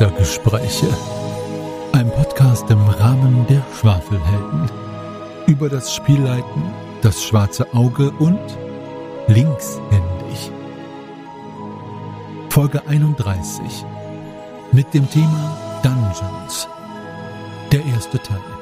Meistergespräche. Ein Podcast im Rahmen der Schwafelhelden. Über das Spielleiten, das schwarze Auge und linkshändig. Folge 31. Mit dem Thema Dungeons. Der erste Teil.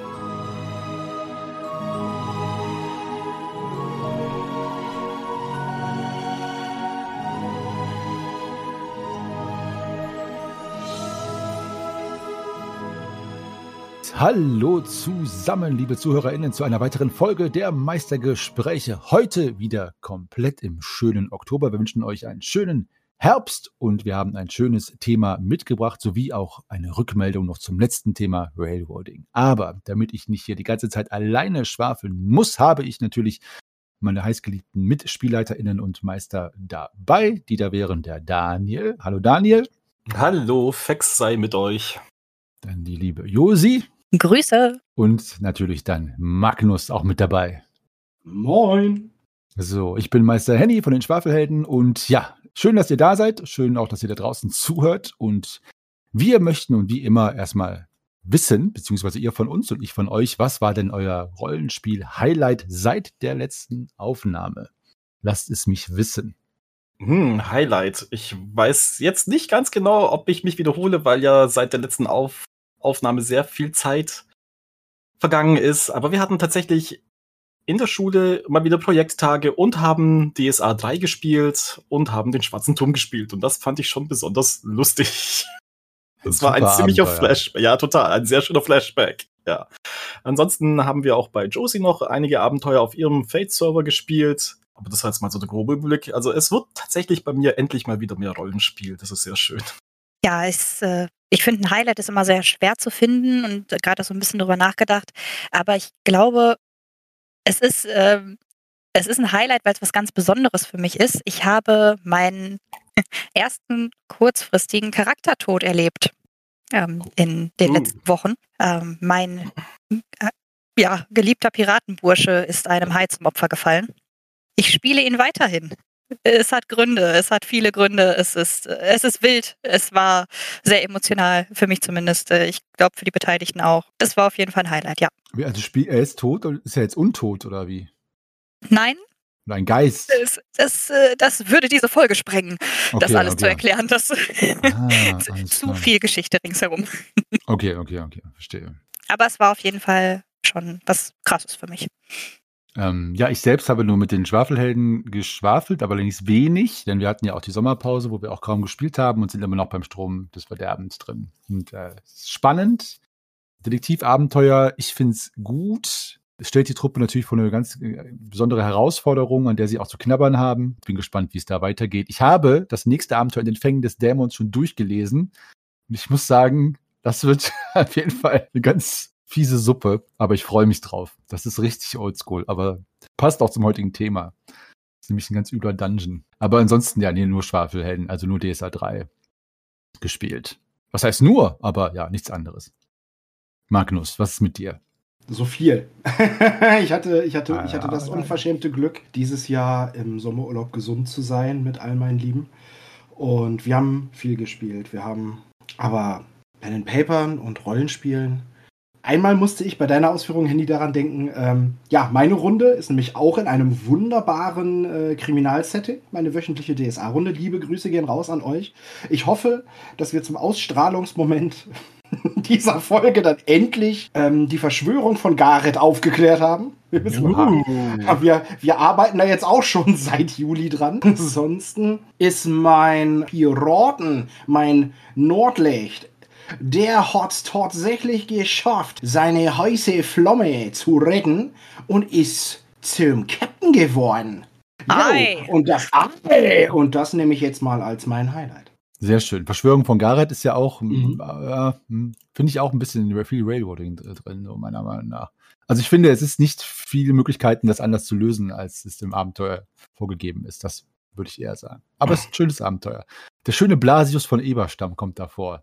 Hallo zusammen, liebe ZuhörerInnen, zu einer weiteren Folge der Meistergespräche. Heute wieder komplett im schönen Oktober. Wir wünschen euch einen schönen Herbst und wir haben ein schönes Thema mitgebracht, sowie auch eine Rückmeldung noch zum letzten Thema Railroading. Aber damit ich nicht hier die ganze Zeit alleine schwafeln muss, habe ich natürlich meine heißgeliebten MitspielleiterInnen und Meister dabei, die da wären der Daniel. Hallo Daniel. Hallo, Fex sei mit euch. Dann die liebe Josi. Grüße. Und natürlich dann Magnus auch mit dabei. Moin. So, ich bin Meister Henny von den Schwafelhelden und ja, schön, dass ihr da seid. Schön auch, dass ihr da draußen zuhört. Und wir möchten und wie immer erstmal wissen, beziehungsweise ihr von uns und ich von euch, was war denn euer Rollenspiel-Highlight seit der letzten Aufnahme? Lasst es mich wissen. Hm, Highlight. Ich weiß jetzt nicht ganz genau, ob ich mich wiederhole, weil ja seit der letzten Auf Aufnahme sehr viel Zeit vergangen ist. Aber wir hatten tatsächlich in der Schule mal wieder Projekttage und haben DSA 3 gespielt und haben den Schwarzen Turm gespielt. Und das fand ich schon besonders lustig. Das war ein ziemlicher Flashback. Ja, total. Ein sehr schöner Flashback. Ja. Ansonsten haben wir auch bei Josie noch einige Abenteuer auf ihrem Fate-Server gespielt. Aber das war jetzt mal so der grobe Überblick. Also es wird tatsächlich bei mir endlich mal wieder mehr Rollenspiel. Das ist sehr schön. Ja, es, äh, ich finde, ein Highlight ist immer sehr schwer zu finden und äh, gerade so ein bisschen drüber nachgedacht. Aber ich glaube, es ist, äh, es ist ein Highlight, weil es was ganz Besonderes für mich ist. Ich habe meinen ersten kurzfristigen Charaktertod erlebt ähm, in den Uh. letzten Wochen. Ähm, mein äh, ja, geliebter Piratenbursche ist einem Hai zum Opfer gefallen. Ich spiele ihn weiterhin. Es hat Gründe, es hat viele Gründe, es ist, es ist wild, es war sehr emotional, für mich zumindest. Ich glaube für die Beteiligten auch. Das war auf jeden Fall ein Highlight, ja. Also er ist tot oder ist er jetzt untot oder wie? Nein, Oder ein Geist? das, das, äh, das würde diese Folge sprengen, das Okay, alles zu okay. erklären. Das Ah, alles zu viel Geschichte ringsherum. Okay, okay, okay, verstehe. Aber es war auf jeden Fall schon was Krasses für mich. Ähm, ja, ich selbst habe nur mit den Schwafelhelden geschwafelt, aber allerdings wenig, denn wir hatten ja auch die Sommerpause, wo wir auch kaum gespielt haben und sind immer noch beim Strom des Verderbens drin. Und äh, spannend. Detektivabenteuer, ich finde es gut. Es stellt die Truppe natürlich vor eine ganz äh, besondere Herausforderung, an der sie auch zu knabbern haben. Bin gespannt, wie es da weitergeht. Ich habe das nächste Abenteuer in den Fängen des Dämons schon durchgelesen. Und ich muss sagen, das wird auf jeden Fall eine ganz fiese Suppe, aber ich freue mich drauf. Das ist richtig oldschool, aber passt auch zum heutigen Thema. Das ist nämlich ein ganz übler Dungeon. Aber ansonsten, ja, nee, nur Schwafelhelden, also nur DSA 3 gespielt. Was heißt nur, aber ja, nichts anderes. Magnus, was ist mit dir? So viel. ich hatte, ich hatte, ich hatte das Ah. unverschämte Glück, dieses Jahr im Sommerurlaub gesund zu sein mit all meinen Lieben. Und wir haben viel gespielt. Wir haben aber Pen and Papern und Rollenspielen. Einmal musste ich bei deiner Ausführung, Handy, daran denken, ähm, ja, meine Runde ist nämlich auch in einem wunderbaren äh, Kriminalsetting, meine wöchentliche DSA-Runde. Liebe Grüße gehen raus an euch. Ich hoffe, dass wir zum Ausstrahlungsmoment dieser Folge dann endlich ähm, die Verschwörung von Gareth aufgeklärt haben. Wir, wissen, aber wir, wir arbeiten da jetzt auch schon seit Juli dran. Ansonsten ist mein Piraten, mein Nordlicht, der hat tatsächlich geschafft, seine heiße Flamme zu retten und ist zum Captain geworden. Ei. Und das, Ei. und das nehme ich jetzt mal als mein Highlight. Sehr schön. Verschwörung von Gareth ist ja auch, Mhm. äh, hm, finde ich auch ein bisschen viel Railroading dr- drin, so meiner Meinung nach. Also ich finde, es ist nicht viele Möglichkeiten, das anders zu lösen, als es im Abenteuer vorgegeben ist. Das würde ich eher sagen. Aber es ist ein schönes Abenteuer. Der schöne Blasius von Eberstamm kommt davor.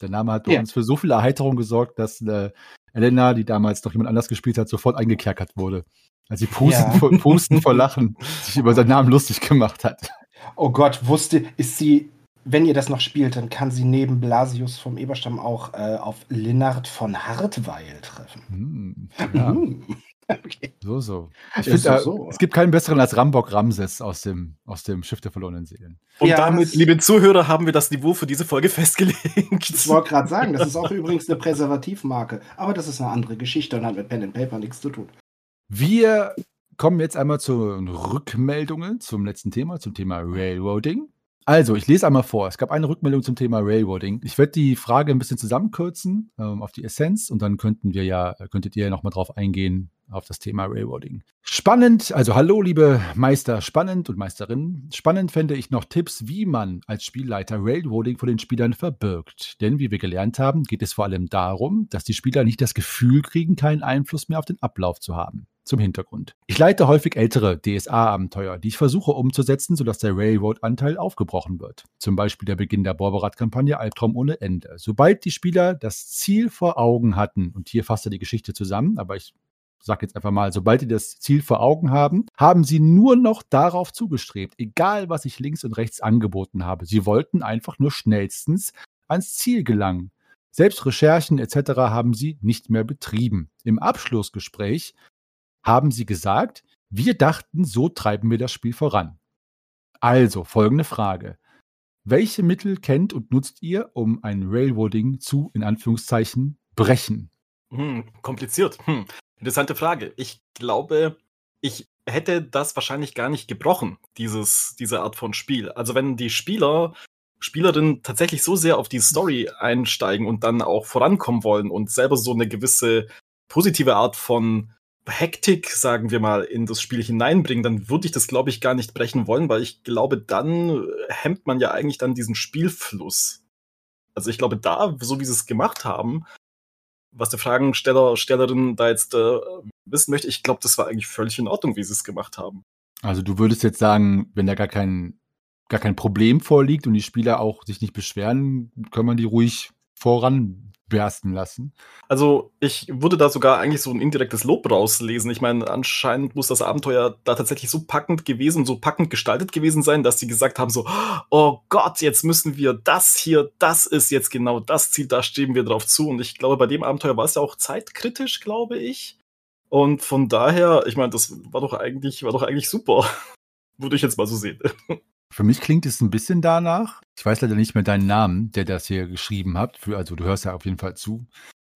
Der Name hat bei Ja. uns für so viel Erheiterung gesorgt, dass äh, Elena, die damals noch jemand anders gespielt hat, sofort eingekerkert wurde. Als sie Pusten, Ja. vor, Pusten vor Lachen sich über seinen Namen lustig gemacht hat. Oh Gott, wusste, ist sie, wenn ihr das noch spielt, dann kann sie neben Blasius vom Eberstamm auch äh, auf Linnard von Hartweil treffen. Hm, ja. Okay. So, so. Ich Ja, finde, so, so. es gibt keinen besseren als Rambok Ramses aus dem, aus dem Schiff der verlorenen Seelen. Und Ja, damit, liebe Zuhörer, haben wir das Niveau für diese Folge festgelegt. Ich wollte gerade sagen, das ist auch übrigens eine Präservativmarke. Aber das ist eine andere Geschichte und hat mit Pen and Paper nichts zu tun. Wir kommen jetzt einmal zu Rückmeldungen zum letzten Thema, zum Thema Railroading. Also, ich lese einmal vor. Es gab eine Rückmeldung zum Thema Railroading. Ich werde die Frage ein bisschen zusammenkürzen ähm, auf die Essenz und dann könnten wir ja, könntet ihr ja nochmal drauf eingehen auf das Thema Railroading. Spannend, also hallo liebe Meister, spannend und Meisterinnen. Spannend fände ich noch Tipps, wie man als Spielleiter Railroading vor den Spielern verbirgt. Denn wie wir gelernt haben, geht es vor allem darum, dass die Spieler nicht das Gefühl kriegen, keinen Einfluss mehr auf den Ablauf zu haben. Zum Hintergrund. Ich leite häufig ältere DSA-Abenteuer, die ich versuche umzusetzen, sodass der Railroad-Anteil aufgebrochen wird. Zum Beispiel der Beginn der Borberat-Kampagne Albtraum ohne Ende. Sobald die Spieler das Ziel vor Augen hatten, und hier fasst er die Geschichte zusammen, aber ich sag jetzt einfach mal, sobald die das Ziel vor Augen haben, haben sie nur noch darauf zugestrebt, egal was ich links und rechts angeboten habe. Sie wollten einfach nur schnellstens ans Ziel gelangen. Selbst Recherchen etc. haben sie nicht mehr betrieben. Im Abschlussgespräch haben sie gesagt, wir dachten, so treiben wir das Spiel voran. Also folgende Frage. Welche Mittel kennt und nutzt ihr, um ein Railroading zu, in Anführungszeichen, brechen? Hm, kompliziert. Hm. Interessante Frage. Ich glaube, ich hätte das wahrscheinlich gar nicht gebrochen, dieses, diese Art von Spiel. Also wenn die Spieler, Spielerinnen tatsächlich so sehr auf die Story einsteigen und dann auch vorankommen wollen und selber so eine gewisse positive Art von Hektik, sagen wir mal, in das Spiel hineinbringen, dann würde ich das, glaube ich, gar nicht brechen wollen, weil ich glaube, dann hemmt man ja eigentlich dann diesen Spielfluss. Also ich glaube, da, so wie sie es gemacht haben, was der Fragensteller, Stellerin da jetzt äh, wissen möchte, ich glaube, das war eigentlich völlig in Ordnung, wie sie es gemacht haben. Also du würdest jetzt sagen, wenn da gar kein, gar kein Problem vorliegt und die Spieler auch sich nicht beschweren, kann man die ruhig voranbersten lassen. Also ich würde da sogar eigentlich so ein indirektes Lob rauslesen. Ich meine, anscheinend muss das Abenteuer da tatsächlich so packend gewesen, so packend gestaltet gewesen sein, dass sie gesagt haben so, oh Gott, jetzt müssen wir das hier, das ist jetzt genau das Ziel, da streben wir drauf zu. Und ich glaube, bei dem Abenteuer war es ja auch zeitkritisch, glaube ich. Und von daher, ich meine, das war doch eigentlich, war doch eigentlich super. würde ich jetzt mal so sehen. Für mich klingt es ein bisschen danach. Ich weiß leider nicht mehr deinen Namen, der das hier geschrieben hat. Also du hörst ja auf jeden Fall zu.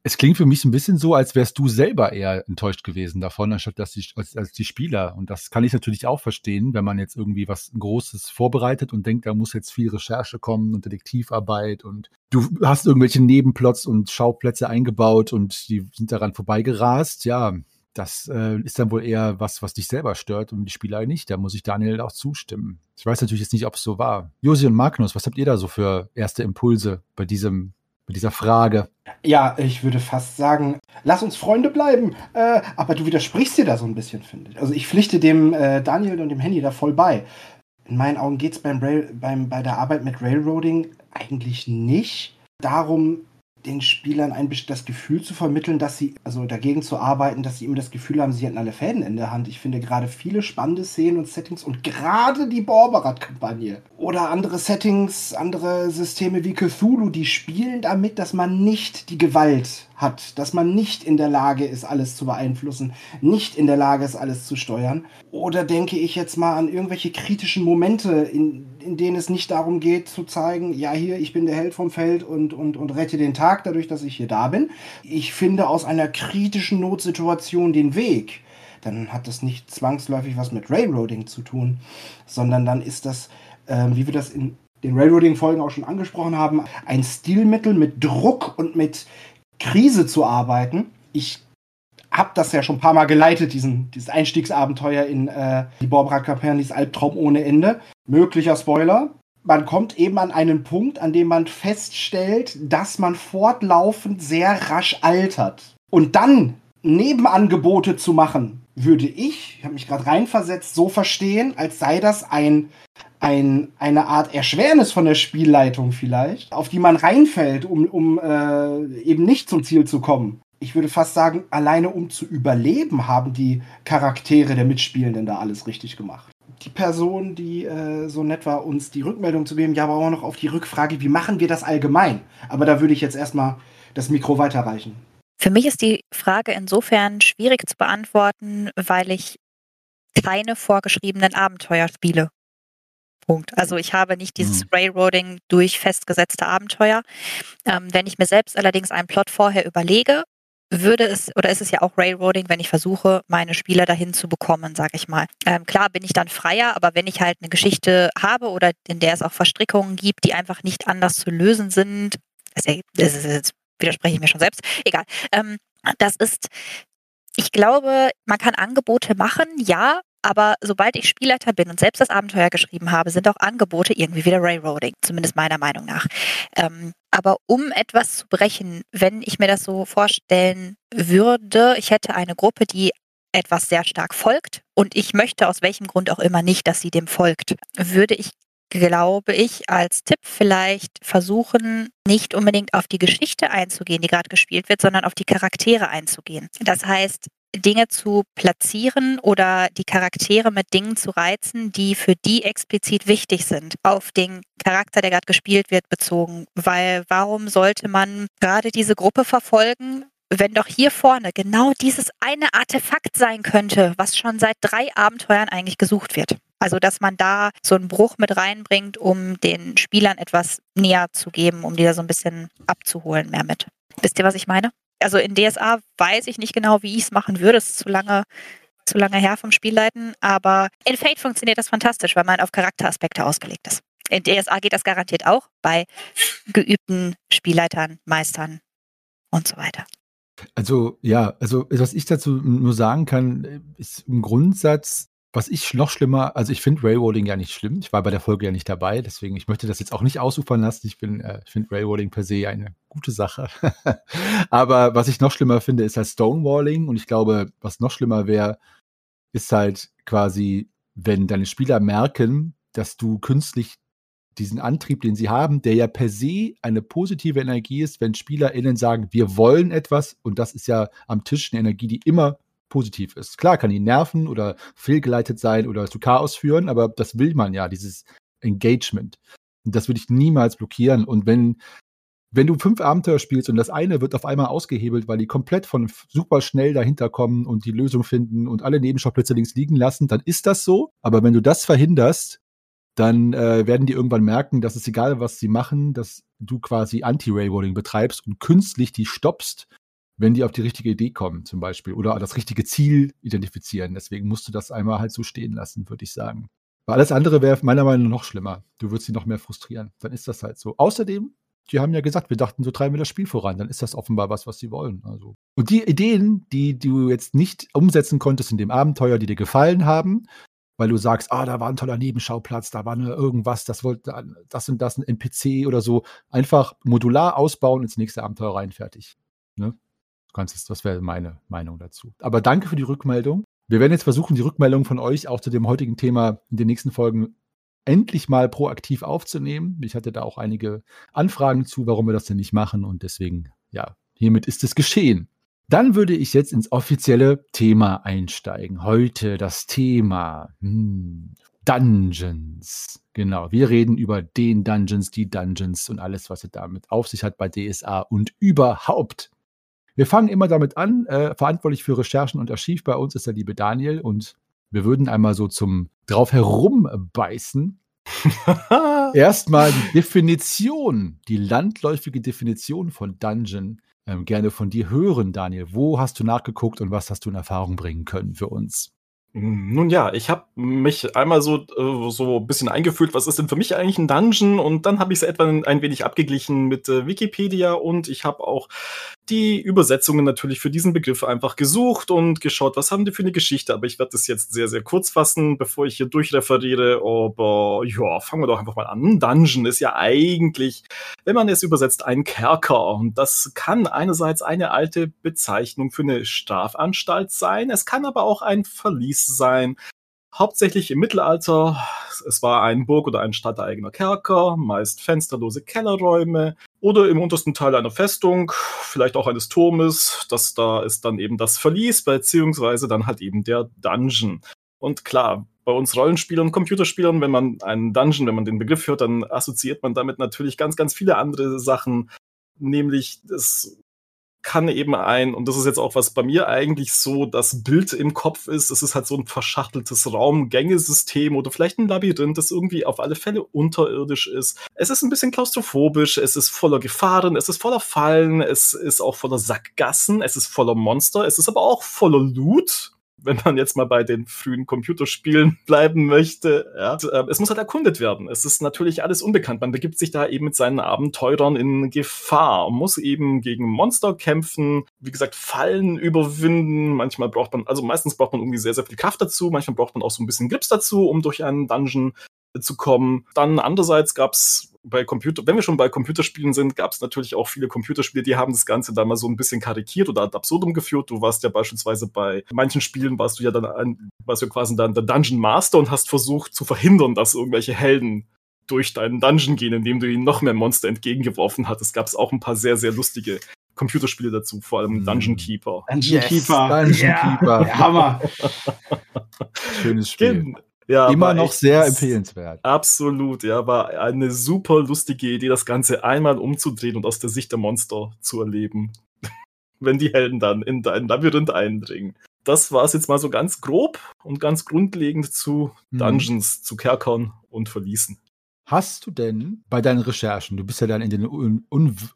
Es klingt für mich ein bisschen so, als wärst du selber eher enttäuscht gewesen davon, anstatt dass die, als, als die Spieler. Und das kann ich natürlich auch verstehen, wenn man jetzt irgendwie was Großes vorbereitet und denkt, da muss jetzt viel Recherche kommen und Detektivarbeit und du hast irgendwelche Nebenplots und Schauplätze eingebaut und die sind daran vorbeigerast. Ja, das äh, ist dann wohl eher was, was dich selber stört und die Spieler nicht. Da muss ich Daniel auch zustimmen. Ich weiß natürlich jetzt nicht, ob es so war. Josi und Magnus, was habt ihr da so für erste Impulse bei diesem, bei dieser Frage? Ja, ich würde fast sagen, lass uns Freunde bleiben. Äh, aber du widersprichst dir da so ein bisschen, finde ich. Also ich pflichte dem äh, Daniel und dem Handy da voll bei. In meinen Augen geht es beim, beim bei der Arbeit mit Railroading eigentlich nicht darum, den Spielern ein, das Gefühl zu vermitteln, dass sie, also dagegen zu arbeiten, dass sie immer das Gefühl haben, sie hätten alle Fäden in der Hand. Ich finde gerade viele spannende Szenen und Settings und gerade die Borberat-Kampagne oder andere Settings, andere Systeme wie Cthulhu, die spielen damit, dass man nicht die Gewalt hat, dass man nicht in der Lage ist, alles zu beeinflussen, nicht in der Lage ist, alles zu steuern. Oder denke ich jetzt mal an irgendwelche kritischen Momente, in, in denen es nicht darum geht zu zeigen, ja hier, ich bin der Held vom Feld und, und, und rette den Tag dadurch, dass ich hier da bin. Ich finde aus einer kritischen Notsituation den Weg. Dann hat das nicht zwangsläufig was mit Railroading zu tun, sondern dann ist das, äh, wie wir das in den Railroading-Folgen auch schon angesprochen haben, ein Stilmittel mit Druck und mit Krise zu arbeiten. Ich habe das ja schon ein paar Mal geleitet, diesen, dieses Einstiegsabenteuer in äh, die Barbara Capernis Albtraum ohne Ende. Möglicher Spoiler. Man kommt eben an einen Punkt, an dem man feststellt, dass man fortlaufend sehr rasch altert. Und dann Nebenangebote zu machen, würde ich, ich habe mich gerade reinversetzt, so verstehen, als sei das ein ein, eine Art Erschwernis von der Spielleitung vielleicht, auf die man reinfällt, um, um äh, eben nicht zum Ziel zu kommen. Ich würde fast sagen, alleine um zu überleben, haben die Charaktere der Mitspielenden da alles richtig gemacht. die Person, die äh, so nett war, uns die Rückmeldung zu geben, ja, aber auch noch auf die Rückfrage, wie machen wir das allgemein? Aber da würde ich jetzt erstmal das Mikro weiterreichen. Für mich ist die Frage insofern schwierig zu beantworten, weil ich keine vorgeschriebenen Abenteuer spiele. Punkt. Also ich habe nicht dieses mhm. Railroading durch festgesetzte Abenteuer. Ähm, wenn ich mir selbst allerdings einen Plot vorher überlege, würde es, oder ist es ja auch Railroading, wenn ich versuche, meine Spieler dahin zu bekommen, sage ich mal. Ähm, klar bin ich dann freier, aber wenn ich halt eine Geschichte habe oder in der es auch Verstrickungen gibt, die einfach nicht anders zu lösen sind, das, das, ist, das widerspreche ich mir schon selbst, egal. Ähm, das ist, ich glaube, man kann Angebote machen, ja, aber sobald ich Spielleiter bin und selbst das Abenteuer geschrieben habe, sind auch Angebote irgendwie wieder Railroading, zumindest meiner Meinung nach. Ähm, aber um etwas zu brechen, wenn ich mir das so vorstellen würde, ich hätte eine Gruppe, die etwas sehr stark folgt und ich möchte aus welchem Grund auch immer nicht, dass sie dem folgt, würde ich glaube ich, als Tipp vielleicht versuchen, nicht unbedingt auf die Geschichte einzugehen, die gerade gespielt wird, sondern auf die Charaktere einzugehen. Das heißt, Dinge zu platzieren oder die Charaktere mit Dingen zu reizen, die für die explizit wichtig sind, auf den Charakter, der gerade gespielt wird, bezogen. Weil warum sollte man gerade diese Gruppe verfolgen, wenn doch hier vorne genau dieses eine Artefakt sein könnte, was schon seit drei Abenteuern eigentlich gesucht wird. Also, dass man da so einen Bruch mit reinbringt, um den Spielern etwas näher zu geben, um die da so ein bisschen abzuholen mehr mit. Wisst ihr, was ich meine? Also in DSA weiß ich nicht genau, wie ich es machen würde. Es ist zu lange, zu lange her vom Spielleiten. Aber in Fate funktioniert das fantastisch, weil man auf Charakteraspekte ausgelegt ist. In DSA geht das garantiert auch bei geübten Spielleitern, Meistern und so weiter. Also ja, also was ich dazu nur sagen kann, ist im Grundsatz, was ich noch schlimmer, also ich finde Railroading ja nicht schlimm. Ich war bei der Folge ja nicht dabei, deswegen ich möchte das jetzt auch nicht ausufern lassen. Ich bin, äh, finde Railroading per se eine gute Sache. Aber was ich noch schlimmer finde, ist halt Stonewalling. Und ich glaube, was noch schlimmer wäre, ist halt quasi, wenn deine Spieler merken, dass du künstlich diesen Antrieb, den sie haben, der ja per se eine positive Energie ist, wenn SpielerInnen sagen, wir wollen etwas und das ist ja am Tisch eine Energie, die immer positiv ist. Klar, kann ihn nerven oder fehlgeleitet sein oder zu Chaos führen, aber das will man ja, dieses Engagement. Und das würde ich niemals blockieren. Und wenn, wenn du fünf Abenteuer spielst und das eine wird auf einmal ausgehebelt, weil die komplett von super schnell dahinter kommen und die Lösung finden und alle Nebenschauplätze links liegen lassen, dann ist das so. Aber wenn du das verhinderst, dann äh, werden die irgendwann merken, dass es egal, was sie machen, dass du quasi Anti-Railroading betreibst und künstlich die stoppst, wenn die auf die richtige Idee kommen, zum Beispiel, oder das richtige Ziel identifizieren. Deswegen musst du das einmal halt so stehen lassen, würde ich sagen. Weil alles andere wäre meiner Meinung nach noch schlimmer. Du würdest sie noch mehr frustrieren. Dann ist das halt so. Außerdem, die haben ja gesagt, wir dachten, so treiben wir das Spiel voran. Dann ist das offenbar was, was sie wollen. Also. Und die Ideen, die du jetzt nicht umsetzen konntest in dem Abenteuer, die dir gefallen haben, weil du sagst, ah, da war ein toller Nebenschauplatz, da war nur irgendwas, das wollte das und das ein NPC oder so, einfach modular ausbauen ins nächste Abenteuer rein, fertig. Ne? Kannst das wäre meine Meinung dazu. Aber danke für die Rückmeldung. Wir werden jetzt versuchen, die Rückmeldung von euch auch zu dem heutigen Thema in den nächsten Folgen endlich mal proaktiv aufzunehmen. Ich hatte da auch einige Anfragen zu, warum wir das denn nicht machen und deswegen, ja, hiermit ist es geschehen. Dann würde ich jetzt ins offizielle Thema einsteigen. Heute das Thema hm, Dungeons. Genau, wir reden über den Dungeons, die Dungeons und alles, was es damit auf sich hat bei DSA und überhaupt. Wir fangen immer damit an. Äh, verantwortlich für Recherchen und Archiv bei uns ist der liebe Daniel und wir würden einmal so zum drauf herumbeißen. Erstmal die Definition, die landläufige Definition von Dungeon ähm, gerne von dir hören, Daniel. Wo hast du nachgeguckt und was hast du in Erfahrung bringen können für uns? Nun ja, ich habe mich einmal so äh, so ein bisschen eingefühlt, was ist denn für mich eigentlich ein Dungeon? Und dann habe ich es etwa ein wenig abgeglichen mit äh, Wikipedia und ich habe auch die Übersetzungen natürlich für diesen Begriff einfach gesucht und geschaut, was haben die für eine Geschichte. Aber ich werde das jetzt sehr, sehr kurz fassen, bevor ich hier durchreferiere. Aber ja, fangen wir doch einfach mal an. Ein Dungeon ist ja eigentlich, wenn man es übersetzt, ein Kerker. Und das kann einerseits eine alte Bezeichnung für eine Strafanstalt sein. Es kann aber auch ein Verlies sein. Hauptsächlich im Mittelalter. Es war ein Burg- oder ein stadteigener Kerker, meist fensterlose Kellerräume oder im untersten Teil einer Festung, vielleicht auch eines Turmes. Das da ist dann eben das Verlies, beziehungsweise dann halt eben der Dungeon. Und klar, bei uns Rollenspielern Computerspielern, wenn man einen Dungeon, wenn man den Begriff hört, dann assoziiert man damit natürlich ganz, ganz viele andere Sachen. Nämlich, das kann eben ein, und das ist jetzt auch was bei mir eigentlich so das Bild im Kopf ist, es ist halt so ein verschachteltes Raumgängesystem oder vielleicht ein Labyrinth, das irgendwie auf alle Fälle unterirdisch ist. Es ist ein bisschen klaustrophobisch, es ist voller Gefahren, es ist voller Fallen, es ist auch voller Sackgassen, es ist voller Monster, es ist aber auch voller Loot wenn man jetzt mal bei den frühen Computerspielen bleiben möchte. Ja. Ähm, es muss halt erkundet werden. Es ist natürlich alles unbekannt. Man begibt sich da eben mit seinen Abenteurern in Gefahr, muss eben gegen Monster kämpfen, wie gesagt, Fallen überwinden. Manchmal braucht man, also meistens braucht man irgendwie sehr, sehr viel Kraft dazu. Manchmal braucht man auch so ein bisschen Grips dazu, um durch einen Dungeon zu kommen. Dann andererseits gab es bei Computer, wenn wir schon bei Computerspielen sind, gab es natürlich auch viele Computerspiele, die haben das Ganze da mal so ein bisschen karikiert oder ad absurdum geführt. Du warst ja beispielsweise bei manchen Spielen warst du ja dann ein, warst du quasi dann der Dungeon Master und hast versucht zu verhindern, dass irgendwelche Helden durch deinen Dungeon gehen, indem du ihnen noch mehr Monster entgegengeworfen hattest. Gab es auch ein paar sehr, sehr lustige Computerspiele dazu, vor allem hm. Dungeon Keeper. Dungeon yes, Keeper. Dungeon yeah. Keeper. Hammer. Schönes Spiel. Ja, Immer noch sehr empfehlenswert. Absolut, ja, war eine super lustige Idee, das Ganze einmal umzudrehen und aus der Sicht der Monster zu erleben. Wenn die Helden dann in dein Labyrinth eindringen. Das war es jetzt mal so ganz grob und ganz grundlegend zu hm. Dungeons, hm. zu Kerkern und Verließen. Hast du denn bei deinen Recherchen, du bist ja dann in den Unwirren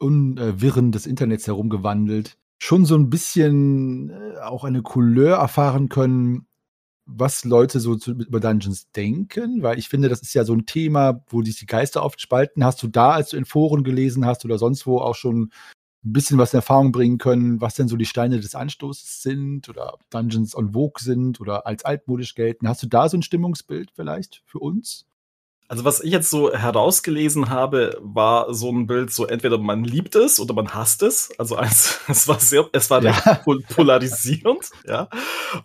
un, un, äh, des Internets herumgewandelt, schon so ein bisschen äh, auch eine Couleur erfahren können, was Leute so zu, über Dungeons denken, weil ich finde, das ist ja so ein Thema, wo sich die Geister oft spalten. Hast du da, als du in Foren gelesen hast oder sonst wo auch schon ein bisschen was in Erfahrung bringen können, was denn so die Steine des Anstoßes sind oder Dungeons on Vogue sind oder als altmodisch gelten? Hast du da so ein Stimmungsbild vielleicht für uns? Also was ich jetzt so herausgelesen habe, war so ein Bild, so entweder man liebt es oder man hasst es. Also eins, es war sehr, es war ja. polarisierend, ja.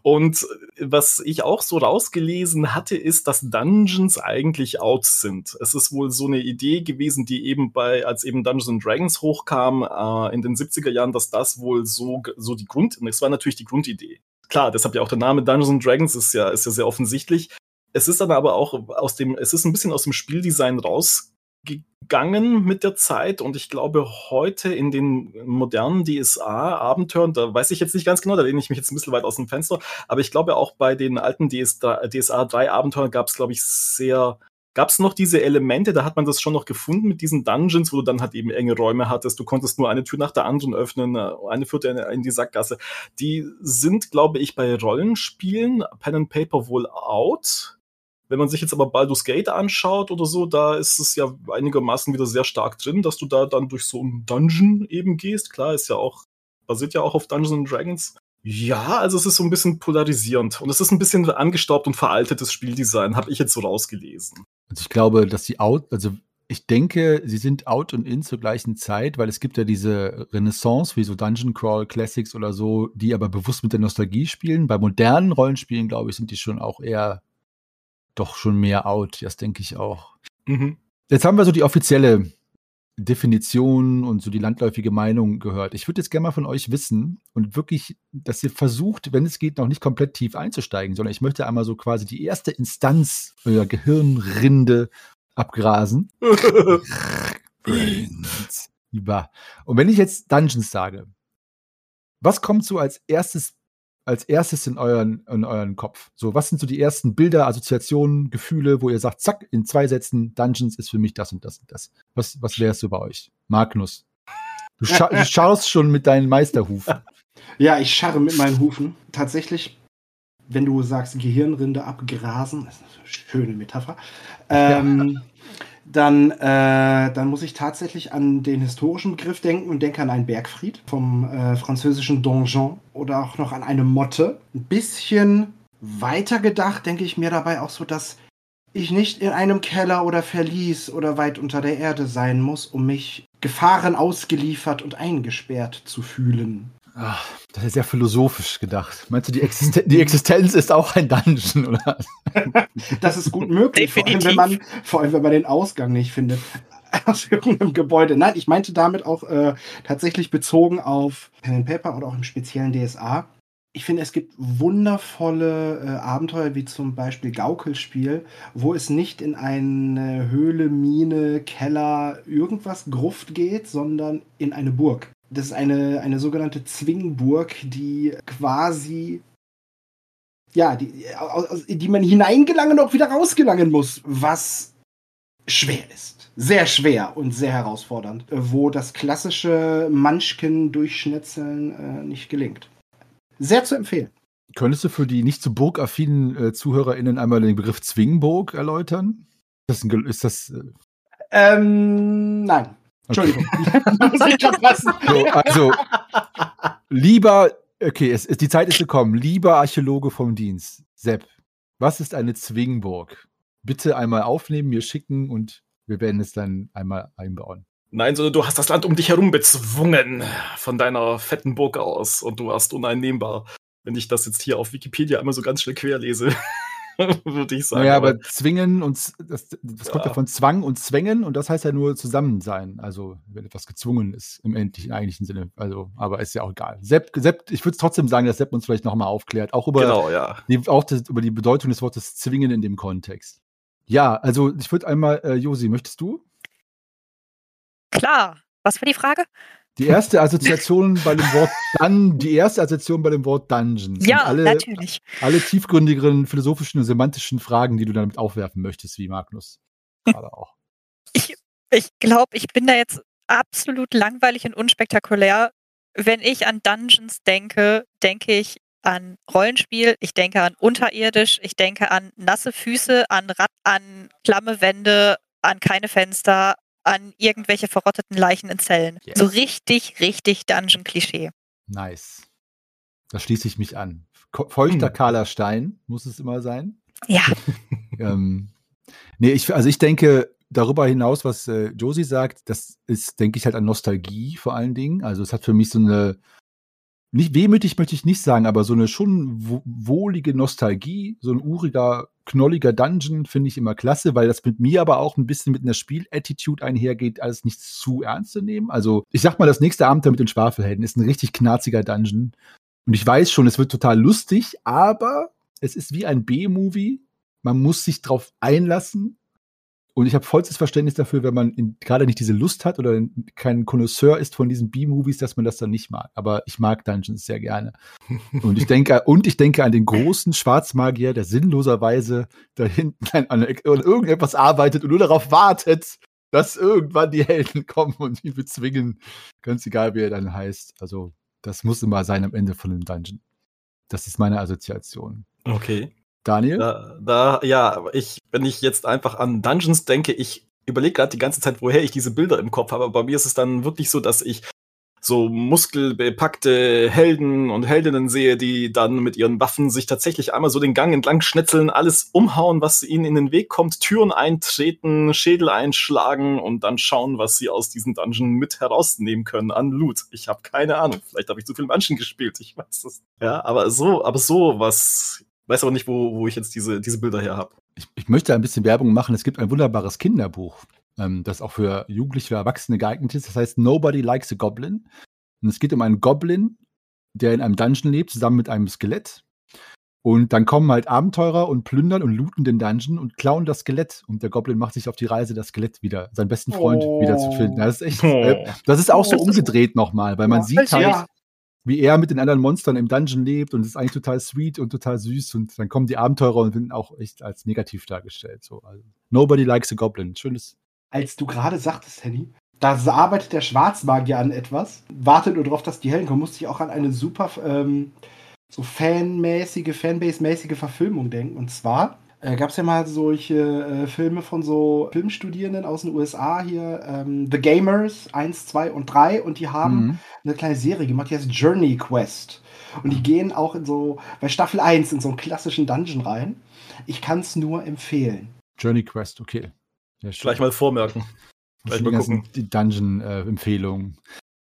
Und was ich auch so rausgelesen hatte, ist, dass Dungeons eigentlich out sind. Es ist wohl so eine Idee gewesen, die eben bei, als eben Dungeons Dragons hochkam, äh, in den 70er Jahren, dass das wohl so, so die Grund, es war natürlich die Grundidee. Klar, deshalb ja auch der Name Dungeons Dragons ist ja, ist ja sehr offensichtlich. Es ist dann aber auch aus dem, es ist ein bisschen aus dem Spieldesign rausgegangen mit der Zeit und ich glaube heute in den modernen DSA-Abenteuern, da weiß ich jetzt nicht ganz genau, da lehne ich mich jetzt ein bisschen weit aus dem Fenster, aber ich glaube auch bei den alten DSA 3-Abenteuern gab es, glaube ich, sehr gab es noch diese Elemente, da hat man das schon noch gefunden mit diesen Dungeons, wo du dann halt eben enge Räume hattest. Du konntest nur eine Tür nach der anderen öffnen, eine führte in die Sackgasse. Die sind, glaube ich, bei Rollenspielen, Pen and Paper wohl out. Wenn man sich jetzt aber Baldur's Gate anschaut oder so, da ist es ja einigermaßen wieder sehr stark drin, dass du da dann durch so einen Dungeon eben gehst. Klar, ist ja auch, basiert ja auch auf Dungeons Dragons. Ja, also es ist so ein bisschen polarisierend und es ist ein bisschen angestaubt und veraltetes Spieldesign, habe ich jetzt so rausgelesen. Also ich glaube, dass sie out, also ich denke, sie sind out und in zur gleichen Zeit, weil es gibt ja diese Renaissance wie so Dungeon Crawl Classics oder so, die aber bewusst mit der Nostalgie spielen. Bei modernen Rollenspielen, glaube ich, sind die schon auch eher doch schon mehr out. Das denke ich auch. Mhm. Jetzt haben wir so die offizielle Definition und so die landläufige Meinung gehört. Ich würde jetzt gerne mal von euch wissen und wirklich, dass ihr versucht, wenn es geht, noch nicht komplett tief einzusteigen, sondern ich möchte einmal so quasi die erste Instanz eurer Gehirnrinde abgrasen. und wenn ich jetzt Dungeons sage, was kommt so als erstes als erstes in euren, in euren Kopf? So, was sind so die ersten Bilder, Assoziationen, Gefühle, wo ihr sagt, zack, in zwei Sätzen, Dungeons ist für mich das und das und das. Was, was es so bei euch? Magnus. Du, scha du schaust schon mit deinen Meisterhufen. Ja, ich scharre mit meinen Hufen. Tatsächlich, wenn du sagst, Gehirnrinde abgrasen, das ist eine schöne Metapher. Ähm, ja dann, äh, dann muss ich tatsächlich an den historischen Begriff denken und denke an einen Bergfried vom äh, französischen Donjon oder auch noch an eine Motte. Ein bisschen weiter gedacht denke ich mir dabei auch so, dass ich nicht in einem Keller oder Verlies oder weit unter der Erde sein muss, um mich Gefahren ausgeliefert und eingesperrt zu fühlen. Ach, das ist sehr philosophisch gedacht. Meinst du, die, Existen die Existenz ist auch ein Dungeon, oder? das ist gut möglich, vor allem, wenn man, vor allem wenn man den Ausgang nicht findet aus irgendeinem Gebäude. Nein, ich meinte damit auch äh, tatsächlich bezogen auf Pen and Paper oder auch im speziellen DSA. ich finde, es gibt wundervolle äh, Abenteuer, wie zum Beispiel Gaukelspiel, wo es nicht in eine Höhle, Mine, Keller, irgendwas Gruft geht, sondern in eine Burg. Das ist eine, eine sogenannte Zwingburg, die quasi, ja, die, aus, die man hineingelangen und auch wieder rausgelangen muss, was schwer ist. Sehr schwer und sehr herausfordernd, wo das klassische Munchkin durchschnetzeln äh, nicht gelingt. Sehr zu empfehlen. Könntest du für die nicht so burgaffinen äh, ZuhörerInnen einmal den Begriff Zwingburg erläutern? Ist das, ein, ist das äh ähm, nein. Entschuldigung. so, also, lieber, okay, es, es, die Zeit ist gekommen. Lieber Archäologe vom Dienst, Sepp, was ist eine Zwingburg? Bitte einmal aufnehmen, mir schicken und wir werden es dann einmal einbauen. Nein, sondern du hast das Land um dich herum bezwungen von deiner fetten Burg aus und du warst uneinnehmbar. Wenn ich das jetzt hier auf Wikipedia einmal so ganz schnell querlese, würde ich sagen. Ja, aber, aber zwingen und das, das ja. kommt ja von Zwang und Zwängen und das heißt ja nur zusammen sein. Also wenn etwas gezwungen ist im endlichen, eigentlichen Sinne. Also, aber ist ja auch egal. Sepp, Sepp ich würde trotzdem sagen, dass Sepp uns vielleicht nochmal aufklärt, auch über, genau, ja. die, auch das, über die Bedeutung des Wortes zwingen in dem Kontext. Ja, also ich würde einmal, äh, Josi, möchtest du? Klar. Was war die Frage? Die erste Assoziation bei dem Wort dann, die erste Assoziation bei dem Wort Dungeon. Ja, alle, natürlich. Alle tiefgründigeren philosophischen und semantischen Fragen, die du damit aufwerfen möchtest, wie Magnus. Gerade auch. Ich, ich glaube, ich bin da jetzt absolut langweilig und unspektakulär. Wenn ich an Dungeons denke, denke ich an Rollenspiel, ich denke an unterirdisch, ich denke an nasse Füße, an Rad, an klamme Wände, an keine Fenster, an irgendwelche verrotteten Leichen in Zellen. Yes. So richtig, richtig Dungeon-Klischee. Nice. Da schließe ich mich an. Feuchter hm. kahler Stein muss es immer sein. Ja. ähm, nee, ich, also ich denke, darüber hinaus, was äh, Josie sagt, das ist, denke ich, halt an Nostalgie vor allen Dingen. Also es hat für mich so eine nicht wehmütig möchte ich nicht sagen, aber so eine schon wohlige Nostalgie, so ein uriger, knolliger Dungeon finde ich immer klasse, weil das mit mir aber auch ein bisschen mit einer Spielattitude einhergeht, alles nicht zu ernst zu nehmen. Also ich sag mal, das nächste Abenteuer mit den Schwafelhelden ist ein richtig knarziger Dungeon. Und ich weiß schon, es wird total lustig, aber es ist wie ein B-Movie. Man muss sich drauf einlassen und ich habe vollstes Verständnis dafür, wenn man gerade nicht diese Lust hat oder kein Connoisseur ist von diesen B-Movies, dass man das dann nicht mag. Aber ich mag Dungeons sehr gerne. Und ich denke, und ich denke an den großen Schwarzmagier, der sinnloserweise da hinten an, an irgendetwas arbeitet und nur darauf wartet, dass irgendwann die Helden kommen und ihn bezwingen. Ganz egal, wie er dann heißt. Also, das muss immer sein am Ende von dem Dungeon. Das ist meine Assoziation. Okay. Daniel? Da, da, ja, ich, wenn ich jetzt einfach an Dungeons denke, ich überlege gerade die ganze Zeit, woher ich diese Bilder im Kopf habe. Aber bei mir ist es dann wirklich so, dass ich so muskelbepackte Helden und Heldinnen sehe, die dann mit ihren Waffen sich tatsächlich einmal so den Gang entlang schnetzeln, alles umhauen, was ihnen in den Weg kommt, Türen eintreten, Schädel einschlagen und dann schauen, was sie aus diesem Dungeon mit herausnehmen können an Loot. Ich habe keine Ahnung. Vielleicht habe ich zu viel Menschen gespielt. Ich weiß es. Ja, aber so, aber so was weiß aber nicht, wo, wo ich jetzt diese, diese Bilder her habe. Ich, ich, möchte ein bisschen Werbung machen. Es gibt ein wunderbares Kinderbuch, ähm, das auch für Jugendliche, Erwachsene geeignet ist. Das heißt Nobody Likes a Goblin. Und es geht um einen Goblin, der in einem Dungeon lebt, zusammen mit einem Skelett. Und dann kommen halt Abenteurer und plündern und looten den Dungeon und klauen das Skelett. Und der Goblin macht sich auf die Reise, das Skelett wieder, seinen besten Freund oh. wieder zu finden. Das ist echt, äh, das ist auch so umgedreht nochmal, weil man ja, sieht halt, ja wie er mit den anderen Monstern im Dungeon lebt und ist eigentlich total sweet und total süß und dann kommen die Abenteurer und werden auch echt als negativ dargestellt. So, also, Nobody likes a Goblin. Schönes. Als du gerade sagtest, Henny, da arbeitet der Schwarzmagier an etwas, wartet nur darauf, dass die Hellen kommen, musste ich auch an eine super ähm, so fanmäßige, Fanbase-mäßige Verfilmung denken. Und zwar äh, gab es ja mal solche äh, Filme von so Filmstudierenden aus den USA hier, ähm, The Gamers 1, 2 und 3 und die haben mhm. eine kleine Serie gemacht, die heißt Journey Quest. Und die gehen auch in so, bei Staffel 1 in so einen klassischen Dungeon rein. Ich kann es nur empfehlen. Journey Quest, okay. Ja, Gleich mal vormerken. Gleich mal gucken. Die Dungeon-Empfehlungen.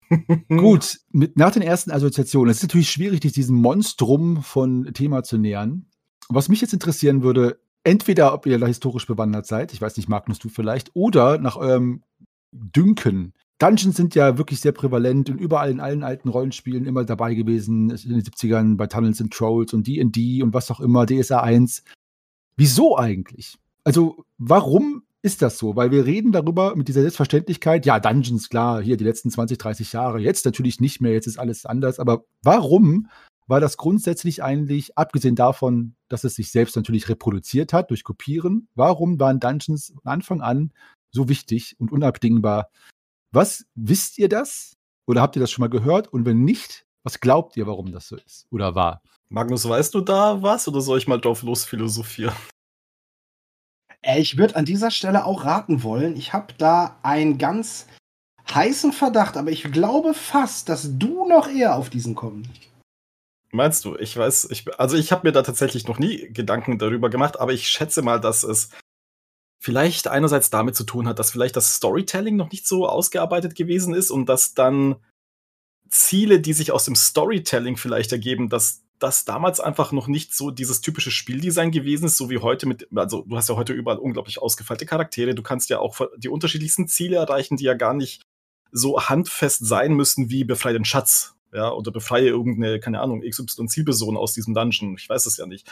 Gut, mit, nach den ersten Assoziationen, es ist natürlich schwierig, diesem Monstrum von Thema zu nähern. Was mich jetzt interessieren würde, entweder ob ihr da historisch bewandert seid, ich weiß nicht, Magnus, du vielleicht, oder nach eurem Dünken, Dungeons sind ja wirklich sehr prävalent und überall in allen alten Rollenspielen immer dabei gewesen. In den 70ern bei Tunnels and Trolls und D&D und was auch immer, DSA 1. Wieso eigentlich? Also, warum ist das so? Weil wir reden darüber mit dieser Selbstverständlichkeit, ja, Dungeons, klar, hier die letzten 20, 30 Jahre, jetzt natürlich nicht mehr, jetzt ist alles anders, aber warum war das grundsätzlich eigentlich, abgesehen davon, dass es sich selbst natürlich reproduziert hat durch Kopieren, warum waren Dungeons von Anfang an so wichtig und unabdingbar was wisst ihr das? Oder habt ihr das schon mal gehört? Und wenn nicht, was glaubt ihr, warum das so ist oder war? Magnus, weißt du da was oder soll ich mal drauf losphilosophieren? Ich würde an dieser Stelle auch raten wollen. Ich habe da einen ganz heißen Verdacht, aber ich glaube fast, dass du noch eher auf diesen kommst. Meinst du? Ich weiß, ich, also ich habe mir da tatsächlich noch nie Gedanken darüber gemacht, aber ich schätze mal, dass es vielleicht einerseits damit zu tun hat, dass vielleicht das Storytelling noch nicht so ausgearbeitet gewesen ist und dass dann Ziele, die sich aus dem Storytelling vielleicht ergeben, dass das damals einfach noch nicht so dieses typische Spieldesign gewesen ist, so wie heute mit, also du hast ja heute überall unglaublich ausgefeilte Charaktere, du kannst ja auch die unterschiedlichsten Ziele erreichen, die ja gar nicht so handfest sein müssen wie befreie den Schatz, ja, oder befreie irgendeine, keine Ahnung, XY-Zielperson aus diesem Dungeon, ich weiß es ja nicht.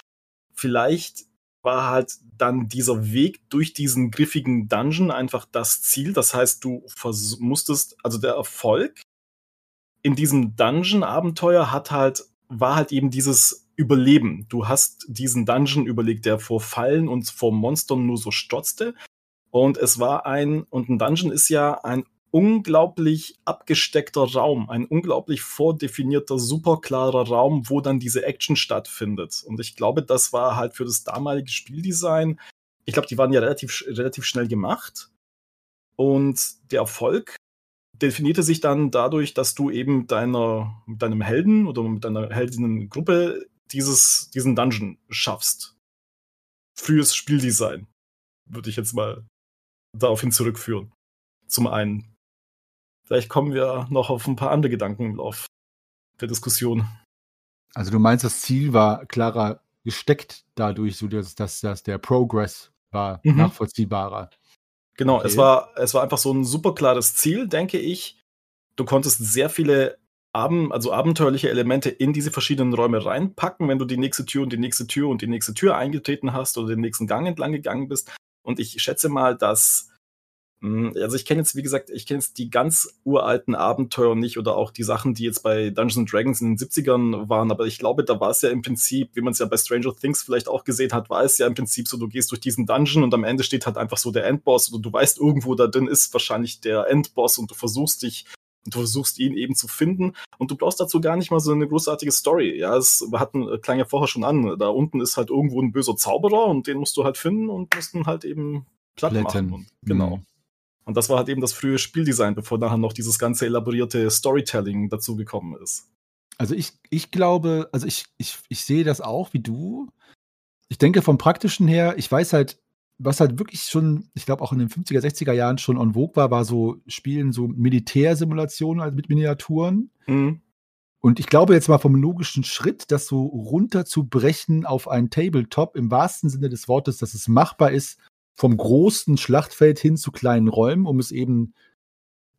Vielleicht war halt dann dieser Weg durch diesen griffigen Dungeon einfach das Ziel. Das heißt, du musstest, also der Erfolg in diesem Dungeon-Abenteuer hat halt, war halt eben dieses Überleben. Du hast diesen Dungeon überlegt, der vor Fallen und vor Monstern nur so strotzte. Und es war ein, und ein Dungeon ist ja ein unglaublich abgesteckter Raum, ein unglaublich vordefinierter, superklarer Raum, wo dann diese Action stattfindet. Und ich glaube, das war halt für das damalige Spieldesign, ich glaube, die waren ja relativ, relativ schnell gemacht. Und der Erfolg definierte sich dann dadurch, dass du eben deiner, mit deinem Helden oder mit deiner Heldinnengruppe dieses, diesen Dungeon schaffst. Frühes Spieldesign, würde ich jetzt mal daraufhin zurückführen. Zum einen. Vielleicht kommen wir noch auf ein paar andere Gedanken im Lauf der Diskussion. Also du meinst, das Ziel war klarer gesteckt dadurch, so dass, dass, dass der Progress war mhm. nachvollziehbarer. Genau, okay. es, war, es war einfach so ein super klares Ziel, denke ich. Du konntest sehr viele Abend, also abenteuerliche Elemente in diese verschiedenen Räume reinpacken, wenn du die nächste Tür und die nächste Tür und die nächste Tür eingetreten hast oder den nächsten Gang entlang gegangen bist. Und ich schätze mal, dass also ich kenne jetzt, wie gesagt, ich kenne jetzt die ganz uralten Abenteuer nicht oder auch die Sachen, die jetzt bei Dungeons Dragons in den 70ern waren, aber ich glaube, da war es ja im Prinzip, wie man es ja bei Stranger Things vielleicht auch gesehen hat, war es ja im Prinzip so, du gehst durch diesen Dungeon und am Ende steht halt einfach so der Endboss oder du weißt irgendwo da drin ist wahrscheinlich der Endboss und du versuchst dich und du versuchst ihn eben zu finden und du brauchst dazu gar nicht mal so eine großartige Story. Ja, es wir hatten, klang ja vorher schon an, da unten ist halt irgendwo ein böser Zauberer und den musst du halt finden und musst ihn halt eben platt Plätten. machen. Und, genau. Mhm. Und das war halt eben das frühe Spieldesign, bevor nachher noch dieses ganze elaborierte Storytelling dazugekommen ist. Also ich, ich glaube, also ich, ich, ich sehe das auch wie du. Ich denke vom Praktischen her, ich weiß halt, was halt wirklich schon, ich glaube auch in den 50er, 60er Jahren schon en vogue war, war so Spielen, so Militärsimulationen also mit Miniaturen. Mhm. Und ich glaube jetzt mal vom logischen Schritt, das so runterzubrechen auf ein Tabletop im wahrsten Sinne des Wortes, dass es machbar ist, vom großen Schlachtfeld hin zu kleinen Räumen, um es eben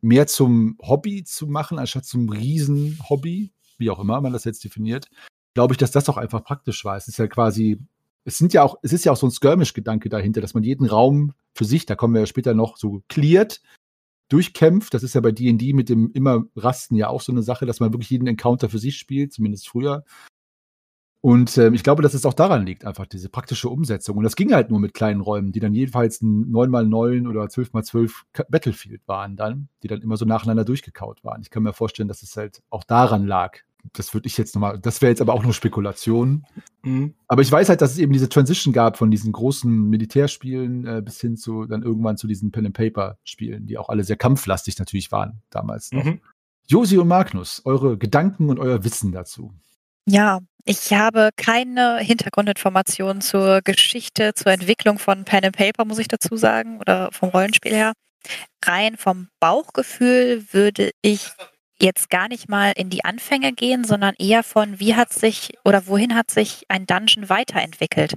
mehr zum Hobby zu machen, anstatt zum Riesenhobby, wie auch immer man das jetzt definiert, glaube ich, dass das auch einfach praktisch war. Es ist ja quasi, es sind ja auch, es ist ja auch so ein Skirmish-Gedanke dahinter, dass man jeden Raum für sich, da kommen wir ja später noch so cleart, durchkämpft. Das ist ja bei D&D mit dem immer Rasten ja auch so eine Sache, dass man wirklich jeden Encounter für sich spielt, zumindest früher. Und äh, ich glaube, dass es auch daran liegt, einfach diese praktische Umsetzung. Und das ging halt nur mit kleinen Räumen, die dann jedenfalls ein 9x9 oder 12x12 Battlefield waren dann, die dann immer so nacheinander durchgekaut waren. Ich kann mir vorstellen, dass es halt auch daran lag. Das würde ich jetzt nochmal, das wäre jetzt aber auch nur Spekulation. Mhm. Aber ich weiß halt, dass es eben diese Transition gab von diesen großen Militärspielen äh, bis hin zu dann irgendwann zu diesen Pen-and-Paper-Spielen, die auch alle sehr kampflastig natürlich waren damals noch. Mhm. Josi und Magnus, eure Gedanken und euer Wissen dazu. Ja, ich habe keine Hintergrundinformationen zur Geschichte, zur Entwicklung von Pen and Paper, muss ich dazu sagen, oder vom Rollenspiel her. Rein vom Bauchgefühl würde ich jetzt gar nicht mal in die Anfänge gehen, sondern eher von, wie hat sich oder wohin hat sich ein Dungeon weiterentwickelt.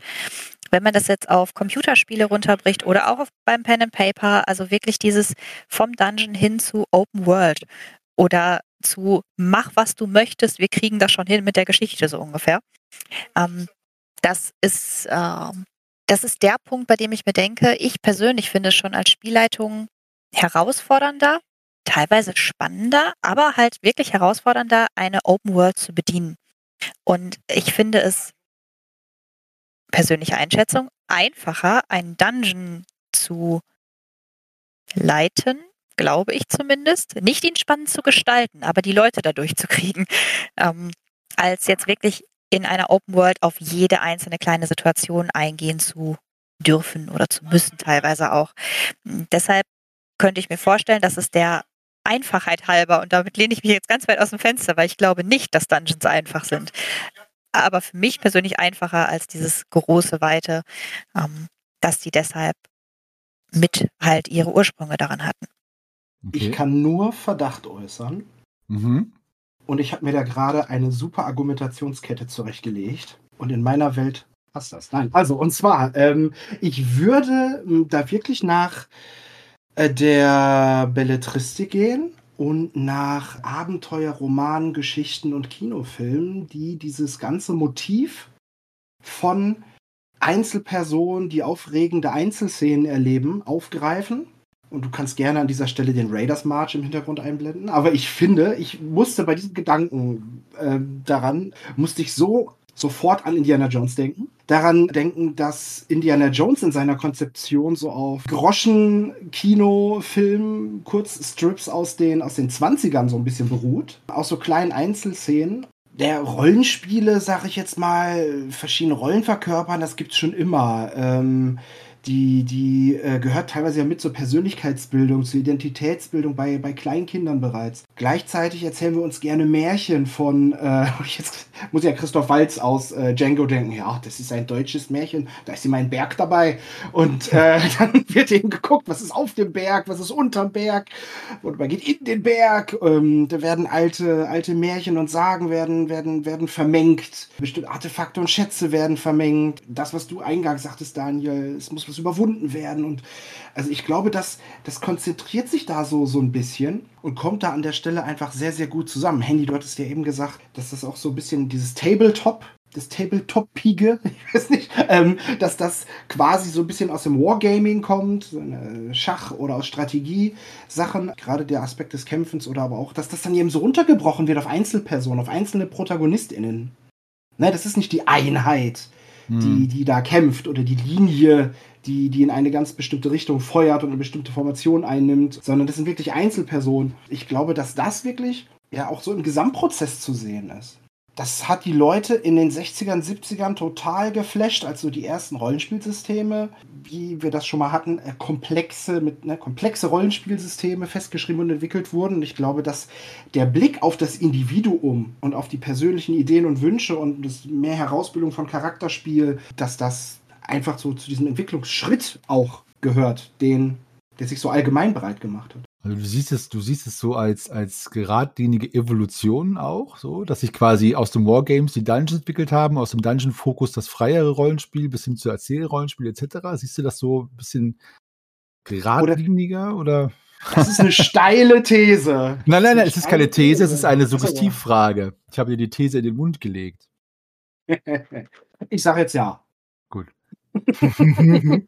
wenn man das jetzt auf Computerspiele runterbricht oder auch auf, beim Pen and Paper, also wirklich dieses vom Dungeon hin zu Open World oder zu mach, was du möchtest, wir kriegen das schon hin mit der Geschichte so ungefähr. Ähm, das ist, äh, das ist der Punkt, bei dem ich mir denke, ich persönlich finde es schon als Spielleitung herausfordernder, teilweise spannender, aber halt wirklich herausfordernder, eine Open World zu bedienen. Und ich finde es, persönliche Einschätzung, einfacher, einen Dungeon zu leiten, glaube ich zumindest. Nicht ihn spannend zu gestalten, aber die Leute dadurch zu kriegen, ähm, als jetzt wirklich in einer Open World auf jede einzelne kleine Situation eingehen zu dürfen oder zu müssen, teilweise auch. Deshalb könnte ich mir vorstellen, dass es der Einfachheit halber, und damit lehne ich mich jetzt ganz weit aus dem Fenster, weil ich glaube nicht, dass Dungeons einfach sind. Aber für mich persönlich einfacher als dieses große, weite, ähm, dass die deshalb mit halt ihre Ursprünge daran hatten. Okay. Ich kann nur Verdacht äußern. Mhm. Und ich habe mir da gerade eine super Argumentationskette zurechtgelegt. Und in meiner Welt passt das. Nein, also, und zwar, ähm, ich würde da wirklich nach äh, der Belletristik gehen und nach Abenteuer, Romanen, Geschichten und Kinofilmen, die dieses ganze Motiv von Einzelpersonen, die aufregende Einzelszenen erleben, aufgreifen. Und du kannst gerne an dieser Stelle den Raiders March im Hintergrund einblenden. Aber ich finde, ich musste bei diesem Gedanken äh, daran, musste ich so sofort an Indiana Jones denken. Daran denken, dass Indiana Jones in seiner Konzeption so auf Groschen, Kino, Film, Kurzstrips aus den, aus den 20ern so ein bisschen beruht. Aus so kleinen Einzelszenen. Der Rollenspiele, sag ich jetzt mal, verschiedene Rollen verkörpern, das gibt's schon immer. Ähm, die, die äh, gehört teilweise ja mit zur Persönlichkeitsbildung, zur Identitätsbildung bei, bei Kleinkindern bereits. Gleichzeitig erzählen wir uns gerne Märchen von, äh, jetzt muss ja Christoph Walz aus äh, Django denken, ja, das ist ein deutsches Märchen, da ist immer ein Berg dabei. Und äh, dann wird eben geguckt, was ist auf dem Berg, was ist unterm Berg. Und man geht in den Berg, ähm, da werden alte, alte Märchen und Sagen werden, werden, werden vermengt. Bestimmte Artefakte und Schätze werden vermengt. Das, was du eingangs sagtest, Daniel, es muss muss überwunden werden. Und also ich glaube, das, das konzentriert sich da so, so ein bisschen und kommt da an der Stelle einfach sehr, sehr gut zusammen. Handy, du hattest ja eben gesagt, dass das auch so ein bisschen dieses Tabletop das Tabletop-Pige, ich weiß nicht, ähm, dass das quasi so ein bisschen aus dem Wargaming kommt, so Schach oder aus Strategie-Sachen, gerade der Aspekt des Kämpfens oder aber auch, dass das dann eben so runtergebrochen wird auf Einzelpersonen, auf einzelne ProtagonistInnen. Ne, das ist nicht die Einheit, hm. die, die da kämpft oder die Linie, die, die in eine ganz bestimmte Richtung feuert und eine bestimmte Formation einnimmt, sondern das sind wirklich Einzelpersonen. Ich glaube, dass das wirklich ja auch so im Gesamtprozess zu sehen ist. Das hat die Leute in den 60ern, 70ern total geflasht, als so die ersten Rollenspielsysteme, wie wir das schon mal hatten, äh, komplexe, mit, ne, komplexe Rollenspielsysteme festgeschrieben und entwickelt wurden. Und ich glaube, dass der Blick auf das Individuum und auf die persönlichen Ideen und Wünsche und das mehr Herausbildung von Charakterspiel, dass das einfach so zu diesem Entwicklungsschritt auch gehört, den, der sich so allgemein breit gemacht hat. Also du siehst es, du siehst es so als, als geradlinige Evolution auch, so, dass sich quasi aus dem Wargames die Dungeons entwickelt haben, aus dem Dungeon-Fokus das freiere Rollenspiel bis hin zu Erzählrollenspiel etc. Siehst du das so ein bisschen geradliniger oder? oder? Das ist eine steile These. Nein, nein, nein, es ist keine These, es ist eine Suggestivfrage. Ich habe dir die These in den Mund gelegt. ich sage jetzt ja.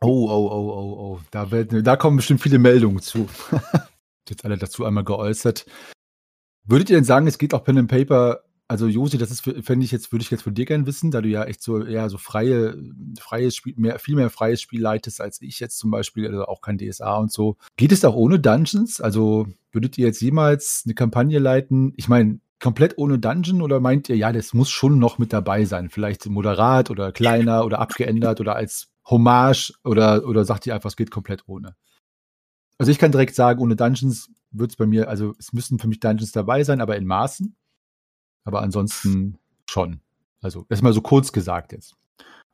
oh, oh, oh, oh, oh. Da, da kommen bestimmt viele Meldungen zu. Jetzt alle dazu einmal geäußert. Würdet ihr denn sagen, es geht auch Pen and Paper? Also Josi, das ist fände ich jetzt, würde ich jetzt von dir gerne wissen, da du ja echt so eher so freie, freies Spiel, mehr, viel mehr freies Spiel leitest als ich jetzt zum Beispiel, also auch kein DSA und so. Geht es auch ohne Dungeons? Also würdet ihr jetzt jemals eine Kampagne leiten? Ich meine, komplett ohne Dungeon oder meint ihr, ja, das muss schon noch mit dabei sein? Vielleicht moderat oder kleiner oder abgeändert oder als Hommage oder, oder sagt ihr einfach, es geht komplett ohne? Also ich kann direkt sagen, ohne Dungeons wird es bei mir, also es müssen für mich Dungeons dabei sein, aber in Maßen. Aber ansonsten schon. Also erstmal so kurz gesagt jetzt.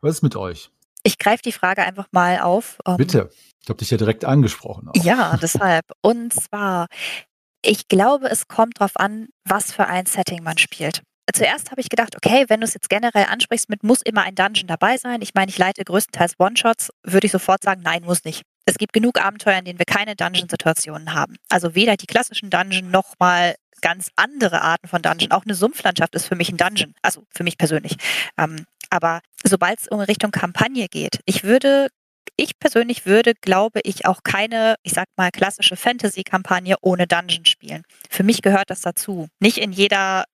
Was ist mit euch? Ich greife die Frage einfach mal auf. Um, Bitte. Ich habe dich ja direkt angesprochen. Auch. Ja, deshalb. Und zwar, ich glaube, es kommt darauf an, was für ein Setting man spielt. zuerst habe ich gedacht, okay, wenn du es jetzt generell ansprichst mit muss immer ein Dungeon dabei sein. Ich meine, ich leite größtenteils One-Shots, würde ich sofort sagen, nein, muss nicht. Es gibt genug Abenteuer, in denen wir keine Dungeon-Situationen haben. Also weder die klassischen Dungeon noch mal ganz andere Arten von Dungeon. Auch eine Sumpflandschaft ist für mich ein Dungeon. Also für mich persönlich. Ähm, aber sobald es um Richtung Kampagne geht, ich würde ich persönlich würde, glaube ich, auch keine, ich sag mal, klassische Fantasy-Kampagne ohne Dungeon spielen. Für mich gehört das dazu. Nicht in jeder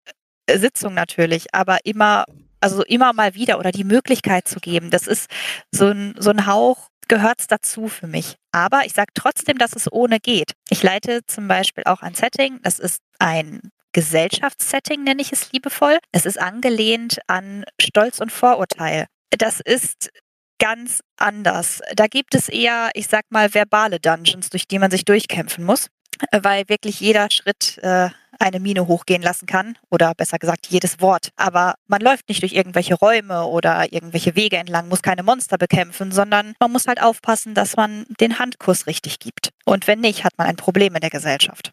äh, Sitzung natürlich, aber immer, also immer mal wieder oder die Möglichkeit zu geben. Das ist so ein, so ein Hauch, gehört es dazu für mich. Aber ich sage trotzdem, dass es ohne geht. Ich leite zum Beispiel auch ein Setting, das ist ein Gesellschaftssetting, nenne ich es liebevoll. Es ist angelehnt an Stolz und Vorurteil. Das ist ganz anders. Da gibt es eher, ich sag mal, verbale Dungeons, durch die man sich durchkämpfen muss, weil wirklich jeder Schritt äh, eine Mine hochgehen lassen kann oder besser gesagt jedes Wort. Aber man läuft nicht durch irgendwelche Räume oder irgendwelche Wege entlang, muss keine Monster bekämpfen, sondern man muss halt aufpassen, dass man den Handkuss richtig gibt. Und wenn nicht, hat man ein Problem in der Gesellschaft.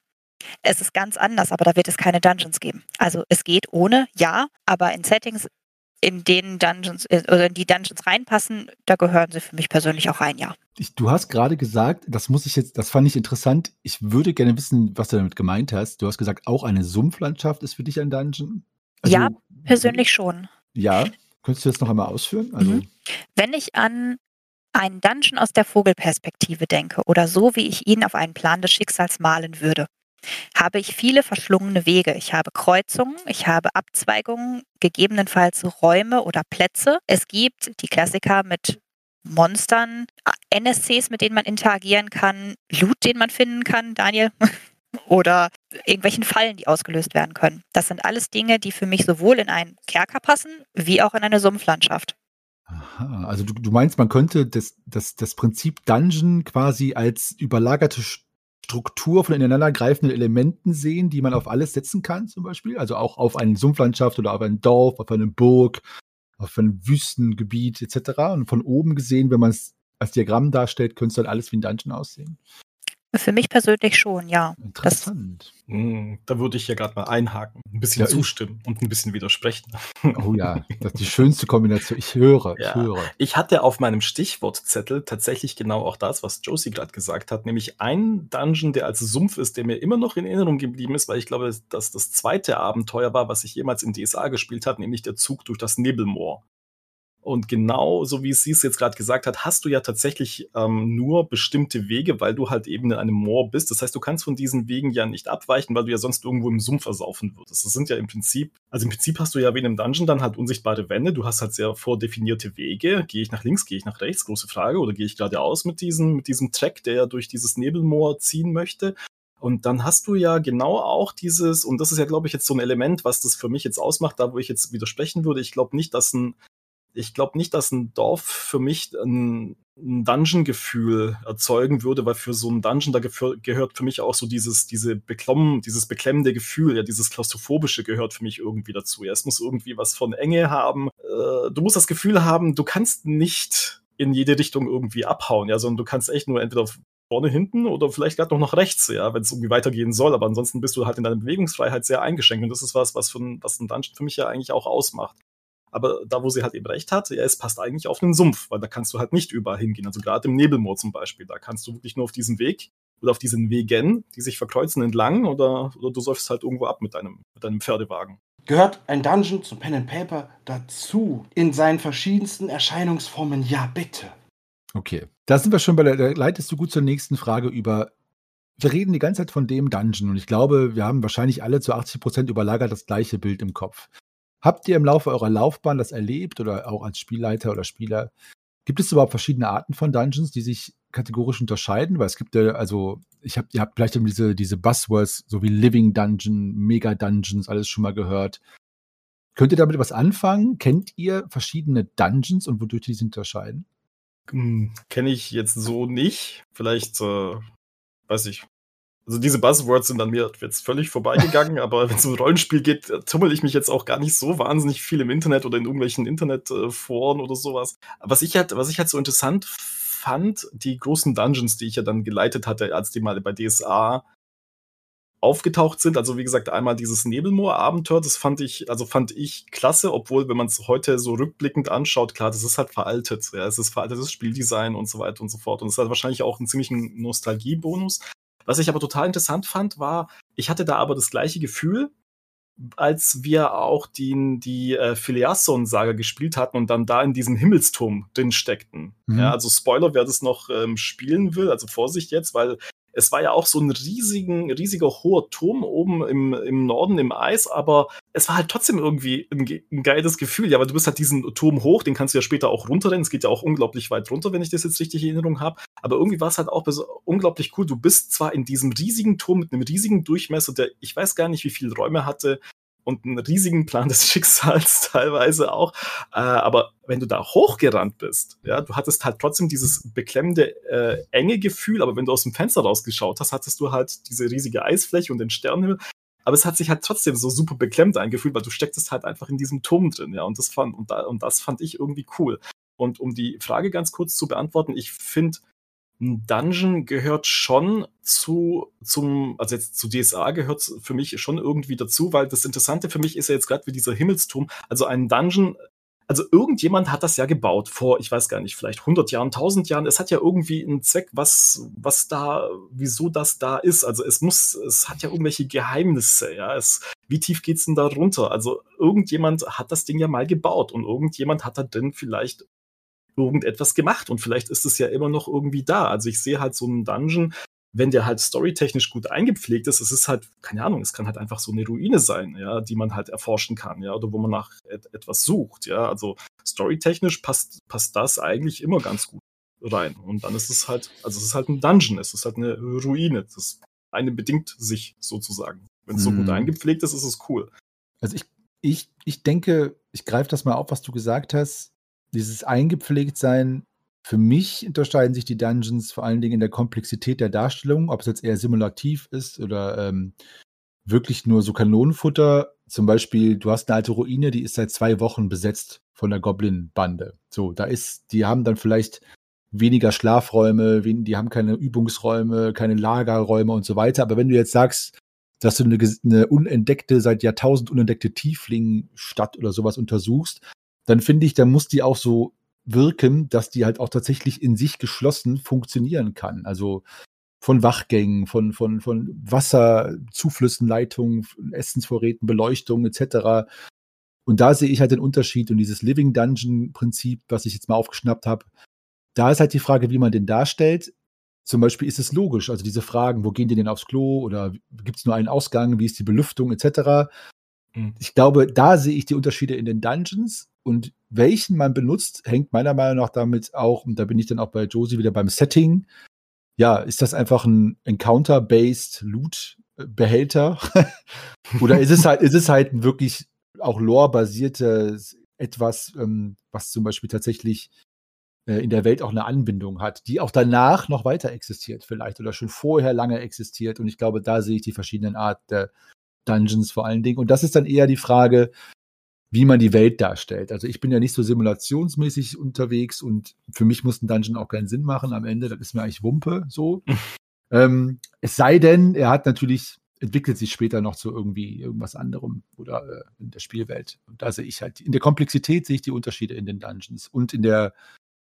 Es ist ganz anders, aber da wird es keine Dungeons geben. Also es geht ohne, ja, aber in Settings, in denen Dungeons äh, oder in die Dungeons reinpassen, da gehören sie für mich persönlich auch rein, ja. Ich, du hast gerade gesagt, das muss ich jetzt, das fand ich interessant. Ich würde gerne wissen, was du damit gemeint hast. Du hast gesagt, auch eine Sumpflandschaft ist für dich ein Dungeon. Also, ja, persönlich schon. Ja, könntest du das noch einmal ausführen? Also, mhm. Wenn ich an einen Dungeon aus der Vogelperspektive denke oder so, wie ich ihn auf einen Plan des Schicksals malen würde, habe ich viele verschlungene Wege. Ich habe Kreuzungen, ich habe Abzweigungen, gegebenenfalls Räume oder Plätze. Es gibt die Klassiker mit Monstern, NSCs, mit denen man interagieren kann, Loot, den man finden kann, Daniel, oder irgendwelchen Fallen, die ausgelöst werden können. Das sind alles Dinge, die für mich sowohl in einen Kerker passen, wie auch in eine Sumpflandschaft. Aha, also du, du meinst, man könnte das, das, das Prinzip Dungeon quasi als überlagerte Struktur von ineinandergreifenden Elementen sehen, die man auf alles setzen kann, zum Beispiel. Also auch auf eine Sumpflandschaft oder auf ein Dorf, auf eine Burg, auf ein Wüstengebiet etc. Und von oben gesehen, wenn man es als Diagramm darstellt, könnte es dann alles wie ein Dungeon aussehen. Für mich persönlich schon, ja. Interessant. Das, da würde ich ja gerade mal einhaken, ein bisschen ja, zustimmen und ein bisschen widersprechen. Oh ja, das ist die schönste Kombination. Ich höre, ja. ich höre. Ich hatte auf meinem Stichwortzettel tatsächlich genau auch das, was Josie gerade gesagt hat, nämlich ein Dungeon, der als Sumpf ist, der mir immer noch in Erinnerung geblieben ist, weil ich glaube, dass das zweite Abenteuer war, was ich jemals in DSA gespielt habe, nämlich der Zug durch das Nebelmoor. Und genau so wie sie es jetzt gerade gesagt hat, hast du ja tatsächlich ähm, nur bestimmte Wege, weil du halt eben in einem Moor bist. Das heißt, du kannst von diesen Wegen ja nicht abweichen, weil du ja sonst irgendwo im Sumpf versaufen würdest. Das sind ja im Prinzip, also im Prinzip hast du ja wie in einem Dungeon dann halt unsichtbare Wände. Du hast halt sehr vordefinierte Wege. Gehe ich nach links, gehe ich nach rechts? Große Frage. Oder gehe ich geradeaus mit diesem, mit diesem Track, der ja durch dieses Nebelmoor ziehen möchte? Und dann hast du ja genau auch dieses, und das ist ja, glaube ich, jetzt so ein Element, was das für mich jetzt ausmacht, da wo ich jetzt widersprechen würde. Ich glaube nicht, dass ein ich glaube nicht, dass ein Dorf für mich ein, ein Dungeon-Gefühl erzeugen würde, weil für so ein Dungeon, da gehört für mich auch so dieses, diese beklommen, dieses beklemmende Gefühl, ja, dieses klaustrophobische gehört für mich irgendwie dazu. Ja, es muss irgendwie was von Enge haben. Äh, du musst das Gefühl haben, du kannst nicht in jede Richtung irgendwie abhauen, ja, sondern du kannst echt nur entweder vorne, hinten oder vielleicht gerade noch nach rechts, ja, wenn es irgendwie weitergehen soll. Aber ansonsten bist du halt in deiner Bewegungsfreiheit sehr eingeschränkt. Und das ist was, was, für was ein Dungeon für mich ja eigentlich auch ausmacht. Aber da, wo sie halt eben recht hat, ja, es passt eigentlich auf einen Sumpf, weil da kannst du halt nicht überall hingehen. Also gerade im Nebelmoor zum Beispiel, da kannst du wirklich nur auf diesen Weg oder auf diesen Wegen, die sich verkreuzen, entlang oder, oder du säufst halt irgendwo ab mit deinem, mit deinem Pferdewagen. Gehört ein Dungeon zum Pen and Paper dazu? In seinen verschiedensten Erscheinungsformen? Ja, bitte. Okay, da sind wir schon bei der, da leitest du gut zur nächsten Frage über. Wir reden die ganze Zeit von dem Dungeon und ich glaube, wir haben wahrscheinlich alle zu 80 Prozent überlagert das gleiche Bild im Kopf. Habt ihr im Laufe eurer Laufbahn das erlebt oder auch als Spielleiter oder Spieler? Gibt es überhaupt verschiedene Arten von Dungeons, die sich kategorisch unterscheiden? Weil es gibt ja, also, ich hab, ihr habt vielleicht diese, diese Buzzwords, so wie Living Dungeon, Mega Dungeons, alles schon mal gehört. Könnt ihr damit was anfangen? Kennt ihr verschiedene Dungeons und wodurch die sich unterscheiden? Hm, Kenne ich jetzt so nicht. Vielleicht, äh, weiß ich, also diese Buzzwords sind an mir jetzt völlig vorbeigegangen, aber wenn es um Rollenspiel geht, tummel ich mich jetzt auch gar nicht so wahnsinnig viel im Internet oder in irgendwelchen Internetforen oder sowas. Was ich halt, was ich halt so interessant fand, die großen Dungeons, die ich ja dann geleitet hatte, als die mal bei DSA aufgetaucht sind. Also wie gesagt, einmal dieses Nebelmoor-Abenteuer, das fand ich, also fand ich klasse, obwohl, wenn man es heute so rückblickend anschaut, klar, das ist halt veraltet. Ja, es ist veraltetes Spieldesign und so weiter und so fort. Und es hat wahrscheinlich auch einen ziemlichen Nostalgiebonus. Was ich aber total interessant fand, war, ich hatte da aber das gleiche Gefühl, als wir auch die, die äh, Filiasson-Saga gespielt hatten und dann da in diesem Himmelsturm drin steckten. Mhm. Ja, also Spoiler, wer das noch ähm, spielen will, also Vorsicht jetzt, weil es war ja auch so ein riesigen, riesiger hoher Turm oben im, im Norden im Eis, aber es war halt trotzdem irgendwie ein, ein geiles Gefühl. Ja, weil du bist halt diesen Turm hoch, den kannst du ja später auch runterrennen. Es geht ja auch unglaublich weit runter, wenn ich das jetzt richtig in Erinnerung habe. Aber irgendwie war es halt auch unglaublich cool. Du bist zwar in diesem riesigen Turm mit einem riesigen Durchmesser, der ich weiß gar nicht, wie viele Räume hatte, und einen riesigen Plan des Schicksals teilweise auch. Äh, aber wenn du da hochgerannt bist, ja, du hattest halt trotzdem dieses beklemmende, äh, enge Gefühl, aber wenn du aus dem Fenster rausgeschaut hast, hattest du halt diese riesige Eisfläche und den Sternenhimmel. Aber es hat sich halt trotzdem so super beklemmt angefühlt, weil du stecktest halt einfach in diesem Turm drin, ja, und das fand, und, da, und das fand ich irgendwie cool. Und um die Frage ganz kurz zu beantworten, ich finde, ein Dungeon gehört schon zu, zum, also jetzt zu DSA gehört für mich schon irgendwie dazu, weil das Interessante für mich ist ja jetzt gerade wie dieser Himmelsturm. Also ein Dungeon, also irgendjemand hat das ja gebaut vor, ich weiß gar nicht, vielleicht 100 Jahren, 1000 Jahren. Es hat ja irgendwie einen Zweck, was, was da, wieso das da ist. Also es muss, es hat ja irgendwelche Geheimnisse, ja. Es, wie tief geht's denn da runter? Also irgendjemand hat das Ding ja mal gebaut und irgendjemand hat da drin vielleicht irgendetwas gemacht und vielleicht ist es ja immer noch irgendwie da. Also ich sehe halt so einen Dungeon, wenn der halt storytechnisch gut eingepflegt ist, es ist halt, keine Ahnung, es kann halt einfach so eine Ruine sein, ja, die man halt erforschen kann, ja, oder wo man nach et etwas sucht, ja. Also storytechnisch passt, passt das eigentlich immer ganz gut rein. Und dann ist es halt, also es ist halt ein Dungeon, es ist halt eine Ruine. Das eine bedingt sich sozusagen. Wenn es so gut mhm. eingepflegt ist, ist es cool. Also ich, ich, ich denke, ich greife das mal auf, was du gesagt hast dieses Eingepflegtsein, für mich unterscheiden sich die Dungeons vor allen Dingen in der Komplexität der Darstellung, ob es jetzt eher simulativ ist oder ähm, wirklich nur so Kanonenfutter. Zum Beispiel, du hast eine alte Ruine, die ist seit zwei Wochen besetzt von der Goblin-Bande. So, da ist, die haben dann vielleicht weniger Schlafräume, die haben keine Übungsräume, keine Lagerräume und so weiter. Aber wenn du jetzt sagst, dass du eine, eine unentdeckte, seit Jahrtausend unentdeckte Tieflingstadt oder sowas untersuchst, dann finde ich, da muss die auch so wirken, dass die halt auch tatsächlich in sich geschlossen funktionieren kann. Also von Wachgängen, von, von, von Wasserzuflüssen, Leitungen, Essensvorräten, Beleuchtung etc. Und da sehe ich halt den Unterschied und dieses Living Dungeon Prinzip, was ich jetzt mal aufgeschnappt habe, da ist halt die Frage, wie man den darstellt. Zum Beispiel ist es logisch, also diese Fragen, wo gehen die denn aufs Klo oder gibt es nur einen Ausgang, wie ist die Belüftung etc. Mhm. Ich glaube, da sehe ich die Unterschiede in den Dungeons und welchen man benutzt, hängt meiner Meinung nach damit auch, und da bin ich dann auch bei Josie wieder beim Setting. Ja, ist das einfach ein Encounter-based Loot-Behälter? Oder ist es halt, ist es halt wirklich auch lore-basiertes etwas, ähm, was zum Beispiel tatsächlich äh, in der Welt auch eine Anbindung hat, die auch danach noch weiter existiert, vielleicht oder schon vorher lange existiert. Und ich glaube, da sehe ich die verschiedenen Art der Dungeons vor allen Dingen. Und das ist dann eher die Frage, wie man die Welt darstellt. Also ich bin ja nicht so simulationsmäßig unterwegs und für mich muss ein Dungeon auch keinen Sinn machen am Ende. Das ist mir eigentlich Wumpe so. ähm, es sei denn, er hat natürlich, entwickelt sich später noch zu irgendwie irgendwas anderem oder äh, in der Spielwelt. Und da sehe ich halt, in der Komplexität sehe ich die Unterschiede in den Dungeons und in der,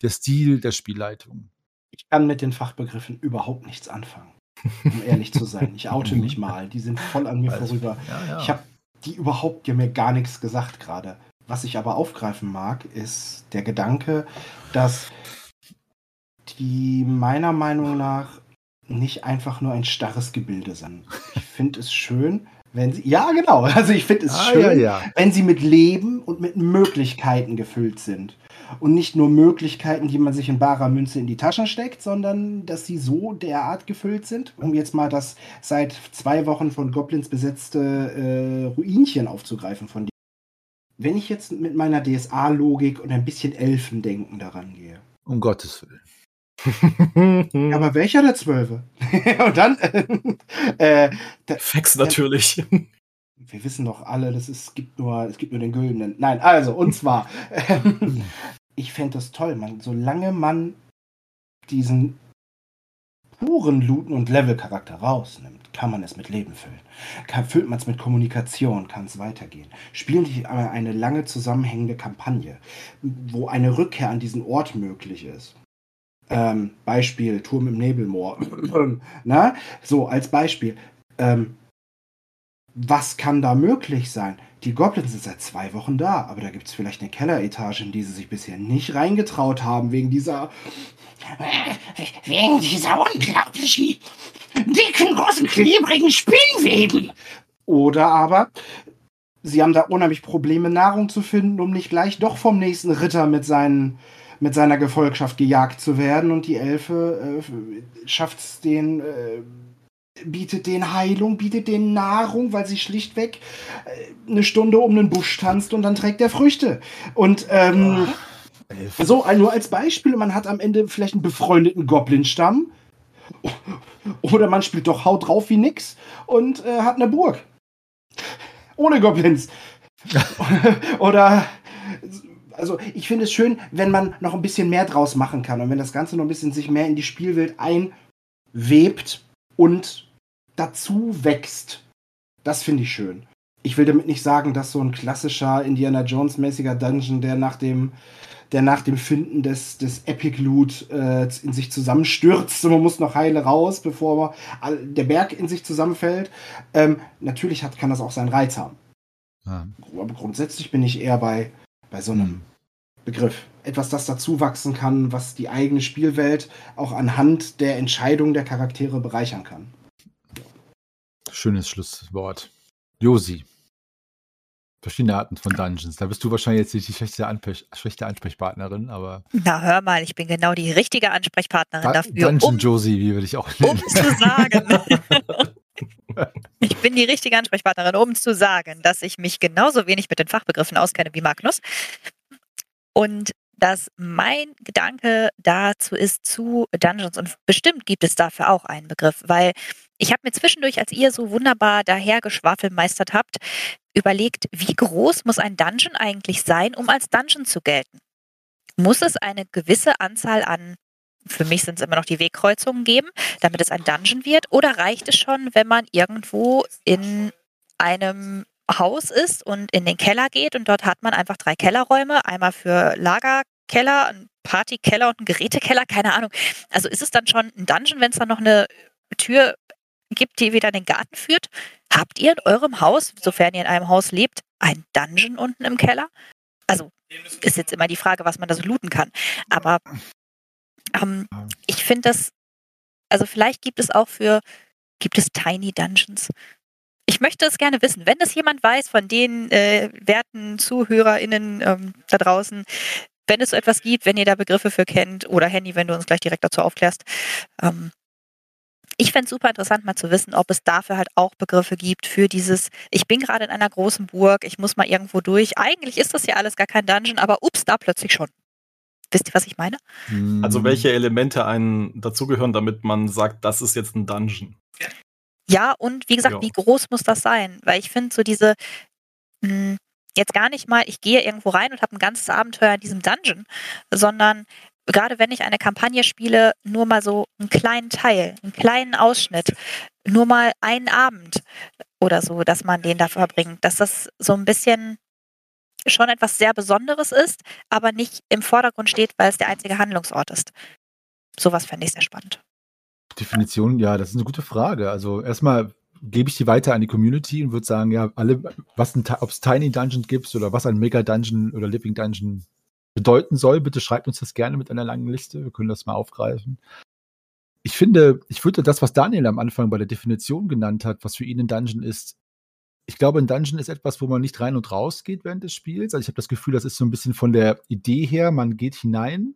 der Stil der Spielleitung. Ich kann mit den Fachbegriffen überhaupt nichts anfangen um ehrlich zu sein. Ich oute mich mal. Die sind voll an mir also, vorüber. Ja, ja. Ich habe die überhaupt die mir gar nichts gesagt gerade. Was ich aber aufgreifen mag, ist der Gedanke, dass die meiner Meinung nach nicht einfach nur ein starres Gebilde sind. Ich finde es schön, wenn sie. Ja, genau. Also ich finde es ah, schön, ja, wenn sie mit Leben und mit Möglichkeiten gefüllt sind und nicht nur Möglichkeiten, die man sich in barer Münze in die Taschen steckt, sondern dass sie so derart gefüllt sind, um jetzt mal das seit zwei Wochen von Goblins besetzte äh, Ruinchen aufzugreifen von dir. Wenn ich jetzt mit meiner DSA-Logik und ein bisschen Elfendenken daran gehe. Um Gottes Willen. aber welcher der Zwölfe? und dann. äh, Fax natürlich. wir wissen doch alle, das ist, es gibt nur, es gibt nur den Güldenen. Nein, also, und zwar, ich fände das toll, man, solange man diesen puren Looten und Levelcharakter rausnimmt, kann man es mit Leben füllen. Kann, füllt man es mit Kommunikation, kann es weitergehen. Spielen die aber eine lange zusammenhängende Kampagne, wo eine Rückkehr an diesen Ort möglich ist. Ähm, Beispiel Turm im Nebelmoor. Na? So, als Beispiel. Ähm, was kann da möglich sein? Die Goblins sind seit zwei Wochen da, aber da gibt es vielleicht eine Kelleretage, in die sie sich bisher nicht reingetraut haben, wegen dieser. Wegen dieser unglaublichen, dicken, großen, klebrigen Spinnweben. Oder aber, sie haben da unheimlich Probleme, Nahrung zu finden, um nicht gleich doch vom nächsten Ritter mit, seinen, mit seiner Gefolgschaft gejagt zu werden. Und die Elfe äh, schafft es den. Äh, bietet den Heilung, bietet den Nahrung, weil sie schlichtweg äh, eine Stunde um den Busch tanzt und dann trägt er Früchte. Und ähm, oh, so, nur als Beispiel, man hat am Ende vielleicht einen befreundeten Goblin-Stamm. Oder man spielt doch Haut drauf wie nix und äh, hat eine Burg. Ohne Goblins. Oder also ich finde es schön, wenn man noch ein bisschen mehr draus machen kann und wenn das Ganze noch ein bisschen sich mehr in die Spielwelt einwebt und dazu wächst. Das finde ich schön. Ich will damit nicht sagen, dass so ein klassischer Indiana Jones-mäßiger Dungeon, der nach dem, der nach dem Finden des, des Epic Loot äh, in sich zusammenstürzt und man muss noch heile raus, bevor der Berg in sich zusammenfällt. Ähm, natürlich hat, kann das auch seinen Reiz haben. Ja. Aber grundsätzlich bin ich eher bei, bei so einem hm. Begriff. Etwas, das dazu wachsen kann, was die eigene Spielwelt auch anhand der Entscheidung der Charaktere bereichern kann. Schönes Schlusswort. Josi. Verschiedene Arten von Dungeons. Da bist du wahrscheinlich jetzt nicht die schlechte, Ansprech schlechte Ansprechpartnerin, aber. Na, hör mal, ich bin genau die richtige Ansprechpartnerin da dafür. Dungeon um, Josie, wie würde ich auch nennen. Um zu sagen. ich bin die richtige Ansprechpartnerin, um zu sagen, dass ich mich genauso wenig mit den Fachbegriffen auskenne wie Magnus. Und dass mein Gedanke dazu ist zu Dungeons und bestimmt gibt es dafür auch einen Begriff, weil ich habe mir zwischendurch, als ihr so wunderbar dahergeschwafelmeistert habt, überlegt, wie groß muss ein Dungeon eigentlich sein, um als Dungeon zu gelten? Muss es eine gewisse Anzahl an, für mich sind es immer noch die Wegkreuzungen geben, damit es ein Dungeon wird? Oder reicht es schon, wenn man irgendwo in einem Haus ist und in den Keller geht und dort hat man einfach drei Kellerräume, einmal für Lagerkeller, ein Partykeller und ein Gerätekeller, keine Ahnung. Also ist es dann schon ein Dungeon, wenn es dann noch eine Tür gibt, die wieder in den Garten führt? Habt ihr in eurem Haus, sofern ihr in einem Haus lebt, ein Dungeon unten im Keller? Also ist jetzt immer die Frage, was man da so looten kann. Aber ähm, ich finde das, also vielleicht gibt es auch für, gibt es Tiny Dungeons? Ich möchte es gerne wissen. Wenn es jemand weiß von den äh, werten ZuhörerInnen ähm, da draußen, wenn es so etwas gibt, wenn ihr da Begriffe für kennt, oder Handy, wenn du uns gleich direkt dazu aufklärst, ähm, ich fände es super interessant, mal zu wissen, ob es dafür halt auch Begriffe gibt für dieses, ich bin gerade in einer großen Burg, ich muss mal irgendwo durch. Eigentlich ist das ja alles gar kein Dungeon, aber ups, da plötzlich schon. Wisst ihr, was ich meine? Also welche Elemente einen dazugehören, damit man sagt, das ist jetzt ein Dungeon? Ja, und wie gesagt, ja. wie groß muss das sein? Weil ich finde so diese, mh, hm, jetzt gar nicht mal, ich gehe irgendwo rein und habe ein ganzes Abenteuer in diesem Dungeon, sondern gerade wenn ich eine Kampagne spiele, nur mal so einen kleinen Teil, einen kleinen Ausschnitt, nur mal einen Abend oder so, dass man den da verbringt, dass das so ein bisschen schon etwas sehr Besonderes ist, aber nicht im Vordergrund steht, weil es der einzige Handlungsort ist. Sowas fände ich sehr spannend. Definition, ja, das ist eine gute Frage. Also erstmal gebe ich die weiter an die Community und würde sagen, ja, alle, was ob es Tiny Dungeon gibt oder was ein Mega Dungeon oder Living Dungeon bedeuten soll, bitte schreibt uns das gerne mit einer langen Liste. Wir können das mal aufgreifen. Ich finde, ich würde das, was Daniel am Anfang bei der Definition genannt hat, was für ihn ein Dungeon ist, ich glaube, ein Dungeon ist etwas, wo man nicht rein und raus geht während des Spiels. Also ich habe das Gefühl, das ist so ein bisschen von der Idee her, man geht hinein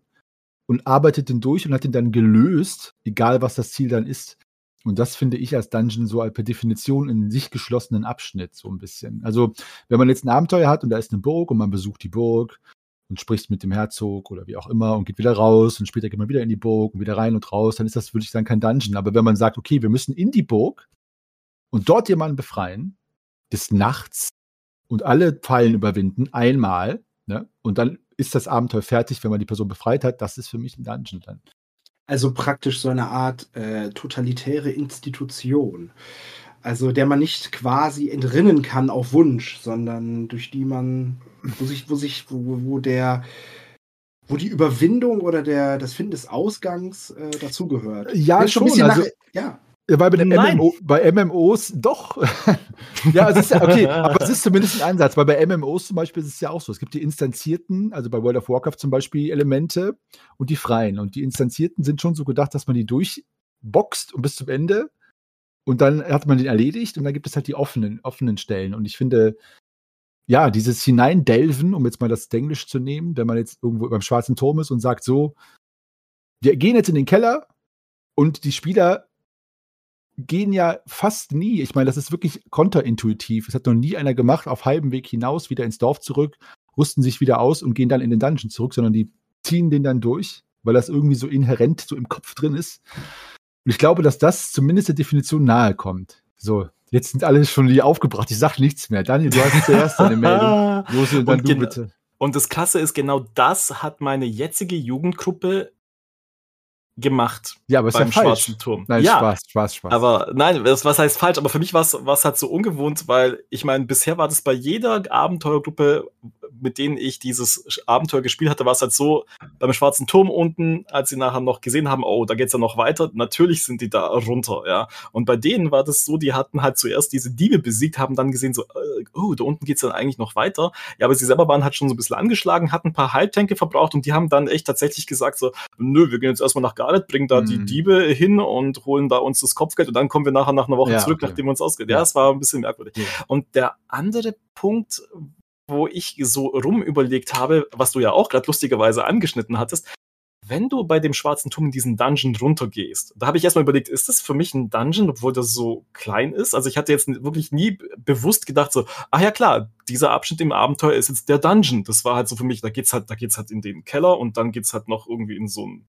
und arbeitet den durch und hat den dann gelöst, egal was das Ziel dann ist. Und das finde ich als Dungeon so per Definition in sich geschlossenen Abschnitt so ein bisschen. Also wenn man jetzt ein Abenteuer hat und da ist eine Burg und man besucht die Burg und spricht mit dem Herzog oder wie auch immer und geht wieder raus und später geht man wieder in die Burg und wieder rein und raus, dann ist das, würde ich sagen, kein Dungeon. Aber wenn man sagt, okay, wir müssen in die Burg und dort jemanden befreien, des Nachts und alle Fallen überwinden, einmal, ne? und dann ist das Abenteuer fertig, wenn man die Person befreit hat, das ist für mich ein Dungeon dann. Also praktisch so eine Art äh, totalitäre Institution. Also der man nicht quasi entrinnen kann auf Wunsch, sondern durch die man, wo sich, wo sich, wo, wo der, wo die Überwindung oder der, das Finden des Ausgangs äh, dazugehört. Ja, schon. ein bisschen Also, nach, ja. Ja, weil bei, den. MMO, bei MMOs doch. ja, es ist ja, okay, aber es ist zumindest ein Ansatz, weil bei MMOs zum Beispiel ist es ja auch so. Es gibt die instanzierten, also bei World of Warcraft zum Beispiel Elemente und die freien. Und die instanzierten sind schon so gedacht, dass man die durchboxt und bis zum Ende und dann hat man den erledigt und dann gibt es halt die offenen, offenen Stellen. Und ich finde, ja, dieses Hineindelven, um jetzt mal das Englisch zu nehmen, wenn man jetzt irgendwo beim schwarzen Turm ist und sagt so, wir gehen jetzt in den Keller und die Spieler gehen ja fast nie. Ich meine, das ist wirklich konterintuitiv. Es hat noch nie einer gemacht, auf halbem Weg hinaus, wieder ins Dorf zurück, rüsten sich wieder aus und gehen dann in den Dungeon zurück, sondern die ziehen den dann durch, weil das irgendwie so inhärent so im Kopf drin ist. Und ich glaube, dass das zumindest der Definition nahe kommt. So, jetzt sind alle schon wieder aufgebracht. Ich sag nichts mehr. Daniel, du hast zuerst deine Meldung. Und dann Und du bitte. Und das Klasse ist, genau das hat meine jetzige Jugendgruppe gemacht Ja, aber ist beim ja falsch. Schwarzen Turm. Nein, ja, Spaß, Spaß, Spaß. Aber nein, das, was heißt falsch? Aber für mich war es halt so ungewohnt, weil ich meine, bisher war das bei jeder Abenteuergruppe, mit denen ich dieses Abenteuer gespielt hatte, war es halt so, beim Schwarzen Turm unten, als sie nachher noch gesehen haben, oh, da geht's ja noch weiter, natürlich sind die da runter, ja. Und bei denen war das so, die hatten halt zuerst diese Diebe besiegt, haben dann gesehen, so, äh, oh, da unten geht's dann eigentlich noch weiter. Ja, aber sie selber waren halt schon so ein bisschen angeschlagen, hatten ein paar Heiltränke verbraucht und die haben dann echt tatsächlich gesagt, so, nö, wir gehen jetzt erstmal nach Gareth, bringen da die Mhm. Diebe hin und holen da uns das Kopfgeld und dann kommen wir nachher nach einer Woche Ja, zurück, okay. nachdem wir uns ausgeht. Ja. Ja, es war ein bisschen merkwürdig. Ja. Und der andere Punkt, wo ich so rum überlegt habe, was du ja auch gerade lustigerweise angeschnitten hattest, wenn du bei dem schwarzen Turm in diesen Dungeon runtergehst, da habe ich erstmal überlegt, ist das für mich ein Dungeon, obwohl das so klein ist? Also ich hatte jetzt wirklich nie bewusst gedacht, so, ach ja klar, dieser Abschnitt im Abenteuer ist jetzt der Dungeon. Das war halt so für mich, da geht's halt, da geht's halt in den Keller und dann geht's halt noch irgendwie in so ein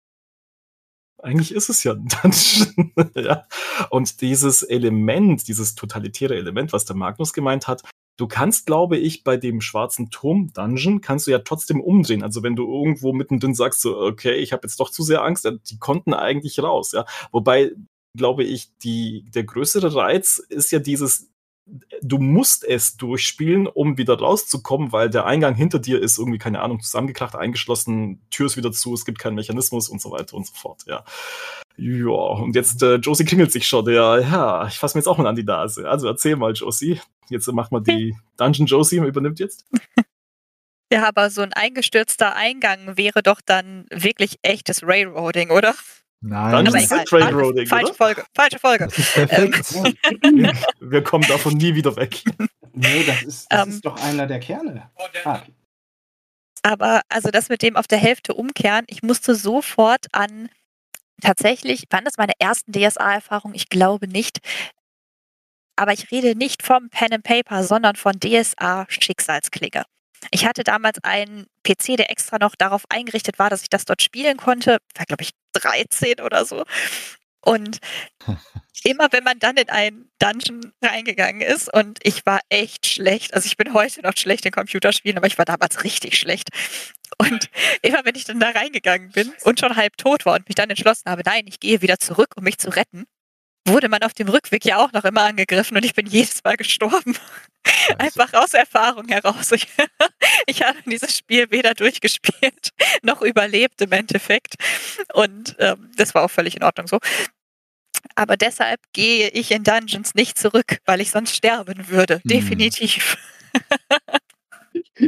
eigentlich ist es ja ein Dungeon. ja. Und dieses Element, dieses totalitäre Element, was der Magnus gemeint hat, du kannst, glaube ich, bei dem schwarzen Turm Dungeon kannst du ja trotzdem umdrehen. Also wenn du irgendwo mittendrin sagst, so, okay, ich habe jetzt doch zu sehr Angst, die konnten eigentlich raus, ja. Wobei, glaube ich, die, der größere Reiz ist ja dieses, du musst es durchspielen, um wieder rauszukommen, weil der Eingang hinter dir ist irgendwie, keine Ahnung, zusammengekracht, eingeschlossen, Tür ist wieder zu, es gibt keinen Mechanismus und so weiter und so fort, ja. Ja, und jetzt, äh, Josie klingelt sich schon, ja, ja, ich fasse mir jetzt auch mal an die Nase. Also erzähl mal, Josie. Jetzt machen wir die Dungeon Josie, übernimmt jetzt. Ja, aber so ein eingestürzter Eingang wäre doch dann wirklich echtes Railroading, oder? Nein, Dann Aber ist egal. es Railroading, falsche oder? Folge, falsche Folge. das ist perfekt. Wir, wir kommen davon nie wieder weg. Nee, das ist, das Ähm. ist doch einer der Kerne. Ah, Aber also das mit dem auf der Hälfte umkehren, ich musste sofort an tatsächlich, waren das meine ersten DSA-Erfahrungen? Ich glaube nicht. Aber ich rede nicht vom Pen and Paper, sondern von DSA Schicksalsklinge. Ich hatte damals einen PC, der extra noch darauf eingerichtet war, dass ich das dort spielen konnte. War, glaube ich, 13 oder so. Und immer wenn man dann in einen Dungeon reingegangen ist und ich war echt schlecht, also ich bin heute noch schlecht in Computerspielen, aber ich war damals richtig schlecht. Und immer wenn ich dann da reingegangen bin und schon halb tot war und mich dann entschlossen habe, nein, ich gehe wieder zurück, um mich zu retten, wurde man auf dem Rückweg ja auch noch immer angegriffen und ich bin jedes Mal gestorben. Einfach aus Erfahrung heraus. Ich, ich habe dieses Spiel weder durchgespielt noch überlebt im Endeffekt. Und ähm, das war auch völlig in Ordnung so. Aber deshalb gehe ich in Dungeons nicht zurück, weil ich sonst sterben würde. Hm. Definitiv.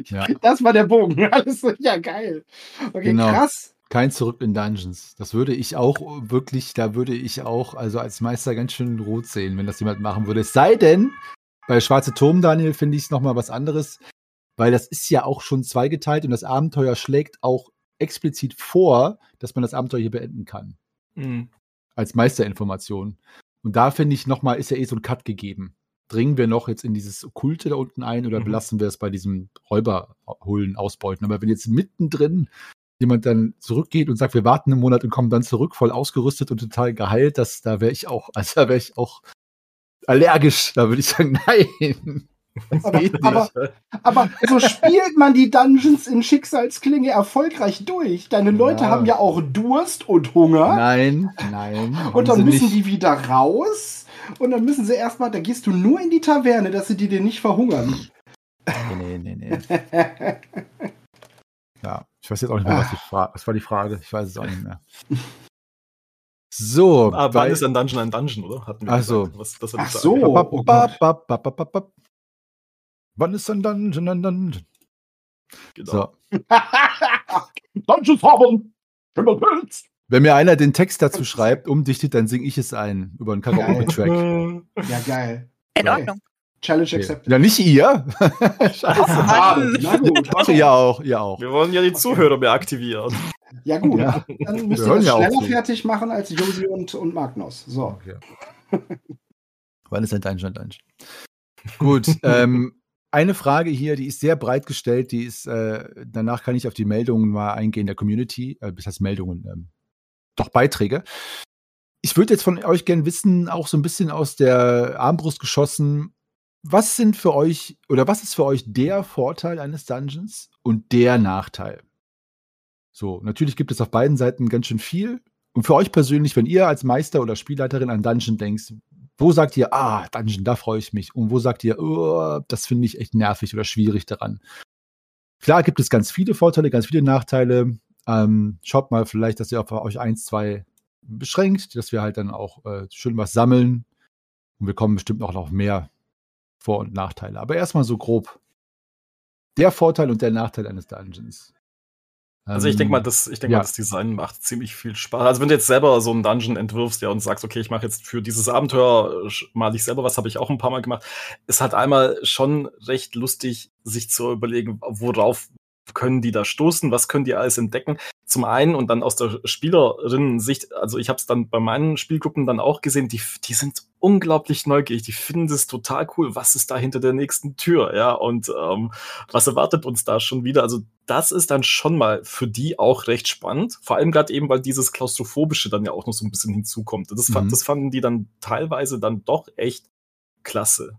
Ja. Das war der Bogen. Alles so, ja, geil. Okay, Genau. krass. Kein Zurück in Dungeons. Das würde ich auch wirklich, da würde ich auch, also als Meister ganz schön rot sehen, wenn das jemand machen würde. Es sei denn, bei Schwarze Turm, Daniel, finde ich es nochmal was anderes, weil das ist ja auch schon zweigeteilt und das Abenteuer schlägt auch explizit vor, dass man das Abenteuer hier beenden kann. Mhm. Als Meisterinformation. Und da finde ich nochmal, ist ja eh so ein Cut gegeben. Dringen wir noch jetzt in dieses Okkulte da unten ein oder Mhm. belassen wir es bei diesem Räuberholen ausbeuten? Aber wenn jetzt mittendrin jemand dann zurückgeht und sagt, wir warten einen Monat und kommen dann zurück, voll ausgerüstet und total geheilt, das, da wäre ich auch, also da wäre ich auch allergisch. Da würde ich sagen, nein. Aber, aber, aber so spielt man die Dungeons in Schicksalsklinge erfolgreich durch. Deine Leute Ja. haben ja auch Durst und Hunger. Nein, nein. Und dann müssen nicht. die wieder raus. Und dann müssen sie erstmal, da gehst du nur in die Taverne, dass sie die dir nicht verhungern. Nee, nee, nee, nee. Ja, ich weiß jetzt auch nicht mehr, was, die Fra was war die Frage. Ich weiß es auch nicht mehr. So, Ah, wann ist ein Dungeon ein Dungeon, oder? Hatten Ach so. Was, das hat Ach ich so. Oh. Wann ist ein Dungeon ein Dungeon? Genau. So. Dungeons haben Schimmelpilz. Wenn mir einer den Text dazu schreibt, umdichtet, dann singe ich es ein über einen Karaoke-Track. Ja, geil. In. Ordnung. Challenge Okay. accepted. Ja, nicht ihr. Scheiße. Schade. Na gut. Ihr auch, ihr auch. Wir wollen ja die Zuhörer mehr aktivieren. Ja, gut. Ja. Dann müsst Wir ihr das ja schneller fertig machen als Josi und, und Magnus. So. Okay. Wann ist ein Dungeon ein Dungeon? Gut, ähm, eine Frage hier, die ist sehr breit gestellt, die ist, äh, danach kann ich auf die Meldungen mal eingehen der Community, äh, das heißt Meldungen, ähm, doch Beiträge. Ich würde jetzt von euch gern wissen, auch so ein bisschen aus der Armbrust geschossen, was sind für euch oder was ist für euch der Vorteil eines Dungeons und der Nachteil? So, natürlich gibt es auf beiden Seiten ganz schön viel. Und für euch persönlich, wenn ihr als Meister oder Spielleiterin an Dungeon denkst, wo sagt ihr, ah, Dungeon, da freue ich mich? Und wo sagt ihr, oh, das finde ich echt nervig oder schwierig daran? Klar gibt es ganz viele Vorteile, ganz viele Nachteile. Ähm, schaut mal vielleicht, dass ihr auf euch eins, zwei beschränkt, dass wir halt dann auch äh, schön was sammeln. Und wir kommen bestimmt auch noch mehr Vor- und Nachteile. Aber erstmal so grob der Vorteil und der Nachteil eines Dungeons. Also ich Ähm, denke mal, das, ich denke ja. mal, das Design macht ziemlich viel Spaß. Also wenn du jetzt selber so einen Dungeon entwirfst, ja, und sagst, okay, ich mache jetzt für dieses Abenteuer mal ich selber was, habe ich auch ein paar Mal gemacht. Ist halt einmal schon recht lustig, sich zu überlegen, worauf können die da stoßen, was können die alles entdecken. Zum einen und dann aus der Spielerinnen-Sicht, also ich habe es dann bei meinen Spielgruppen dann auch gesehen, die, die sind unglaublich neugierig, die finden es total cool, was ist da hinter der nächsten Tür, ja, und ähm, was erwartet uns da schon wieder. Also das ist dann schon mal für die auch recht spannend, vor allem gerade eben, weil dieses Klaustrophobische dann ja auch noch so ein bisschen hinzukommt. Das, Mhm. das fanden die dann teilweise dann doch echt klasse.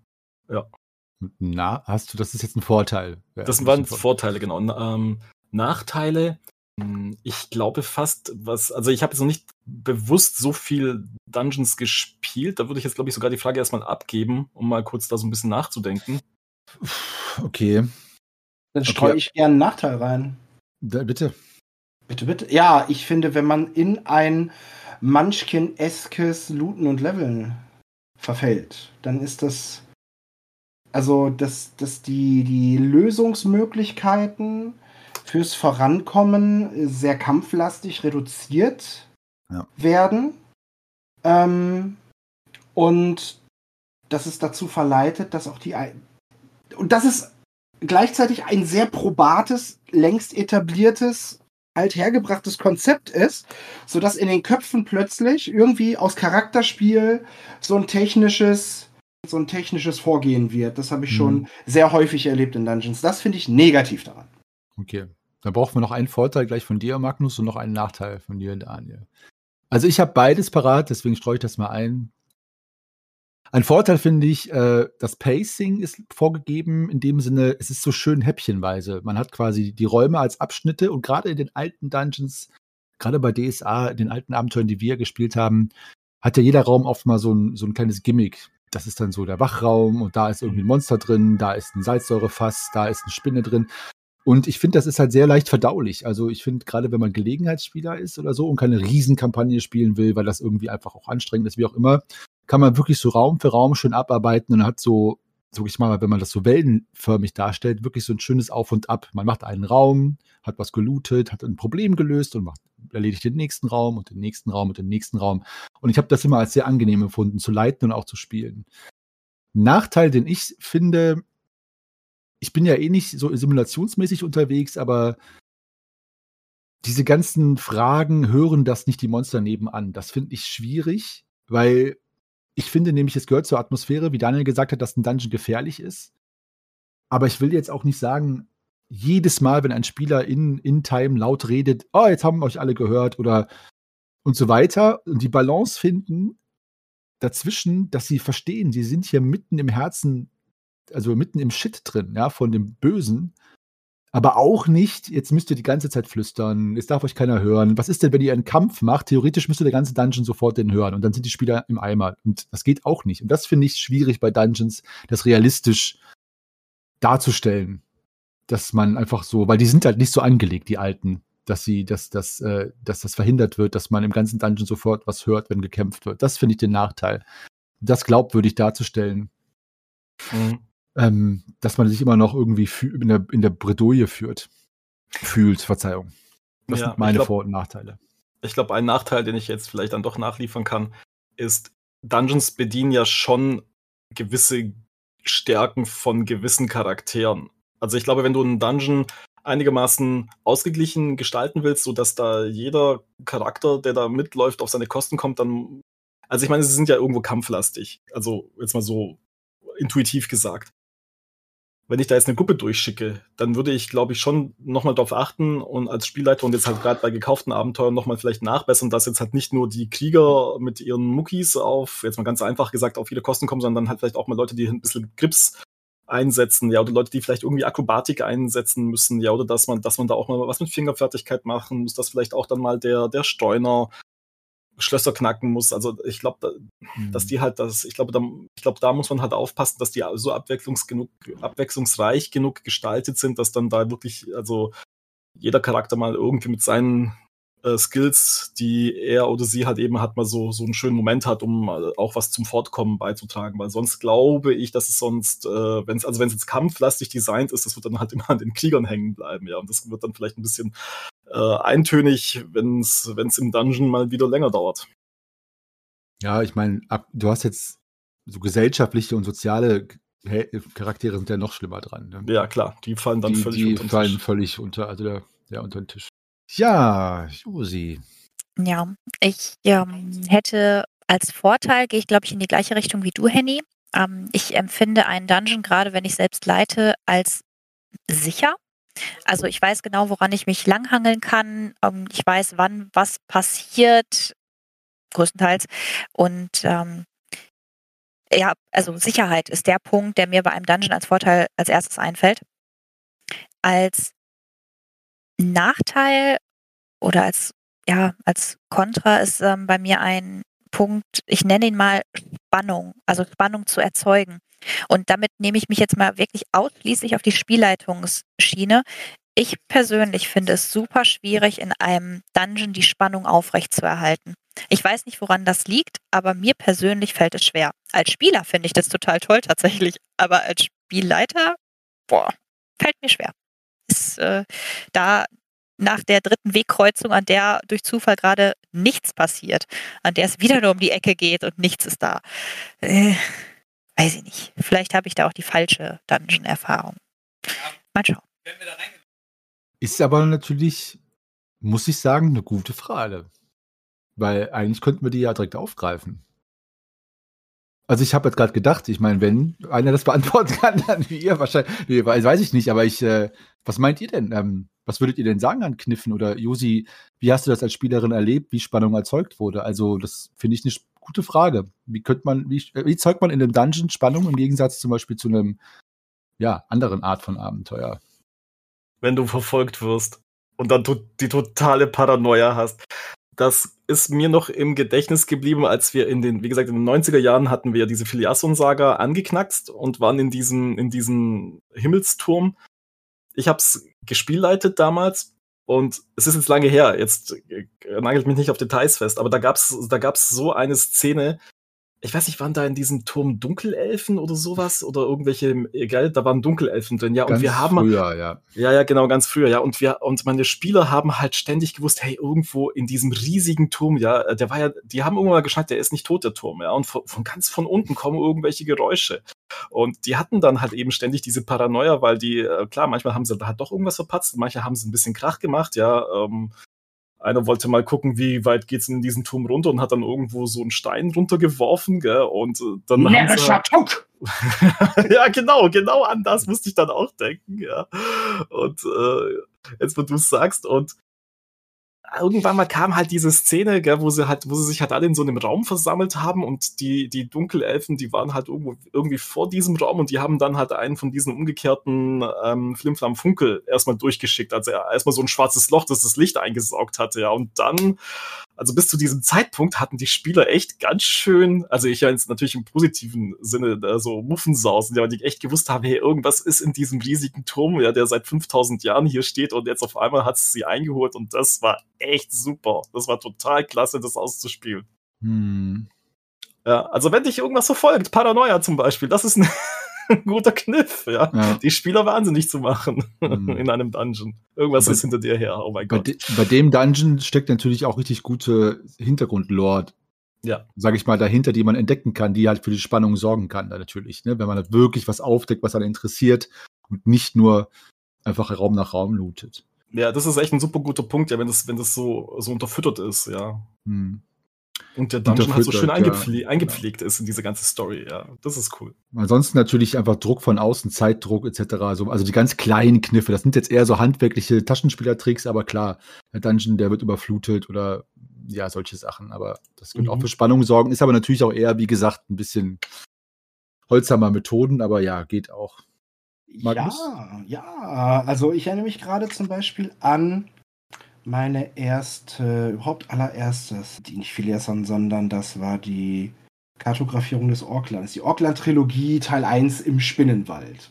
Na, hast du, das ist jetzt ein Vorteil. Ja, Das waren. Vorteile, genau. Ähm, Nachteile, hm, ich glaube fast, was, also ich habe jetzt noch nicht bewusst so viel Dungeons gespielt. Da würde ich jetzt, glaube ich, sogar die Frage erstmal abgeben, um mal kurz da so ein bisschen nachzudenken. Okay, Dann streue Okay. ich gerne einen Nachteil rein. da, bitte. Bitte, bitte. Ja, ich finde, wenn man in ein Munchkin-eskes Looten und Leveln verfällt, dann ist das. Also, dass, dass die, die Lösungsmöglichkeiten fürs Vorankommen sehr kampflastig reduziert Ja. werden. Ähm, und dass es dazu verleitet, dass auch die. Und das ist gleichzeitig ein sehr probates, längst etabliertes, althergebrachtes Konzept ist, sodass in den Köpfen plötzlich irgendwie aus Charakterspiel so ein technisches, so ein technisches Vorgehen wird. Das habe ich Mhm. schon sehr häufig erlebt in Dungeons. Das finde ich negativ daran. Okay. Dann brauchen wir noch einen Vorteil gleich von dir, Magnus, und noch einen Nachteil von dir, Daniel. Also ich habe beides parat, deswegen streue ich das mal ein. Ein Vorteil finde ich, äh, das Pacing ist vorgegeben, in dem Sinne, es ist so schön häppchenweise. Man hat quasi die Räume als Abschnitte und gerade in den alten Dungeons, gerade bei DSA, in den alten Abenteuern, die wir gespielt haben, hat ja jeder Raum oft mal so ein, so ein kleines Gimmick. Das ist dann so der Wachraum und da ist irgendwie ein Monster drin, da ist ein Salzsäurefass, da ist eine Spinne drin. Und ich finde, das ist halt sehr leicht verdaulich. Also ich finde, gerade wenn man Gelegenheitsspieler ist oder so und keine Riesenkampagne spielen will, weil das irgendwie einfach auch anstrengend ist, wie auch immer, kann man wirklich so Raum für Raum schön abarbeiten und hat so, sag ich mal, wenn man das so wellenförmig darstellt, wirklich so ein schönes Auf und Ab. Man macht einen Raum, hat was gelootet, hat ein Problem gelöst und macht, erledigt den nächsten Raum und den nächsten Raum und den nächsten Raum. Und ich habe das immer als sehr angenehm empfunden, zu leiten und auch zu spielen. Nachteil, den ich finde, ich bin ja eh nicht so simulationsmäßig unterwegs, aber diese ganzen Fragen hören das nicht die Monster nebenan. Das finde ich schwierig, weil ich finde nämlich, es gehört zur Atmosphäre, wie Daniel gesagt hat, dass ein Dungeon gefährlich ist. Aber ich will jetzt auch nicht sagen, jedes Mal, wenn ein Spieler in, in Time laut redet, oh, jetzt haben euch alle gehört oder und so weiter und die Balance finden dazwischen, dass sie verstehen, sie sind hier mitten im Herzen also mitten im Shit drin, ja, von dem Bösen. Aber auch nicht, jetzt müsst ihr die ganze Zeit flüstern, jetzt darf euch keiner hören. Was ist denn, wenn ihr einen Kampf macht? Theoretisch müsste der ganze Dungeon sofort den hören und dann sind die Spieler im Eimer. Und das geht auch nicht. Und das finde ich schwierig bei Dungeons, das realistisch darzustellen. Dass man einfach so, weil die sind halt nicht so angelegt, die alten, dass sie, dass, dass, äh, dass das verhindert wird, dass man im ganzen Dungeon sofort was hört, wenn gekämpft wird. Das finde ich den Nachteil. Das glaubwürdig darzustellen. Mhm. Ähm, dass man sich immer noch irgendwie in der, in der Bredouille führt. Fühlt, Verzeihung. Das Ja, sind meine glaub- Vor- und Nachteile. Ich glaube, ein Nachteil, den ich jetzt vielleicht dann doch nachliefern kann, ist, Dungeons bedienen ja schon gewisse Stärken von gewissen Charakteren. Also ich glaube, wenn du einen Dungeon einigermaßen ausgeglichen gestalten willst, sodass da jeder Charakter, der da mitläuft, auf seine Kosten kommt, dann. Also ich meine, sie sind ja irgendwo kampflastig. Also jetzt mal so intuitiv gesagt. Wenn ich da jetzt eine Gruppe durchschicke, dann würde ich, glaube ich, schon nochmal darauf achten und als Spielleiter und jetzt halt gerade bei gekauften Abenteuern nochmal vielleicht nachbessern, dass jetzt halt nicht nur die Krieger mit ihren Muckis auf, jetzt mal ganz einfach gesagt, auf viele Kosten kommen, sondern halt vielleicht auch mal Leute, die ein bisschen Grips einsetzen, ja, oder Leute, die vielleicht irgendwie Akrobatik einsetzen müssen, ja, oder dass man, dass man da auch mal was mit Fingerfertigkeit machen muss, dass vielleicht auch dann mal der, der Steuner Schlösser knacken muss. Also ich glaube, da, Mhm. dass die halt das, ich glaube, da, ich glaube, da muss man halt aufpassen, dass die so abwechslungs genug, abwechslungsreich genug gestaltet sind, dass dann da wirklich, also jeder Charakter mal irgendwie mit seinen äh, Skills, die er oder sie halt eben hat, mal so, so einen schönen Moment hat, um äh, auch was zum Fortkommen beizutragen. Weil sonst glaube ich, dass es sonst, äh, wenn es, also wenn es jetzt kampflastig designt ist, das wird dann halt immer an den Kriegern hängen bleiben, ja. Und das wird dann vielleicht ein bisschen äh, eintönig, wenn es im Dungeon mal wieder länger dauert. Ja, ich meine, du hast jetzt so gesellschaftliche und soziale Charaktere sind ja noch schlimmer dran. Ne? Ja, klar, die fallen dann die völlig die unter den fallen Tisch. völlig unter, also der, der unter den Tisch. Ja, Josi. Ja, ich ähm, hätte als Vorteil, gehe ich glaube ich in die gleiche Richtung wie du, Henny. Ähm, ich empfinde einen Dungeon, gerade wenn ich selbst leite, als sicher. Also ich weiß genau, woran ich mich langhangeln kann. Ähm, ich weiß, wann was passiert, größtenteils. Und ähm, ja, also Sicherheit ist der Punkt, der mir bei einem Dungeon als Vorteil als erstes einfällt. Als Nachteil oder als ja, als Kontra ist ähm, bei mir ein Punkt, ich nenne ihn mal Spannung, also Spannung zu erzeugen. Und damit nehme ich mich jetzt mal wirklich ausschließlich auf die Spielleitungsschiene. Ich persönlich finde es super schwierig, in einem Dungeon die Spannung aufrechtzuerhalten. Ich weiß nicht, woran das liegt, aber mir persönlich fällt es schwer. Als Spieler finde ich das total toll tatsächlich, aber als Spielleiter, boah, fällt mir schwer. Ist äh, da nach der dritten Wegkreuzung, an der durch Zufall gerade nichts passiert, an der es wieder nur um die Ecke geht und nichts ist da. Äh, weiß ich nicht. Vielleicht habe ich da auch die falsche Dungeon-Erfahrung. Mal schauen. Ist aber natürlich, muss ich sagen, eine gute Frage. Weil eigentlich könnten wir die ja direkt aufgreifen. Also ich habe jetzt gerade gedacht, ich meine, wenn einer das beantworten kann, dann wie ihr wahrscheinlich, nee, weiß, ich nicht, aber ich, äh, was meint ihr denn? Ähm, was würdet ihr denn sagen an Kniffen? Oder Josi, wie hast du das als Spielerin erlebt, wie Spannung erzeugt wurde? Also das finde ich eine gute Frage. Wie könnte man, wie, äh, wie zeugt man in einem Dungeon Spannung im Gegensatz zum Beispiel zu einem, ja, anderen Art von Abenteuer? wenn du verfolgt wirst und dann die totale Paranoia hast. Das ist mir noch im Gedächtnis geblieben, als wir in den, wie gesagt, in den 90er Jahren hatten wir diese Filiasson-Saga angeknackst und waren in diesem, in diesem Himmelsturm. Ich hab's gespielleitet damals und es ist jetzt lange her, jetzt äh, nagelt mich nicht auf Details fest, aber da gab's, da gab's so eine Szene, ich weiß nicht, waren da in diesem Turm Dunkelelfen oder sowas oder irgendwelche, egal, da waren Dunkelelfen drin, ja, und Ganz wir haben, früher, ja. ja, ja, genau, ganz früher, ja. Und wir, und meine Spieler haben halt ständig gewusst, hey, irgendwo in diesem riesigen Turm, ja, der war ja, die haben irgendwann mal geschnallt, der ist nicht tot, der Turm, ja. Und von, von ganz von unten kommen irgendwelche Geräusche. Und die hatten dann halt eben ständig diese Paranoia, weil die, äh, klar, manchmal haben sie da halt doch irgendwas verpatzt, manche haben sie ein bisschen Krach gemacht, ja. Ähm, einer wollte mal gucken, wie weit geht's in diesen Turm runter und hat dann irgendwo so einen Stein runtergeworfen, gell, und äh, dann haben sie, Närrischer ja, genau, genau an das musste ich dann auch denken, ja. Und äh, jetzt, wo du es sagst, und irgendwann mal kam halt diese Szene, gell, wo sie halt, wo sie sich halt alle in so einem Raum versammelt haben und die, die Dunkelelfen, die waren halt irgendwo irgendwie vor diesem Raum und die haben dann halt einen von diesen umgekehrten ähm, Flimflam Funkel erstmal durchgeschickt. Also erstmal so ein schwarzes Loch, das das Licht eingesaugt hatte, ja. Und dann also bis zu diesem Zeitpunkt hatten die Spieler echt ganz schön, also ich jetzt natürlich im positiven Sinne da so Muffensausen, ja, die echt gewusst haben, hey, irgendwas ist in diesem riesigen Turm, ja, der seit 5000 Jahren hier steht und jetzt auf einmal hat es sie eingeholt und das war echt super. Das war total klasse, das auszuspielen. Hm. Ja, also wenn dich irgendwas verfolgt, Paranoia zum Beispiel, das ist ein ein guter Kniff, ja? ja. Die Spieler wahnsinnig zu machen mhm. in einem Dungeon. Irgendwas bei, ist hinter dir her, oh mein Gott. De, bei dem Dungeon steckt natürlich auch richtig gute Hintergrundlore, ja. sage ich mal, dahinter, die man entdecken kann, die halt für die Spannung sorgen kann, da natürlich, ne? wenn man halt wirklich was aufdeckt, was einen interessiert und nicht nur einfach Raum nach Raum lootet. Ja, das ist echt ein super guter Punkt, ja, wenn das, wenn das so, so unterfüttert ist, ja. Hm. Und der Dungeon halt so schön eingepfle ja. eingepflegt ist in diese ganze Story, ja. Das ist cool. Ansonsten natürlich einfach Druck von außen, Zeitdruck etc. Also, also die ganz kleinen Kniffe. Das sind jetzt eher so handwerkliche Taschenspielertricks, aber klar, der Dungeon, der wird überflutet oder ja, solche Sachen. Aber das könnte mhm. auch für Spannung sorgen. Ist aber natürlich auch eher, wie gesagt, ein bisschen holzsamer Methoden, aber ja, geht auch. Magnus? Ja, ja. Also ich erinnere mich gerade zum Beispiel an meine erste, überhaupt allererstes, die nicht Filiason, sondern das war die Kartografierung des Orklands. Die Orkland-Trilogie Teil 1 im Spinnenwald.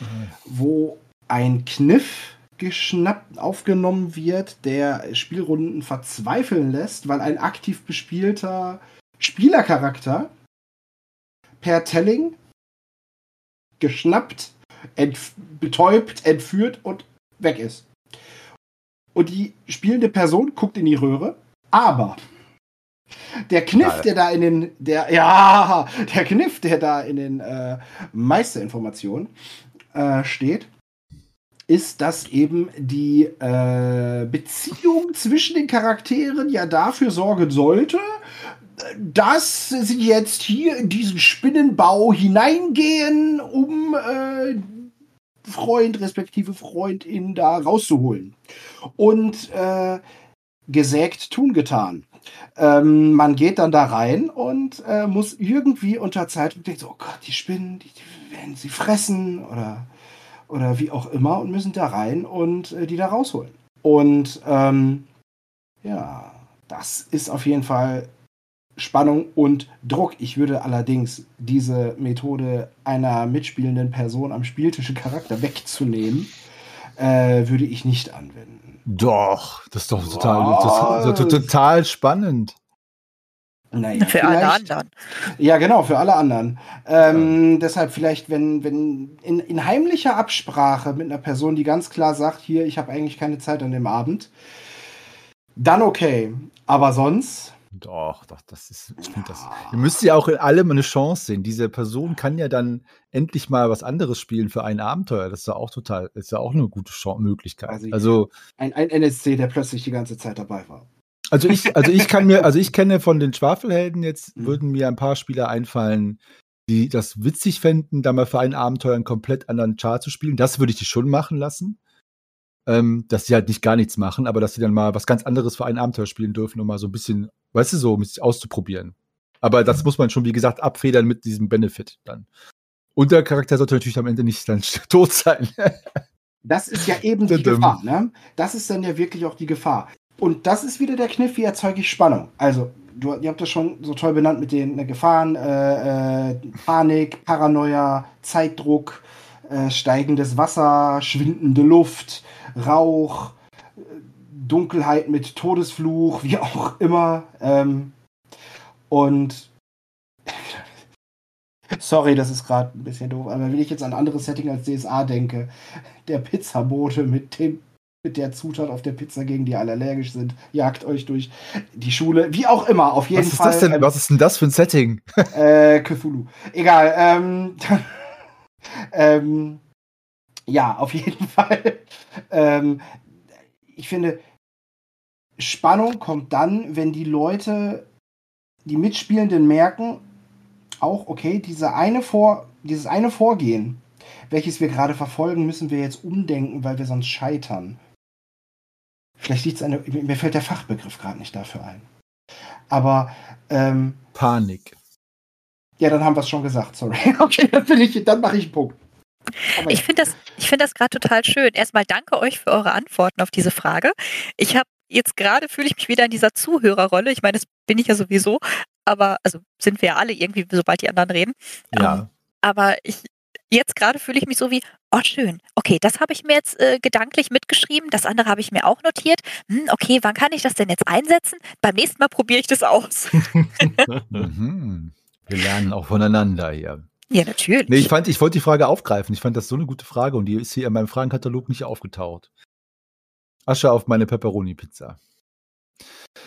Mhm. Wo ein Kniff geschnappt aufgenommen wird, der Spielrunden verzweifeln lässt, weil ein aktiv bespielter Spielercharakter per Telling geschnappt, entf betäubt, entführt und weg ist und die spielende Person guckt in die Röhre, aber der Kniff, Alter. der da in den, der, ja, der Kniff, der da in den äh, Meisterinformationen äh, steht, ist, dass eben die äh, Beziehung zwischen den Charakteren ja dafür sorgen sollte, dass sie jetzt hier in diesen Spinnenbau hineingehen, um äh, Freund respektive Freundin da rauszuholen. Und äh, gesägt, tun getan. Ähm, man geht dann da rein und äh, muss irgendwie unter Zeit und denkt so, oh Gott, die Spinnen, die, die, werden sie fressen oder, oder wie auch immer und müssen da rein und äh, die da rausholen. Und ähm, ja, das ist auf jeden Fall Spannung und Druck. Ich würde allerdings diese Methode einer mitspielenden Person am Spieltisch Charakter wegzunehmen, äh, würde ich nicht anwenden. Doch, das ist doch total, das, das, das total spannend. Naja, für alle anderen. Ja, genau, für alle anderen. Ähm, ja. Deshalb vielleicht, wenn, wenn in, in heimlicher Absprache mit einer Person, die ganz klar sagt, hier, ich habe eigentlich keine Zeit an dem Abend, dann okay. Aber sonst doch, doch, das ist, ich finde das. Ihr müsst ja auch in allem eine Chance sehen. Diese Person kann ja dann endlich mal was anderes spielen für ein Abenteuer. Das ist ja auch total, ist ja auch eine gute Chance, Möglichkeit. Also, also ein, ein NSC, der plötzlich die ganze Zeit dabei war. Also ich, also ich kann mir, also ich kenne von den Schwafelhelden jetzt, mhm. würden mir ein paar Spieler einfallen, die das witzig fänden, da mal für ein Abenteuer einen komplett anderen Chart zu spielen. Das würde ich die schon machen lassen ähm, dass sie halt nicht gar nichts machen, aber dass sie dann mal was ganz anderes für ein Abenteuer spielen dürfen, um mal so ein bisschen, weißt du, so um sich auszuprobieren. Aber das muss man schon, wie gesagt, abfedern mit diesem Benefit dann. Und der Charakter sollte natürlich am Ende nicht dann tot sein. das ist ja eben die Gefahr, ne? Das ist dann ja wirklich auch die Gefahr. Und das ist wieder der Kniff, wie erzeuge ich Spannung. Also, du, ihr habt das schon so toll benannt mit den äh, Gefahren, äh, äh, Panik, Paranoia, Zeitdruck, äh, steigendes Wasser, schwindende Luft, Rauch, Dunkelheit mit Todesfluch, wie auch immer. Ähm, und sorry, das ist gerade ein bisschen doof, aber wenn ich jetzt an ein anderes Setting als DSA denke, der Pizzabote mit dem mit der Zutat auf der Pizza, gegen die alle allergisch sind, jagt euch durch die Schule, wie auch immer, auf jeden Was ist Fall. Das denn, ähm, was ist denn das für ein Setting? Äh, Cthulhu. Egal, ähm, ähm, ja, auf jeden Fall. Ähm, ich finde, Spannung kommt dann, wenn die Leute, die Mitspielenden merken, auch, okay, diese eine Vor, dieses eine Vorgehen, welches wir gerade verfolgen, müssen wir jetzt umdenken, weil wir sonst scheitern. Vielleicht liegt es an mir fällt der Fachbegriff gerade nicht dafür ein. Aber ähm, Panik. Ja, dann haben wir es schon gesagt, sorry. Okay, dann, ich, dann mache ich einen Punkt. Aber ich finde das, ich find das gerade total schön. Erstmal danke euch für eure Antworten auf diese Frage. Ich habe jetzt gerade fühle ich mich wieder in dieser Zuhörerrolle. Ich meine, das bin ich ja sowieso, aber also sind wir ja alle irgendwie, sobald die anderen reden. Ja. Ähm, aber ich jetzt gerade fühle ich mich so wie, oh schön, okay, das habe ich mir jetzt äh, gedanklich mitgeschrieben, das andere habe ich mir auch notiert. Hm, okay, wann kann ich das denn jetzt einsetzen? Beim nächsten Mal probiere ich das aus. Wir lernen auch voneinander hier. ja, natürlich. Nee, ich fand, ich wollte die Frage aufgreifen. Ich fand das so eine gute Frage und die ist hier in meinem Fragenkatalog nicht aufgetaucht. Asche auf meine Pepperoni-Pizza.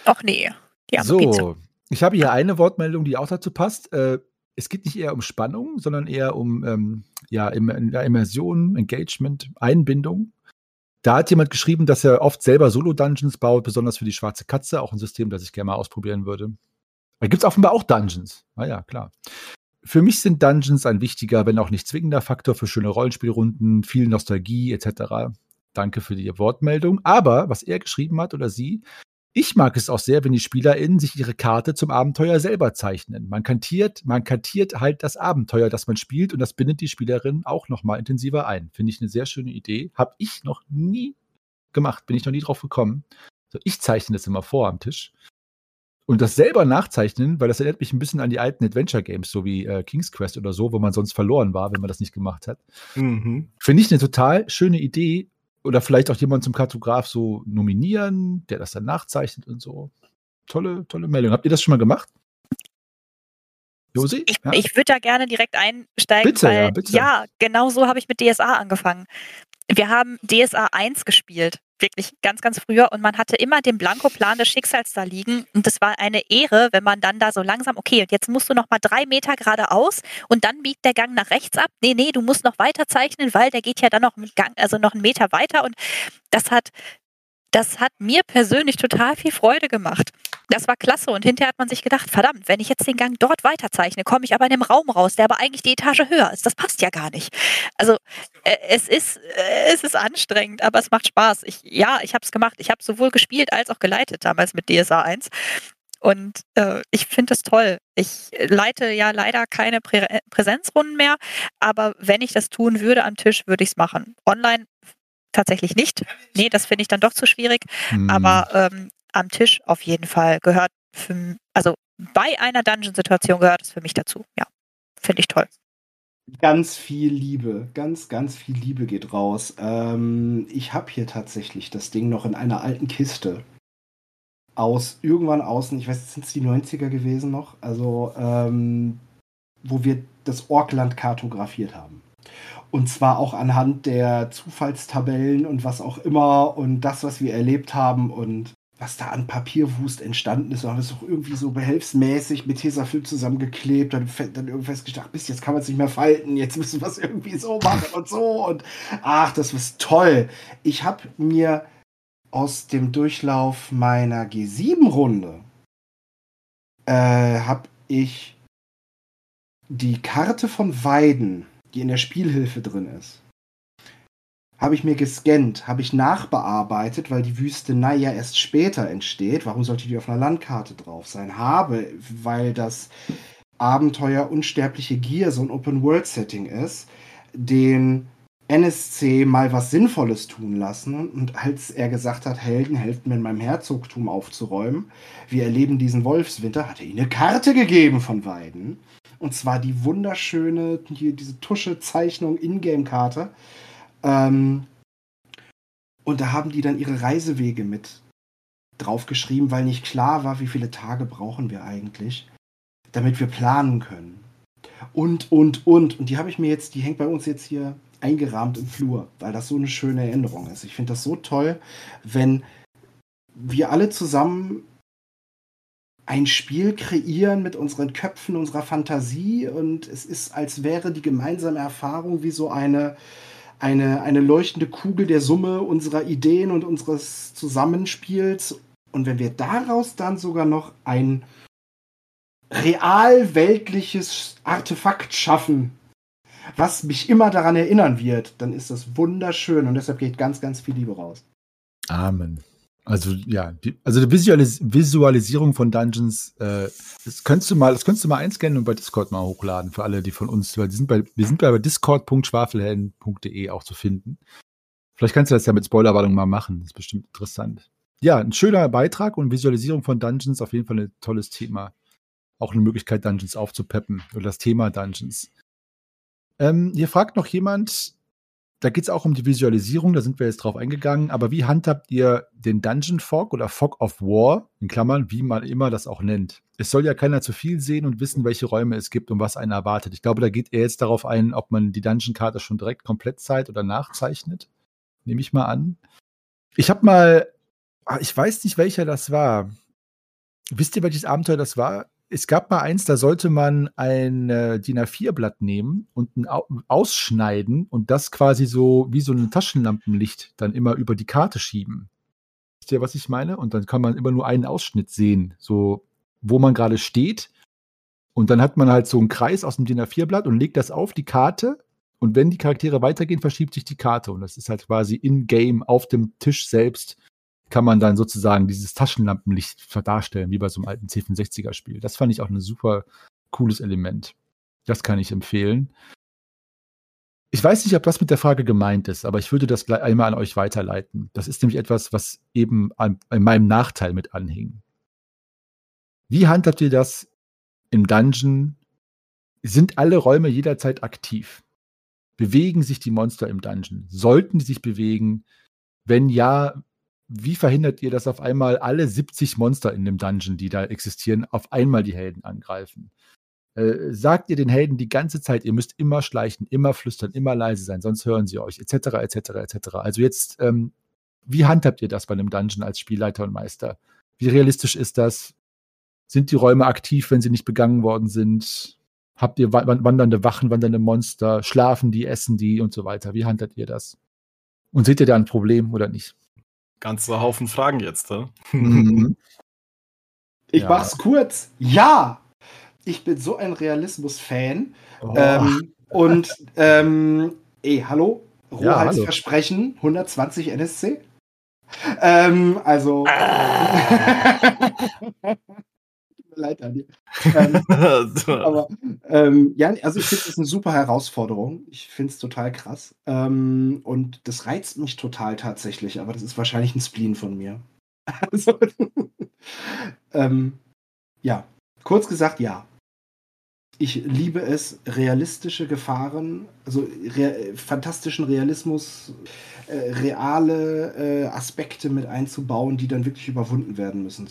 Ach nee. Die arme Pizza. So, ich habe hier eine Wortmeldung, die auch dazu passt. Äh, es geht nicht eher um Spannung, sondern eher um ähm, ja, Immersion, Engagement, Einbindung. Da hat jemand geschrieben, dass er oft selber Solo-Dungeons baut, besonders für die schwarze Katze, auch ein System, das ich gerne mal ausprobieren würde. Da gibt es offenbar auch Dungeons. Ah ja, klar. Für mich sind Dungeons ein wichtiger, wenn auch nicht zwingender Faktor für schöne Rollenspielrunden, viel Nostalgie etc. Danke für die Wortmeldung. Aber was er geschrieben hat oder sie, ich mag es auch sehr, wenn die SpielerInnen sich ihre Karte zum Abenteuer selber zeichnen. Man kantiert, man kantiert halt das Abenteuer, das man spielt und das bindet die SpielerInnen auch nochmal intensiver ein. Finde ich eine sehr schöne Idee. Habe ich noch nie gemacht, bin ich noch nie drauf gekommen. So, ich zeichne das immer vor am Tisch. Und das selber nachzeichnen, weil das erinnert mich ein bisschen an die alten Adventure-Games, so wie äh, King's Quest oder so, wo man sonst verloren war, wenn man das nicht gemacht hat. Mhm. Finde ich eine total schöne Idee. Oder vielleicht auch jemanden zum Kartograf so nominieren, der das dann nachzeichnet und so. Tolle, tolle Meldung. Habt ihr das schon mal gemacht? Josi? Ich, Ja? ich würde da gerne direkt einsteigen, Bitte, weil ja, bitte. ja, genau so habe ich mit DSA angefangen. Wir haben DSA 1 gespielt, wirklich ganz, ganz früher. Und man hatte immer den Blankoplan des Schicksals da liegen. Und es war eine Ehre, wenn man dann da so langsam, okay, und jetzt musst du noch mal drei Meter geradeaus und dann biegt der Gang nach rechts ab. Nee, nee, du musst noch weiter zeichnen, weil der geht ja dann noch mit Gang, also noch einen Meter weiter. Und das hat das hat mir persönlich total viel Freude gemacht. Das war klasse und hinterher hat man sich gedacht, verdammt, wenn ich jetzt den Gang dort weiterzeichne, komme ich aber in einem Raum raus, der aber eigentlich die Etage höher ist. Das passt ja gar nicht. Also äh, es ist äh, es ist anstrengend, aber es macht Spaß. Ich, ja, ich habe es gemacht. Ich habe sowohl gespielt als auch geleitet damals mit DSA 1. Und äh, ich finde es toll. Ich leite ja leider keine Prä Präsenzrunden mehr, aber wenn ich das tun würde am Tisch, würde ich es machen. Online tatsächlich nicht. Nee, das finde ich dann doch zu schwierig. Hm. Aber ähm, am Tisch auf jeden Fall gehört für, also bei einer Dungeon-Situation gehört es für mich dazu. Ja, finde ich toll. Ganz viel Liebe, ganz, ganz viel Liebe geht raus. Ähm, ich habe hier tatsächlich das Ding noch in einer alten Kiste. Aus irgendwann außen, ich weiß, sind es die 90er gewesen noch? Also, ähm, wo wir das Orkland kartografiert haben. Und zwar auch anhand der Zufallstabellen und was auch immer und das, was wir erlebt haben und was da an Papierwust entstanden ist. Und wir es auch irgendwie so behelfsmäßig mit Tesafilm zusammengeklebt. Dann, dann irgendwie festgestellt, Mist, jetzt kann man es nicht mehr falten. Jetzt müssen wir es irgendwie so machen und so. Und ach, das ist toll. Ich habe mir aus dem Durchlauf meiner G7-Runde äh, habe ich die Karte von Weiden, die in der Spielhilfe drin ist, habe ich mir gescannt, habe ich nachbearbeitet, weil die Wüstenei ja erst später entsteht. Warum sollte die auf einer Landkarte drauf sein? Habe, weil das Abenteuer Unsterbliche Gier so ein Open-World-Setting ist, den NSC mal was Sinnvolles tun lassen. Und als er gesagt hat, Helden, helft mir in meinem Herzogtum aufzuräumen, wir erleben diesen Wolfswinter, hat er ihnen eine Karte gegeben von Weiden. Und zwar die wunderschöne, hier diese Tusche-Zeichnung Ingame-Karte. Ähm, und da haben die dann ihre Reisewege mit draufgeschrieben, weil nicht klar war, wie viele Tage brauchen wir eigentlich, damit wir planen können. Und, und, und. Und die habe ich mir jetzt, die hängt bei uns jetzt hier eingerahmt im Flur, weil das so eine schöne Erinnerung ist. Ich finde das so toll, wenn wir alle zusammen ein Spiel kreieren mit unseren Köpfen, unserer Fantasie und es ist, als wäre die gemeinsame Erfahrung wie so eine, eine, eine leuchtende Kugel der Summe unserer Ideen und unseres Zusammenspiels. Und wenn wir daraus dann sogar noch ein real weltliches Artefakt schaffen, was mich immer daran erinnern wird, dann ist das wunderschön und deshalb geht ganz, ganz viel Liebe raus. Amen. Also ja, die, also die Visualis Visualisierung von Dungeons, äh, das könntest du mal, das könntest du mal einscannen und bei Discord mal hochladen für alle, die von uns, weil die sind bei, wir sind bei discord.schwafelhelden.de auch zu finden. Vielleicht kannst du das ja mit Spoilerwarnung mal machen. Das ist bestimmt interessant. Ja, ein schöner Beitrag und Visualisierung von Dungeons, auf jeden Fall ein tolles Thema. Auch eine Möglichkeit, Dungeons aufzupeppen oder das Thema Dungeons. Ähm, hier fragt noch jemand, da geht es auch um die Visualisierung, da sind wir jetzt drauf eingegangen. Aber wie handhabt ihr den Dungeon Fog oder Fog of War, in Klammern, wie man immer das auch nennt? Es soll ja keiner zu viel sehen und wissen, welche Räume es gibt und was einen erwartet. Ich glaube, da geht er jetzt darauf ein, ob man die Dungeon-Karte schon direkt komplett zeit oder nachzeichnet. Nehme ich mal an. Ich habe mal, ah, ich weiß nicht, welcher das war. Wisst ihr, welches Abenteuer das war? Es gab mal eins, da sollte man ein äh, DIN A4-Blatt nehmen und ein Au ausschneiden und das quasi so wie so ein Taschenlampenlicht dann immer über die Karte schieben. Wisst ihr, was ich meine? Und dann kann man immer nur einen Ausschnitt sehen, so wo man gerade steht. Und dann hat man halt so einen Kreis aus dem DIN A4-Blatt und legt das auf die Karte. Und wenn die Charaktere weitergehen, verschiebt sich die Karte. Und das ist halt quasi in-game auf dem Tisch selbst kann man dann sozusagen dieses Taschenlampenlicht darstellen, wie bei so einem alten C64er-Spiel. Das fand ich auch ein super cooles Element. Das kann ich empfehlen. Ich weiß nicht, ob das mit der Frage gemeint ist, aber ich würde das einmal an euch weiterleiten. Das ist nämlich etwas, was eben an, an meinem Nachteil mit anhing. Wie handhabt ihr das im Dungeon? Sind alle Räume jederzeit aktiv? Bewegen sich die Monster im Dungeon? Sollten die sich bewegen? Wenn ja, wie verhindert ihr, dass auf einmal alle 70 Monster in dem Dungeon, die da existieren, auf einmal die Helden angreifen? Äh, sagt ihr den Helden die ganze Zeit, ihr müsst immer schleichen, immer flüstern, immer leise sein, sonst hören sie euch, etc., etc., etc. Also jetzt, ähm, wie handhabt ihr das bei einem Dungeon als Spielleiter und Meister? Wie realistisch ist das? Sind die Räume aktiv, wenn sie nicht begangen worden sind? Habt ihr wandernde Wachen, wandernde Monster? Schlafen die, essen die und so weiter? Wie handhabt ihr das? Und seht ihr da ein Problem oder nicht? Ganzer Haufen Fragen jetzt, ne? Ich ja. mach's kurz. Ja! Ich bin so ein Realismus-Fan. Oh. Ähm, und, ähm, ey, hallo? Rohheitsversprechen, ja, 120 NSC? Ähm, also. Ah. leid, Daniel. Ähm, aber ähm, ja, also ich finde es eine super Herausforderung. Ich finde es total krass. Ähm, und das reizt mich total tatsächlich, aber das ist wahrscheinlich ein Spleen von mir. Also, ähm, ja, kurz gesagt, ja. Ich liebe es, realistische Gefahren, also rea fantastischen Realismus, äh, reale äh, Aspekte mit einzubauen, die dann wirklich überwunden werden müssen.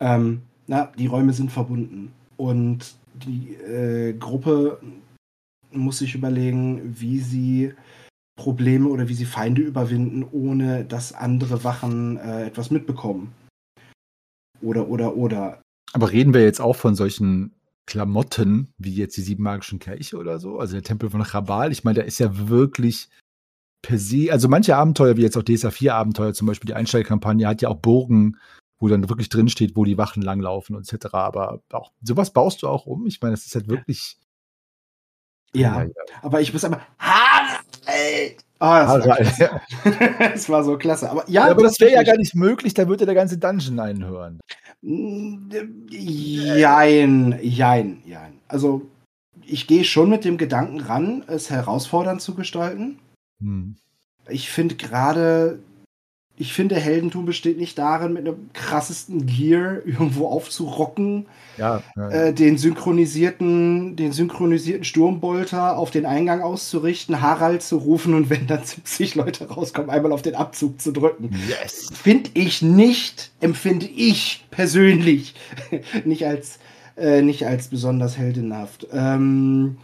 Ähm, na, die Räume sind verbunden. Und die äh, Gruppe muss sich überlegen, wie sie Probleme oder wie sie Feinde überwinden, ohne dass andere Wachen äh, etwas mitbekommen. Oder, oder, oder. Aber reden wir jetzt auch von solchen Klamotten, wie jetzt die sieben magischen Kelche oder so? Also der Tempel von Chabal, ich meine, der ist ja wirklich per se, also manche Abenteuer, wie jetzt auch DSA 4 Abenteuer, zum Beispiel die Einsteigerkampagne, hat ja auch Burgen wo dann wirklich drin steht, wo die Wachen langlaufen etc. Aber auch sowas baust du auch um. Ich meine, es ist halt wirklich. Ja, ja, aber ich muss aber. Halt! Oh, das, also, war ja. das war so klasse. Aber, ja, ja aber das wäre ja gar nicht möglich, da würde der ganze Dungeon einhören. Jein, jein, jein. Also, ich gehe schon mit dem Gedanken ran, es herausfordernd zu gestalten. Hm. Ich finde gerade ich finde, Heldentum besteht nicht darin, mit einem krassesten Gear irgendwo aufzurocken, ja, ja. Äh, den synchronisierten, den synchronisierten Sturmbolter auf den Eingang auszurichten, Harald zu rufen und wenn dann 70 Leute rauskommen, einmal auf den Abzug zu drücken. Yes. Finde ich nicht, empfinde ich persönlich nicht als äh, nicht als besonders heldenhaft. Ähm,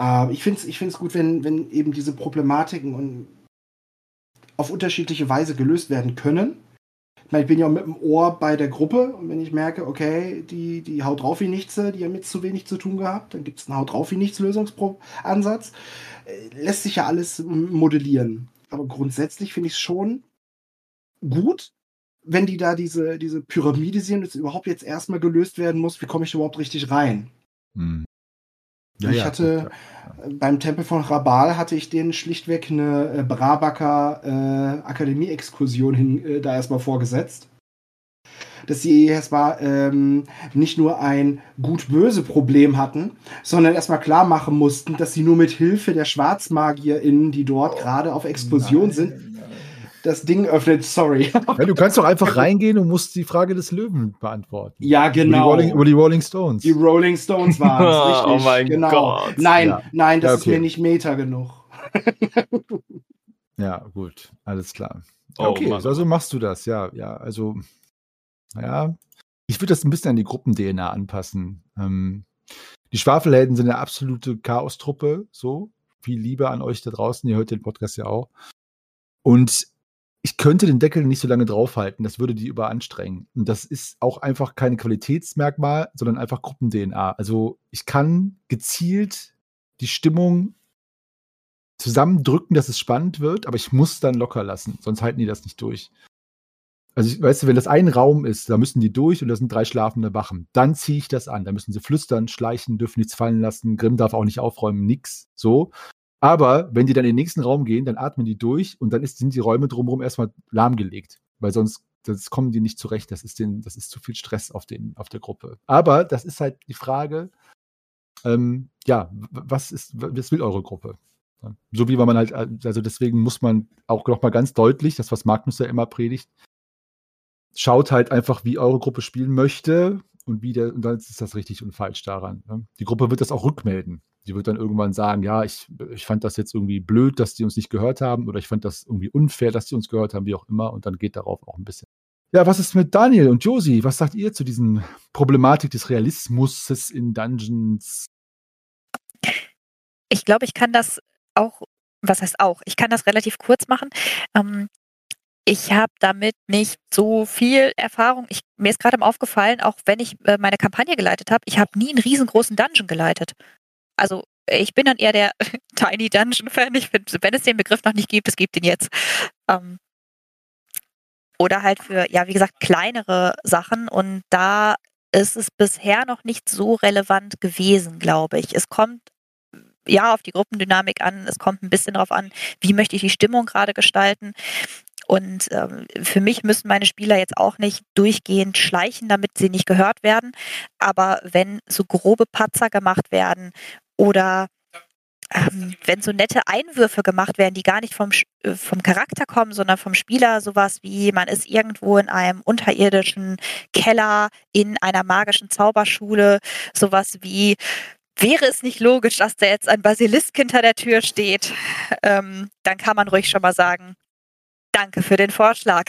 äh, ich finde es ich find's gut, wenn, wenn eben diese Problematiken und auf unterschiedliche Weise gelöst werden können. Ich, meine, ich bin ja mit dem Ohr bei der Gruppe und wenn ich merke, okay, die, die haut drauf wie nichts, die haben jetzt zu wenig zu tun gehabt, dann gibt es einen haut drauf wie nichts Lösungsansatz. Äh, lässt sich ja alles modellieren. Aber grundsätzlich finde ich es schon gut, wenn die da diese, diese Pyramide sehen, dass überhaupt jetzt erstmal gelöst werden muss, wie komme ich überhaupt richtig rein? Hm. Ja, ich ja, hatte gut, beim Tempel von Rabal hatte ich denen schlichtweg eine äh, Brabacker äh, Akademie-Exkursion hin äh, da erstmal vorgesetzt. dass sie erstmal ähm, nicht nur ein gut-böse Problem hatten, sondern erstmal klar machen mussten, dass sie nur mit Hilfe der SchwarzmagierInnen, die dort gerade auf Explosion Nein. sind, das Ding öffnet. Sorry. Ja, du kannst doch einfach reingehen und musst die Frage des Löwen beantworten. ja, Über die, genau. Rolling, über die Rolling Stones. Die Rolling Stones waren es, richtig. Oh mein genau. Gott. Nein, Ja. nein, das Ja, ist okay. mir nicht Meta genug. Ja, gut, alles klar. Oh, okay, Mann. also machst du das, ja, ja. Also, ja, ich würde das ein bisschen an die Gruppen-DNA anpassen. Ähm, die Schwafelhelden sind eine absolute Chaostruppe, so. Viel Liebe an euch da draußen, ihr hört den Podcast ja auch. Und ich könnte den Deckel nicht so lange draufhalten, das würde die überanstrengen. Und das ist auch einfach kein Qualitätsmerkmal, sondern einfach Gruppen-DNA. Also ich kann gezielt die Stimmung zusammendrücken, dass es spannend wird, aber ich muss dann locker lassen, sonst halten die das nicht durch. Also, ich, weißt du, wenn das ein Raum ist, da müssen die durch und da sind drei schlafende Wachen. Dann ziehe ich das an. Da müssen sie flüstern, schleichen, dürfen nichts fallen lassen. Grimm darf auch nicht aufräumen, nix. So. Aber wenn die dann in den nächsten Raum gehen, dann atmen die durch und dann ist, sind die Räume drumherum erstmal lahmgelegt. Weil sonst das kommen die nicht zurecht. Das ist, den, das ist zu viel Stress auf, den, auf der Gruppe. Aber das ist halt die Frage, ähm, ja, was, ist, was will eure Gruppe? So wie man halt, also deswegen muss man auch noch mal ganz deutlich, das, was Magnus ja immer predigt, schaut halt einfach, wie eure Gruppe spielen möchte und wie der, und dann ist das richtig und falsch daran. Ne? Die Gruppe wird das auch rückmelden. Die wird dann irgendwann sagen, ja, ich, ich fand das jetzt irgendwie blöd, dass die uns nicht gehört haben oder ich fand das irgendwie unfair, dass die uns gehört haben, wie auch immer. Und dann geht darauf auch ein bisschen. Ja, was ist mit Daniel und Josi? Was sagt ihr zu diesen Problematik des Realismus in Dungeons? Ich glaube, ich kann das auch, was heißt auch, ich kann das relativ kurz machen. Ähm, ich habe damit nicht so viel Erfahrung. Ich, mir ist gerade aufgefallen, auch wenn ich äh, meine Kampagne geleitet habe, ich habe nie einen riesengroßen Dungeon geleitet. Also ich bin dann eher der Tiny Dungeon-Fan. Ich finde, wenn es den Begriff noch nicht gibt, es gibt ihn jetzt. Ähm, oder halt für, ja, wie gesagt, kleinere Sachen. Und da ist es bisher noch nicht so relevant gewesen, glaube ich. Es kommt ja auf die Gruppendynamik an. Es kommt ein bisschen darauf an, wie möchte ich die Stimmung gerade gestalten. Und ähm, für mich müssen meine Spieler jetzt auch nicht durchgehend schleichen, damit sie nicht gehört werden. Aber wenn so grobe Patzer gemacht werden oder ähm, wenn so nette Einwürfe gemacht werden, die gar nicht vom, äh, vom Charakter kommen, sondern vom Spieler, sowas wie man ist irgendwo in einem unterirdischen Keller in einer magischen Zauberschule, sowas wie wäre es nicht logisch, dass da jetzt ein Basilisk hinter der Tür steht, ähm, dann kann man ruhig schon mal sagen, danke für den Vorschlag.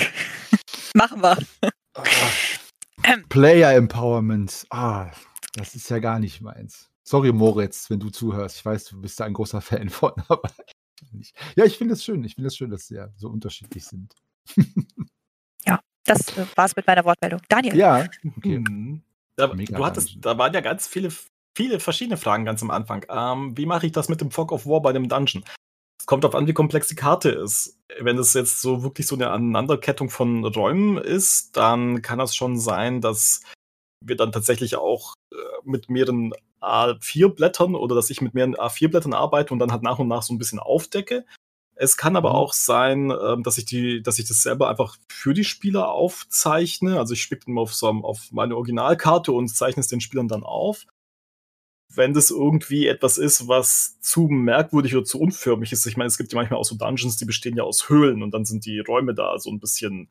Machen wir. Player Empowerment. Ah, das ist ja gar nicht meins. Sorry, Moritz, wenn du zuhörst. Ich weiß, du bist da ein großer Fan von, aber nicht. Ja, ich finde es schön. Ich finde es schön, dass sie ja so unterschiedlich sind. Das äh, war's mit meiner Wortmeldung. Daniel. Ja, okay. Mhm. Da, du hattest, da waren ja ganz viele, viele verschiedene Fragen ganz am Anfang. Ähm, wie mache ich das mit dem Fog of War bei dem Dungeon? Es kommt darauf an, wie komplex die Karte ist. Wenn es jetzt so wirklich so eine Aneinanderkettung von Räumen ist, dann kann das schon sein, dass wir dann tatsächlich auch äh, mit mehreren A4-Blättern oder dass ich mit mehreren A4-Blättern arbeite und dann halt nach und nach so ein bisschen aufdecke. Es kann aber Mhm. auch sein, ähm, dass ich die, dass ich das selber einfach für die Spieler aufzeichne. Also ich spiele immer auf, so, auf meine Originalkarte und zeichne es den Spielern dann auf. Wenn das irgendwie etwas ist, was zu merkwürdig oder zu unförmig ist, ich meine, es gibt ja manchmal auch so Dungeons, die bestehen ja aus Höhlen und dann sind die Räume da so ein bisschen,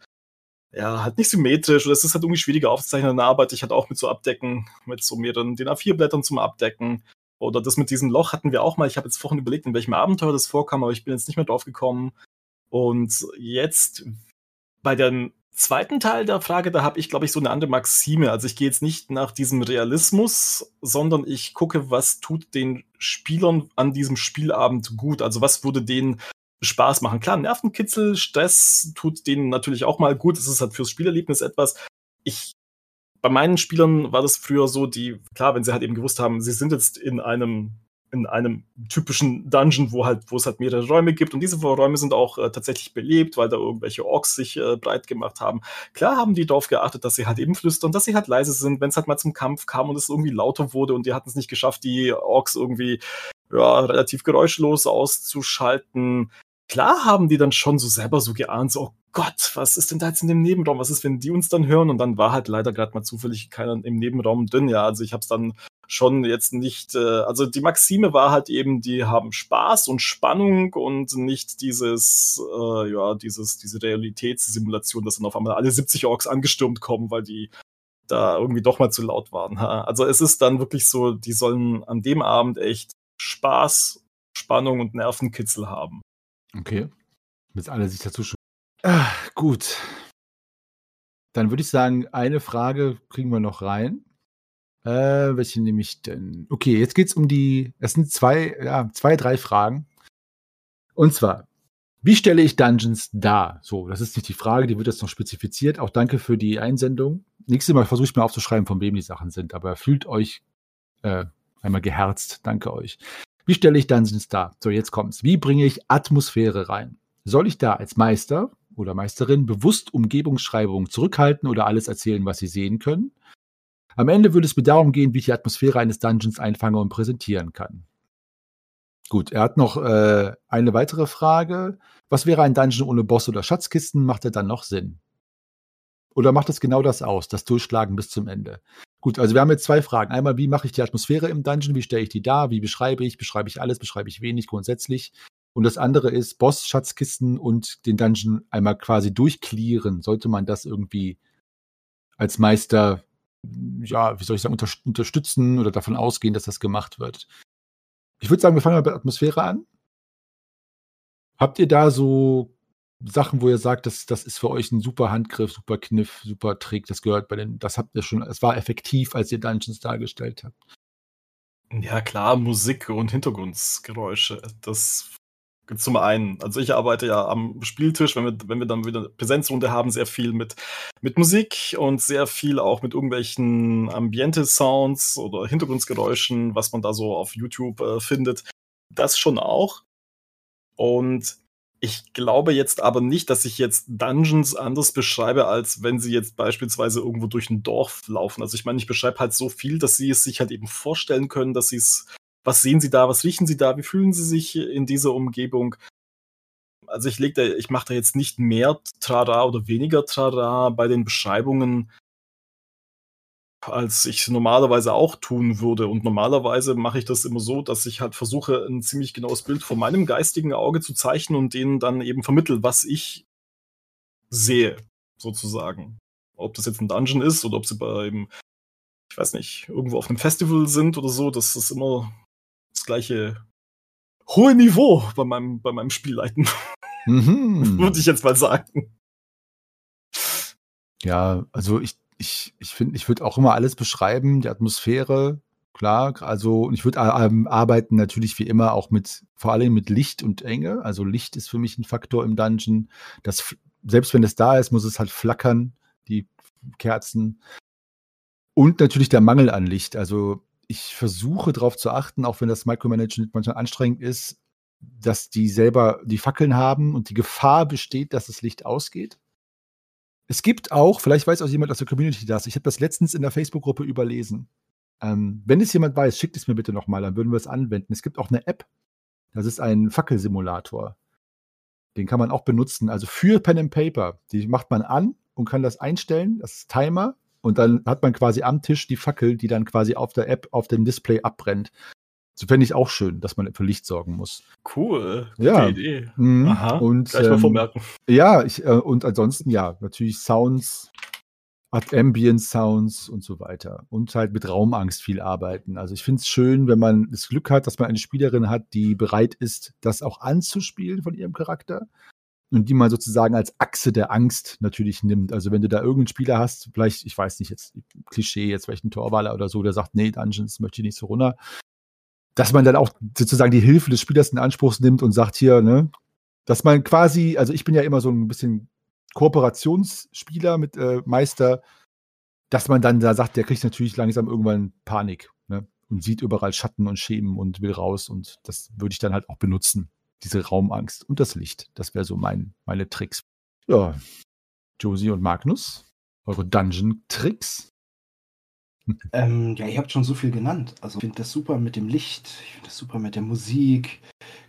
ja, halt nicht symmetrisch oder es ist halt irgendwie schwieriger aufzuzeichnen. Dann arbeite ich halt auch mit so Abdecken, mit so mehreren DIN A4-Blättern zum Abdecken. Oder das mit diesem Loch hatten wir auch mal. Ich habe jetzt vorhin überlegt, in welchem Abenteuer das vorkam, aber ich bin jetzt nicht mehr drauf gekommen. Und jetzt bei dem zweiten Teil der Frage, da habe ich, glaube ich, so eine andere Maxime. Also ich gehe jetzt nicht nach diesem Realismus, sondern ich gucke, was tut den Spielern an diesem Spielabend gut. Also was würde denen Spaß machen. Klar, Nervenkitzel, Stress tut denen natürlich auch mal gut. Es ist halt fürs Spielerlebnis etwas. Ich bei meinen Spielern war das früher so, die, klar, wenn sie halt eben gewusst haben, sie sind jetzt in einem, in einem typischen Dungeon, wo halt, wo es halt mehrere Räume gibt und diese Räume sind auch äh, tatsächlich belebt, weil da irgendwelche Orks sich äh, breit gemacht haben. Klar haben die darauf geachtet, dass sie halt eben flüstern, dass sie halt leise sind, wenn es halt mal zum Kampf kam und es irgendwie lauter wurde und die hatten es nicht geschafft, die Orks irgendwie ja, relativ geräuschlos auszuschalten. Klar haben die dann schon so selber so geahnt, so, oh Gott, was ist denn da jetzt in dem Nebenraum? Was ist, wenn die uns dann hören? Und dann war halt leider gerade mal zufällig keiner im Nebenraum drin. Ja, also ich habe es dann schon jetzt nicht, äh, also die Maxime war halt eben, die haben Spaß und Spannung und nicht dieses, äh, ja, dieses, diese Realitätssimulation, dass dann auf einmal alle 70 Orks angestürmt kommen, weil die da irgendwie doch mal zu laut waren. Also es ist dann wirklich so, die sollen an dem Abend echt Spaß, Spannung und Nervenkitzel haben. Okay. Bis alle sich dazu schon. Ah, gut. Dann würde ich sagen, eine Frage kriegen wir noch rein. Äh, welche nehme ich denn? Okay, jetzt geht es um die. Es sind zwei, ja, zwei, drei Fragen. Und zwar, wie stelle ich Dungeons dar? So, das ist nicht die Frage, die wird jetzt noch spezifiziert. Auch danke für die Einsendung. Nächstes Mal versuche ich mir aufzuschreiben, von wem die Sachen sind, aber fühlt euch äh, einmal geherzt. Danke euch. Wie stelle ich Dungeons dar? So, jetzt kommt's. Wie bringe ich Atmosphäre rein? Soll ich da als Meister oder Meisterin bewusst Umgebungsschreibungen zurückhalten oder alles erzählen, was sie sehen können? Am Ende würde es mir darum gehen, wie ich die Atmosphäre eines Dungeons einfange und präsentieren kann. Gut, er hat noch äh, eine weitere Frage. Was wäre ein Dungeon ohne Boss oder Schatzkisten? Macht er dann noch Sinn? Oder macht es genau das aus, das Durchschlagen bis zum Ende? Gut, also wir haben jetzt zwei Fragen. Einmal, wie mache ich die Atmosphäre im Dungeon? Wie stelle ich die dar? Wie beschreibe ich? Beschreibe ich alles? Beschreibe ich wenig grundsätzlich? Und das andere ist Boss, Schatzkisten und den Dungeon einmal quasi durchklären. Sollte man das irgendwie als Meister ja, wie soll ich sagen, unter, unterstützen oder davon ausgehen, dass das gemacht wird. Ich würde sagen, wir fangen mal bei Atmosphäre an. Habt ihr da so Sachen, wo ihr sagt, das, das ist für euch ein super Handgriff, super Kniff, super Trick, das gehört bei den, das habt ihr schon, es war effektiv, als ihr Dungeons dargestellt habt. Ja, klar, Musik und Hintergrundgeräusche. Das zum einen, also ich arbeite ja am Spieltisch, wenn wir, wenn wir dann wieder Präsenzrunde haben, sehr viel mit, mit Musik und sehr viel auch mit irgendwelchen Ambiente-Sounds oder Hintergrundgeräuschen, was man da so auf YouTube äh, findet. Das schon auch. Und ich glaube jetzt aber nicht, dass ich jetzt Dungeons anders beschreibe, als wenn sie jetzt beispielsweise irgendwo durch ein Dorf laufen. Also ich meine, ich beschreibe halt so viel, dass sie es sich halt eben vorstellen können, dass sie es was sehen Sie da, was riechen Sie da, wie fühlen Sie sich in dieser Umgebung? Also ich leg da, ich mache da jetzt nicht mehr Trara oder weniger Trara bei den Beschreibungen, als ich normalerweise auch tun würde. Und normalerweise mache ich das immer so, dass ich halt versuche, ein ziemlich genaues Bild vor meinem geistigen Auge zu zeichnen und denen dann eben vermittel, was ich sehe, sozusagen. Ob das jetzt ein Dungeon ist oder ob sie bei einem, ich weiß nicht, irgendwo auf einem Festival sind oder so, das ist immer das gleiche hohe Niveau bei meinem, bei meinem Spielleiten. Mhm. Würde ich jetzt mal sagen. Ja, also ich, ich, ich finde, ich würde auch immer alles beschreiben, die Atmosphäre, klar, also ich würde ähm, arbeiten natürlich wie immer auch mit, vor allem mit Licht und Enge. Also Licht ist für mich ein Faktor im Dungeon. Das, selbst wenn es da ist, muss es halt flackern, die Kerzen. Und natürlich der Mangel an Licht. Also ich versuche darauf zu achten, auch wenn das Micromanagement manchmal anstrengend ist, dass die selber die Fackeln haben und die Gefahr besteht, dass das Licht ausgeht. Es gibt auch, vielleicht weiß auch jemand aus der Community das, ich habe das letztens in der Facebook-Gruppe überlesen. Ähm, wenn es jemand weiß, schickt es mir bitte nochmal, dann würden wir es anwenden. Es gibt auch eine App, das ist ein Fackelsimulator. Den kann man auch benutzen, also für Pen and Paper. Die macht man an und kann das einstellen, das ist Timer und dann hat man quasi am Tisch die Fackel, die dann quasi auf der App, auf dem Display abbrennt. So fände ich auch schön, dass man für Licht sorgen muss. Cool. Gute ja. Idee. Mhm. Aha. Und, Gleich mal ähm, vormerken. Ja, ich, äh, und ansonsten ja, natürlich Sounds, Ambient Sounds und so weiter. Und halt mit Raumangst viel arbeiten. Also ich finde es schön, wenn man das Glück hat, dass man eine Spielerin hat, die bereit ist, das auch anzuspielen von ihrem Charakter und die man sozusagen als Achse der Angst natürlich nimmt. Also wenn du da irgendeinen Spieler hast, vielleicht, ich weiß nicht, jetzt Klischee, jetzt vielleicht ein Torwaler oder so, der sagt, nee, Dungeons möchte ich nicht so runter, dass man dann auch sozusagen die Hilfe des Spielers in Anspruch nimmt und sagt hier, ne, dass man quasi, also ich bin ja immer so ein bisschen Kooperationsspieler mit äh, Meister, dass man dann da sagt, der kriegt natürlich langsam irgendwann Panik ne, und sieht überall Schatten und Schemen und will raus und das würde ich dann halt auch benutzen diese Raumangst und das Licht. Das wäre so mein, meine Tricks. Ja, Josie und Magnus, eure Dungeon-Tricks. Ähm, ja, ihr habt schon so viel genannt. Also ich finde das super mit dem Licht, ich finde das super mit der Musik.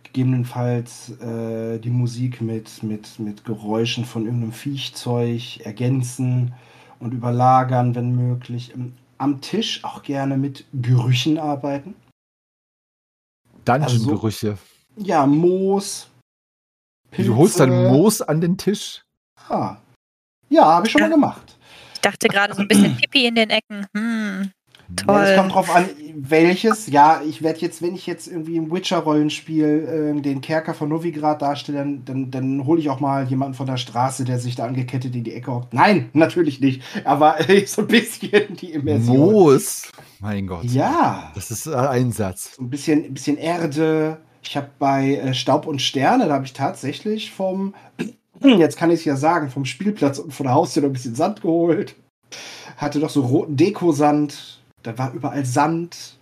gegebenenfalls äh, die Musik mit, mit, mit Geräuschen von irgendeinem Viechzeug ergänzen und überlagern, wenn möglich. Ähm, Am Tisch auch gerne mit Gerüchen arbeiten. Dungeon-Gerüche. Ja, Moos. Du holst dann Pilze. Moos an den Tisch. Ah. Ja, habe ich schon mal gemacht. Ich dachte gerade so ein bisschen Pipi in den Ecken. Hm, Ja, es toll. kommt drauf an, welches. Ja, ich werde jetzt, wenn ich jetzt irgendwie im Witcher-Rollenspiel äh, den Kerker von Novigrad darstelle, dann, dann, dann hole ich auch mal jemanden von der Straße, der sich da angekettet in die Ecke hockt. Nein, natürlich nicht. Aber äh, so ein bisschen die Immersion. Moos. Mein Gott. Ja, Das ist äh, ein Satz. ein bisschen, ein bisschen Erde. Ich habe bei äh, Staub und Sterne, da habe ich tatsächlich vom, jetzt kann ich es ja sagen, vom Spielplatz und von der Haustür noch ein bisschen Sand geholt. Hatte doch so roten Dekosand. Da war überall Sand.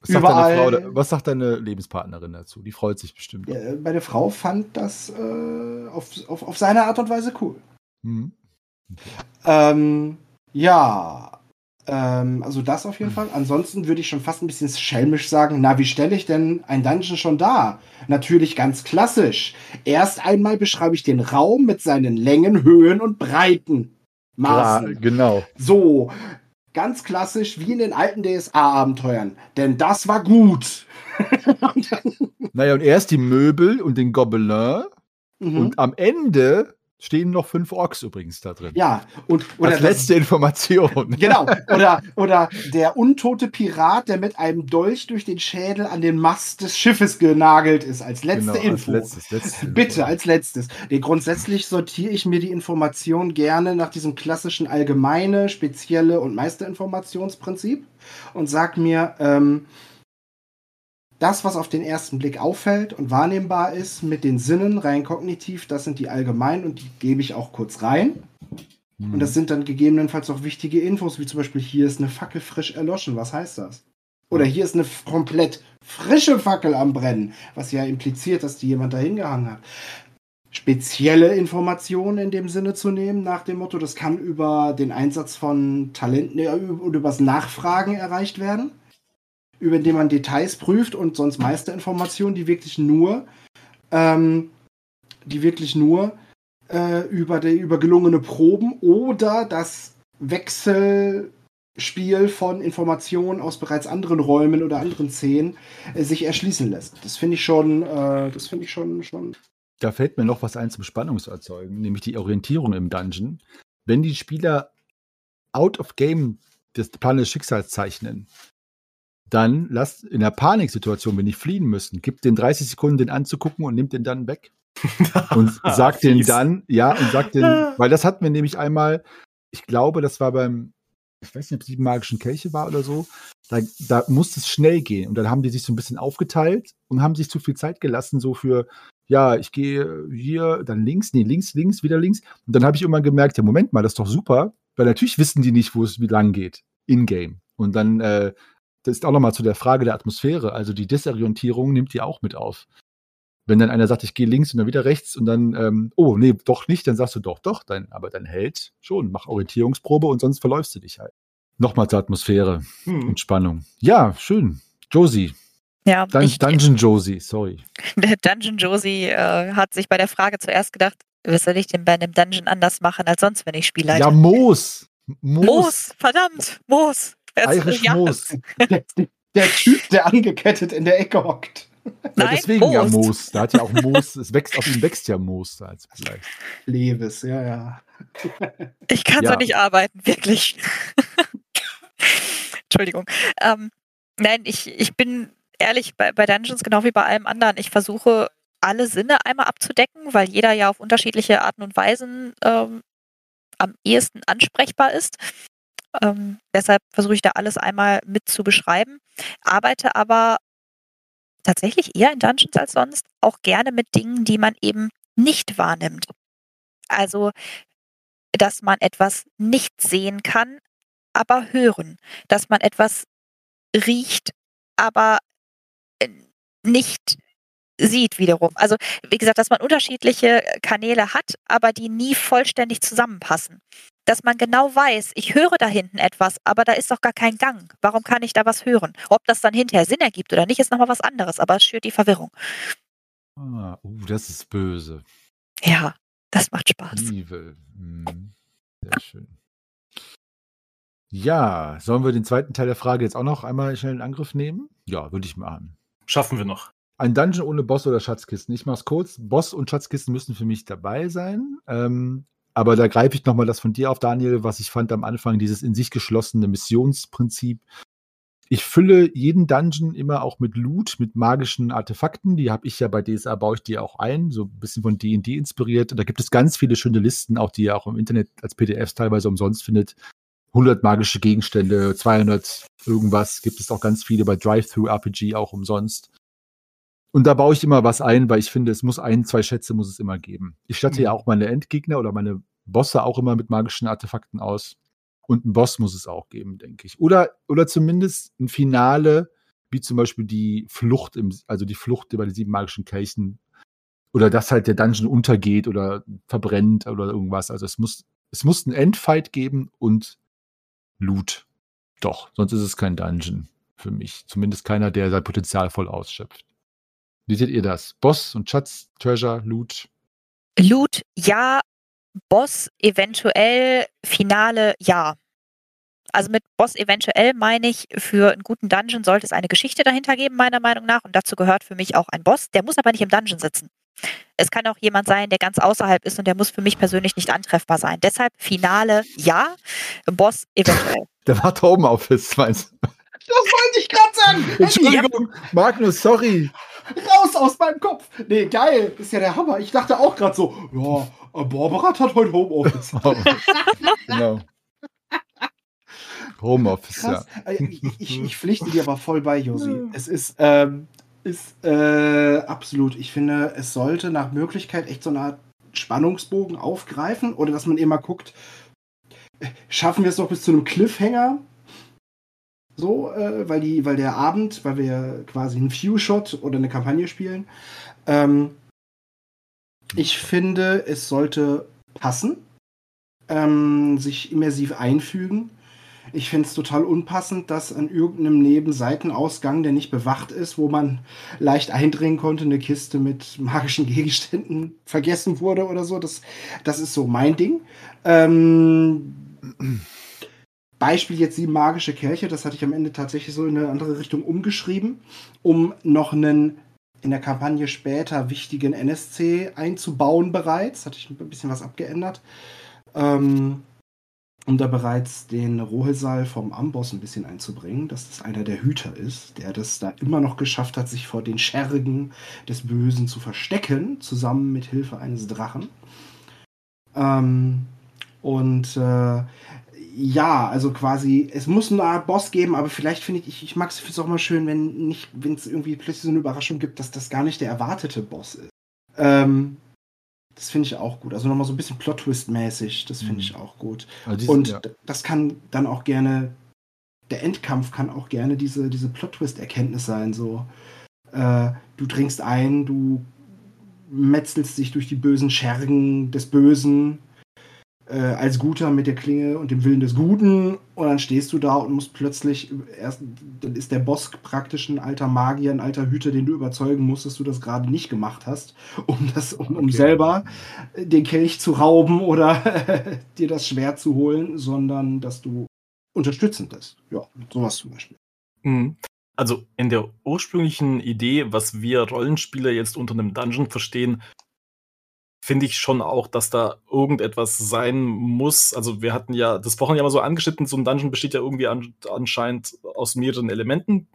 Was sagt, Überall- deine Frau, was sagt deine Lebenspartnerin dazu? Die freut sich bestimmt. Ja, meine Frau fand das äh, auf, auf, auf seine Art und Weise cool. Hm. Ähm, ja, ähm, also das auf jeden Fall. Ansonsten würde ich schon fast ein bisschen schelmisch sagen, na, wie stelle ich denn ein Dungeon schon dar? Natürlich ganz klassisch. Erst einmal beschreibe ich den Raum mit seinen Längen, Höhen und Breiten. Maßen. genau. So, ganz klassisch wie in den alten DSA-Abenteuern. Denn das war gut. Und Naja, und erst die Möbel und den Gobelin. Mhm. Und am Ende stehen noch fünf Orks übrigens da drin. ja, und oder Als das- letzte Information. Genau. Oder, oder der untote Pirat, der mit einem Dolch durch den Schädel an den Mast des Schiffes genagelt ist, als letzte Genau, als Info. letztes, letzte Info. Bitte, als letztes. Nee, grundsätzlich sortiere ich mir die Information gerne nach diesem klassischen allgemeine, spezielle und Meisterinformationsprinzip und sag mir, ähm, das, was auf den ersten Blick auffällt und wahrnehmbar ist mit den Sinnen rein kognitiv, das sind die allgemeinen und die gebe ich auch kurz rein. Und das sind dann gegebenenfalls auch wichtige Infos, wie zum Beispiel hier ist eine Fackel frisch erloschen. Was heißt das? Oder hier ist eine komplett frische Fackel am Brennen, was ja impliziert, dass die jemand dahin gehangen hat. Spezielle Informationen in dem Sinne zu nehmen, nach dem Motto, das kann über den Einsatz von Talenten und übers Nachfragen erreicht werden, über indem man Details prüft und sonst Meisterinformationen, die wirklich nur, ähm, die wirklich nur äh, über, die, über gelungene Proben oder das Wechselspiel von Informationen aus bereits anderen Räumen oder anderen Szenen äh, sich erschließen lässt. Das finde ich schon, äh, das finde ich schon, schon. Da fällt mir noch was ein zum Spannungserzeugen, nämlich die Orientierung im Dungeon. Wenn die Spieler out of game das Plan des Schicksals zeichnen, dann lasst in der Paniksituation, wenn die fliehen müssen, gibt den 30 Sekunden den anzugucken und nimmt den dann weg. Und sagt den dann, ja, und sagt den, weil das hatten wir nämlich einmal, ich glaube, das war beim, ich weiß nicht, ob es die magischen Kelche war oder so, da, da musste es schnell gehen. Und dann haben die sich so ein bisschen aufgeteilt und haben sich zu viel Zeit gelassen, so für, ja, ich gehe hier, dann links, nee, links, links, wieder links. Und dann habe ich irgendwann gemerkt, ja, Moment mal, das ist doch super, weil natürlich wissen die nicht, wo es wie lang geht, in-game. Und dann, äh, das ist auch nochmal zu der Frage der Atmosphäre. Also die Desorientierung nimmt die auch mit auf. Wenn dann einer sagt, ich gehe links und dann wieder rechts und dann, ähm, oh, nee, doch nicht, dann sagst du doch, doch, dann, aber dann hält schon, mach Orientierungsprobe und sonst verläufst du dich halt. Nochmal zur Atmosphäre Hm. und Spannung. Ja, schön. Josie, Ja, Dun ich, Dungeon Josie, sorry. der Dungeon Josie äh, hat sich bei der Frage zuerst gedacht, was soll ich denn bei einem Dungeon anders machen als sonst, wenn ich Spielleiter? Ja, Moos. Moos. Moos, verdammt, Moos. Irish ja, Moos. Der, der Typ, der angekettet in der Ecke hockt. Ja, Nein, deswegen ja Moos. Da hat ja auch Moos, es wächst, auf ihm wächst ja Moos als vielleicht. Levis, ja, ja. Ich kann Ja. so nicht arbeiten, wirklich. Entschuldigung. Ähm, nein, ich, ich bin ehrlich, bei, bei Dungeons genau wie bei allem anderen, ich versuche alle Sinne einmal abzudecken, weil jeder ja auf unterschiedliche Arten und Weisen ähm, am ehesten ansprechbar ist. Ähm, deshalb versuche ich da alles einmal mit zu beschreiben, arbeite aber tatsächlich eher in Dungeons als sonst auch gerne mit Dingen, die man eben nicht wahrnimmt. Also, dass man etwas nicht sehen kann, aber hören. Dass man etwas riecht, aber äh, nicht sieht wiederum. Also, wie gesagt, dass man unterschiedliche Kanäle hat, aber die nie vollständig zusammenpassen. Dass man genau weiß, ich höre da hinten etwas, aber da ist doch gar kein Gang. Warum kann ich da was hören? Ob das dann hinterher Sinn ergibt oder nicht, ist nochmal was anderes, aber es schürt die Verwirrung. Ah, uh, das ist böse. Ja, das macht Spaß. Evil. Hm. Sehr schön. Ja, sollen wir den zweiten Teil der Frage jetzt auch noch einmal schnell in Angriff nehmen? Ja, würde ich machen. Schaffen wir noch. Ein Dungeon ohne Boss oder Schatzkisten. Ich mach's kurz. Boss und Schatzkisten müssen für mich dabei sein. Ähm, aber da greife ich nochmal das von dir auf, Daniel, was ich fand am Anfang, dieses in sich geschlossene Missionsprinzip. Ich fülle jeden Dungeon immer auch mit Loot, mit magischen Artefakten. Die habe ich ja bei DSA, baue ich die auch ein, so ein bisschen von D&D inspiriert. Und da gibt es ganz viele schöne Listen, auch die ihr auch im Internet als PDFs teilweise umsonst findet. 100 magische Gegenstände, 200 irgendwas, gibt es auch ganz viele bei Drive-Thru-RPG auch umsonst. Und da baue ich immer was ein, weil ich finde, es muss ein, zwei Schätze muss es immer geben. Ich statte mhm. ja auch meine Endgegner oder meine Bosse auch immer mit magischen Artefakten aus. Und ein Boss muss es auch geben, denke ich. Oder, oder zumindest ein Finale, wie zum Beispiel die Flucht, im, also die Flucht über die sieben magischen Kelchen. Oder dass halt der Dungeon untergeht oder verbrennt oder irgendwas. Also es muss, es muss einen Endfight geben und Loot. Doch, sonst ist es kein Dungeon für mich. Zumindest keiner, der sein Potenzial voll ausschöpft. Wie seht ihr das? Boss und Schatz, Treasure, Loot? Loot, ja. Boss, eventuell. Finale, ja. Also mit Boss eventuell meine ich, für einen guten Dungeon sollte es eine Geschichte dahinter geben, meiner Meinung nach. Und dazu gehört für mich auch ein Boss. Der muss aber nicht im Dungeon sitzen. Es kann auch jemand sein, der ganz außerhalb ist und der muss für mich persönlich nicht antreffbar sein. Deshalb Finale ja, Boss eventuell. Der war Homeoffice, meinst du? Das wollte ich gerade sagen. Entschuldigung, ja. Magnus, sorry. Raus aus meinem Kopf. Nee, geil. Ist ja der Hammer. Ich dachte auch gerade so, ja, Borberat hat heute Homeoffice. genau. Homeoffice, ja. Äh, ich, ich, ich, pflichte dir aber voll bei, Josi. Es ist, ähm, ist äh, absolut. Ich finde, es sollte nach Möglichkeit echt so eine Art Spannungsbogen aufgreifen oder dass man immer guckt, äh, schaffen wir es noch bis zu einem Cliffhanger? So, äh, weil, die, weil der Abend, weil wir quasi einen Few-Shot oder eine Kampagne spielen. Ähm, ich finde, es sollte passen, ähm, sich immersiv einfügen. Ich finde es total unpassend, dass an irgendeinem Nebenseitenausgang, der nicht bewacht ist, wo man leicht eindringen konnte, eine Kiste mit magischen Gegenständen vergessen wurde oder so. Das, das ist so mein Ding. Ähm, Beispiel jetzt die magische Kirche, das hatte ich am Ende tatsächlich so in eine andere Richtung umgeschrieben, um noch einen in der Kampagne später wichtigen NSC einzubauen bereits. Hatte ich ein bisschen was abgeändert. Ähm, um da bereits den Rohesal vom Amboss ein bisschen einzubringen, dass das einer der Hüter ist, der das da immer noch geschafft hat, sich vor den Schergen des Bösen zu verstecken, zusammen mit Hilfe eines Drachen. Ähm, und äh, ja, also quasi, es muss eine Art Boss geben, aber vielleicht finde ich, ich, ich mag es auch mal schön, wenn nicht, wenn es irgendwie plötzlich so eine Überraschung gibt, dass das gar nicht der erwartete Boss ist. Ähm, das finde ich auch gut. Also nochmal so ein bisschen Plot-Twist-mäßig, das finde mhm. ich auch gut. Also diese, Und ja. das kann dann auch gerne, der Endkampf kann auch gerne diese, diese Plot-Twist-Erkenntnis sein. So, äh, du dringst ein, du metzelst dich durch die bösen Schergen des Bösen äh, als Guter mit der Klinge und dem Willen des Guten und dann stehst du da und musst plötzlich erst, dann ist der Boss praktisch ein alter Magier, ein alter Hüter, den du überzeugen musst, dass du das gerade nicht gemacht hast, um das, um, um okay. selber den Kelch zu rauben oder dir das Schwert zu holen, sondern dass du unterstützend bist. Ja, sowas zum Beispiel. Mhm. Also in der ursprünglichen Idee, was wir Rollenspieler jetzt unter einem Dungeon verstehen, finde ich schon auch, dass da irgendetwas sein muss. Also wir hatten ja das ja mal so angeschnitten, so ein Dungeon besteht ja irgendwie an, anscheinend aus mehreren Elementen.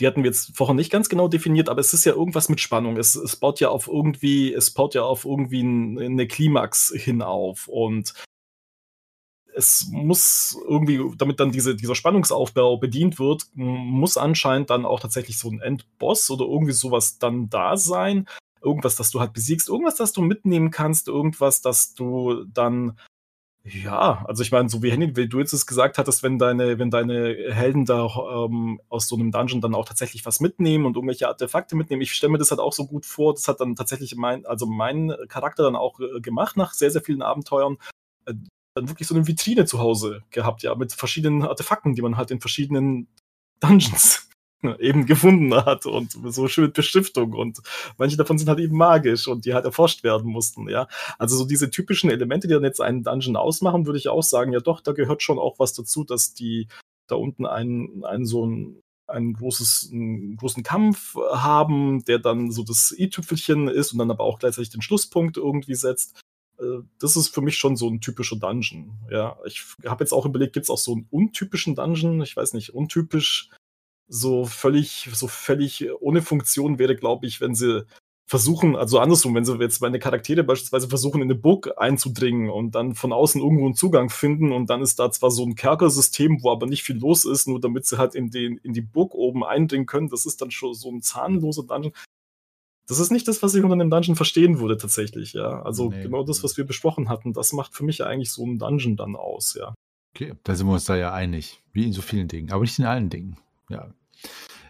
Die hatten wir jetzt vorhin nicht ganz genau definiert, aber es ist ja irgendwas mit Spannung. Es, es baut ja auf irgendwie, es baut ja auf irgendwie eine Klimax hinauf und es muss irgendwie, damit dann diese, dieser Spannungsaufbau bedient wird, muss anscheinend dann auch tatsächlich so ein Endboss oder irgendwie sowas dann da sein irgendwas, das du halt besiegst, irgendwas, das du mitnehmen kannst, irgendwas, das du dann ja, also ich meine, so wie Henning, wie du jetzt es gesagt hattest, wenn deine, wenn deine Helden da ähm, aus so einem Dungeon dann auch tatsächlich was mitnehmen und irgendwelche Artefakte mitnehmen, ich stelle mir das halt auch so gut vor. Das hat dann tatsächlich mein, also mein Charakter dann auch äh, gemacht nach sehr, sehr vielen Abenteuern. Äh, dann wirklich so eine Vitrine zu Hause gehabt, ja, mit verschiedenen Artefakten, die man halt in verschiedenen Dungeons eben gefunden hat und so schön mit Beschriftung und manche davon sind halt eben magisch und die halt erforscht werden mussten, ja. Also so diese typischen Elemente, die dann jetzt einen Dungeon ausmachen, würde ich auch sagen, ja doch, da gehört schon auch was dazu, dass die da unten einen, einen so ein ein großes, einen großen Kampf haben, der dann so das i-Tüpfelchen ist und dann aber auch gleichzeitig den Schlusspunkt irgendwie setzt. Äh, das ist für mich schon so ein typischer Dungeon. Ja, ich habe jetzt auch überlegt, gibt es auch so einen untypischen Dungeon? Ich weiß nicht, untypisch so völlig, so völlig ohne Funktion wäre, glaube ich, wenn sie versuchen, also andersrum, wenn sie jetzt meine Charaktere beispielsweise versuchen, in eine Burg einzudringen und dann von außen irgendwo einen Zugang finden und dann ist da zwar so ein Kerkersystem, wo aber nicht viel los ist, nur damit sie halt in, den, in die Burg oben eindringen können, das ist dann schon so ein zahnloser Dungeon. Das ist nicht das, was ich unter einem Dungeon verstehen würde, tatsächlich, ja. Also nee. genau das, was wir besprochen hatten, das macht für mich eigentlich so einen Dungeon dann aus, ja. Okay, da sind wir uns da ja einig, wie in so vielen Dingen, aber nicht in allen Dingen, ja.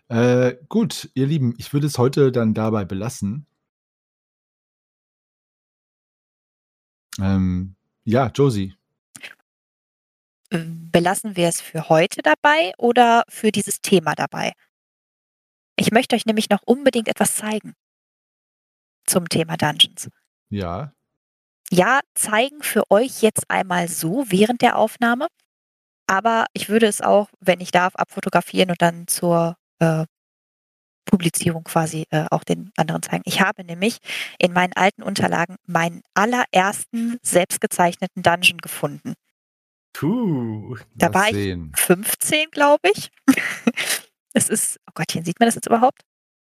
Äh, gut, ihr Lieben, ich würde es heute dann dabei belassen. Ähm, ja, Josie. Belassen wir es für heute dabei oder für dieses Thema dabei? Ich möchte euch nämlich noch unbedingt etwas zeigen zum Thema Dungeons. Ja. Ja, zeigen für euch jetzt einmal so während der Aufnahme. Aber ich würde es auch, wenn ich darf, abfotografieren und dann zur äh, Publizierung quasi äh, auch den anderen zeigen. Ich habe nämlich in meinen alten Unterlagen meinen allerersten selbstgezeichneten Dungeon gefunden. Puh. Da war sehen. ich 15, glaube ich. es ist, oh Gottchen, sieht man das jetzt überhaupt?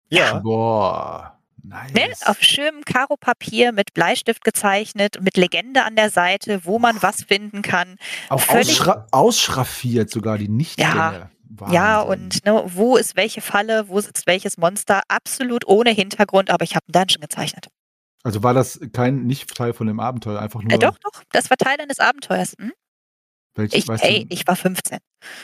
Ja. Boah. Nice. Ne? Auf schönem Karo-Papier mit Bleistift gezeichnet, mit Legende an der Seite, wo man was finden kann. Auch ausschra ausschraffiert sogar die Nichtgänge. Ja, Wahnsinn. Ja, und ne, wo ist welche Falle, wo sitzt welches Monster, absolut ohne Hintergrund, aber ich habe einen Dungeon gezeichnet. Also war das kein nicht Teil von dem Abenteuer, einfach nur. Äh, doch, doch, das war Teil eines Abenteuers. Hm? Welches, ich, ey, du, ich war 15.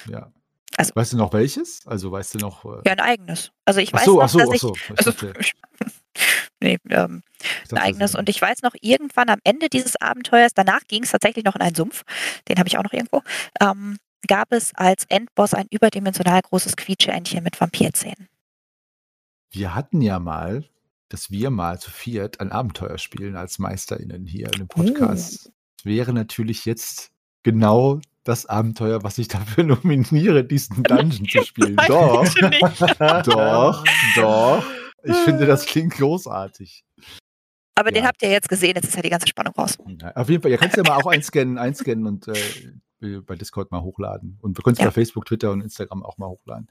Ja. Also, weißt du noch welches? Also weißt du noch. Äh, ja, ein eigenes. Also ich weiß so, noch, ach so, dass ach so, ich. Also, nee, ähm, ein eigenes. Und ich weiß noch, irgendwann am Ende dieses Abenteuers, danach ging es tatsächlich noch in einen Sumpf, den habe ich auch noch irgendwo, ähm, gab es als Endboss ein überdimensional großes Quietscheentchen mit Vampirzähnen. Wir hatten ja mal, dass wir mal zu viert ein Abenteuer spielen als MeisterInnen hier in dem Podcast. Oh. Das wäre natürlich jetzt genau das Abenteuer, was ich dafür nominiere, diesen Dungeon zu spielen. doch, doch, doch. Ich finde, das klingt großartig. Aber ja. den habt ihr jetzt gesehen, jetzt ist ja die ganze Spannung raus. Ja, auf jeden Fall, ihr könnt ja mal auch einscannen, einscannen und äh, bei Discord mal hochladen. Und wir können es ja. bei Facebook, Twitter und Instagram auch mal hochladen.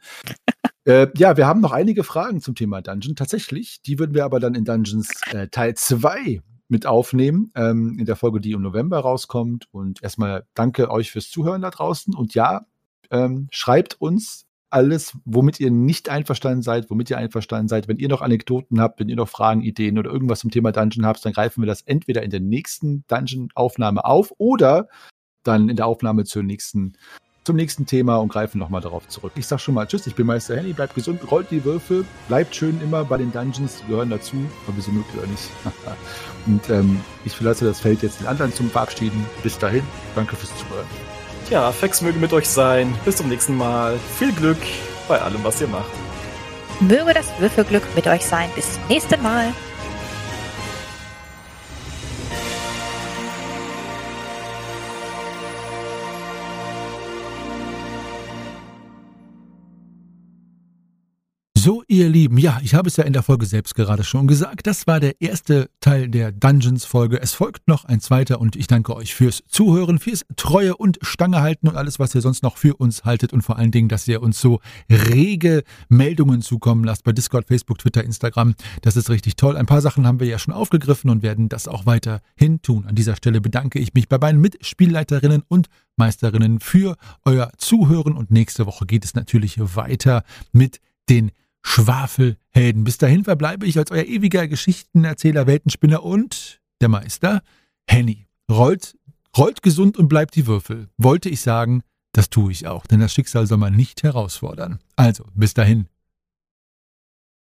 äh, ja, wir haben noch einige Fragen zum Thema Dungeon. Tatsächlich, die würden wir aber dann in Dungeons äh, Teil 2 mit aufnehmen, ähm, in der Folge, die im November rauskommt. Und erstmal danke euch fürs Zuhören da draußen. Und ja, ähm, schreibt uns alles, womit ihr nicht einverstanden seid, womit ihr einverstanden seid. Wenn ihr noch Anekdoten habt, wenn ihr noch Fragen, Ideen oder irgendwas zum Thema Dungeon habt, dann greifen wir das entweder in der nächsten Dungeon-Aufnahme auf oder dann in der Aufnahme zur nächsten, zum nächsten Thema und greifen nochmal darauf zurück. Ich sag schon mal Tschüss, ich bin Meister Henny, bleibt gesund, rollt die Würfel, bleibt schön immer bei den Dungeons, die gehören dazu, ob wir sie mögt oder nicht. und ähm, ich verlasse das Feld jetzt den anderen zum Verabschieden. Bis dahin, danke fürs Zuhören. Ja, Fex möge mit euch sein. Bis zum nächsten Mal. Viel Glück bei allem, was ihr macht. Möge das Würfelglück mit euch sein. Bis zum nächsten Mal. So, ihr Lieben, ja, ich habe es ja in der Folge selbst gerade schon gesagt. Das war der erste Teil der Dungeons-Folge. Es folgt noch ein zweiter und ich danke euch fürs Zuhören, fürs Treue und Stange halten und alles, was ihr sonst noch für uns haltet und vor allen Dingen, dass ihr uns so rege Meldungen zukommen lasst bei Discord, Facebook, Twitter, Instagram. Das ist richtig toll. Ein paar Sachen haben wir ja schon aufgegriffen und werden das auch weiterhin tun. An dieser Stelle bedanke ich mich bei meinen Mitspielleiterinnen und Meisterinnen für euer Zuhören und nächste Woche geht es natürlich weiter mit den Schwafelhelden. Bis dahin verbleibe ich als euer ewiger Geschichtenerzähler, Weltenspinner und der Meister Henny. Rollt, rollt gesund und bleibt die Würfel. Wollte ich sagen, das tue ich auch, denn das Schicksal soll man nicht herausfordern. Also, bis dahin,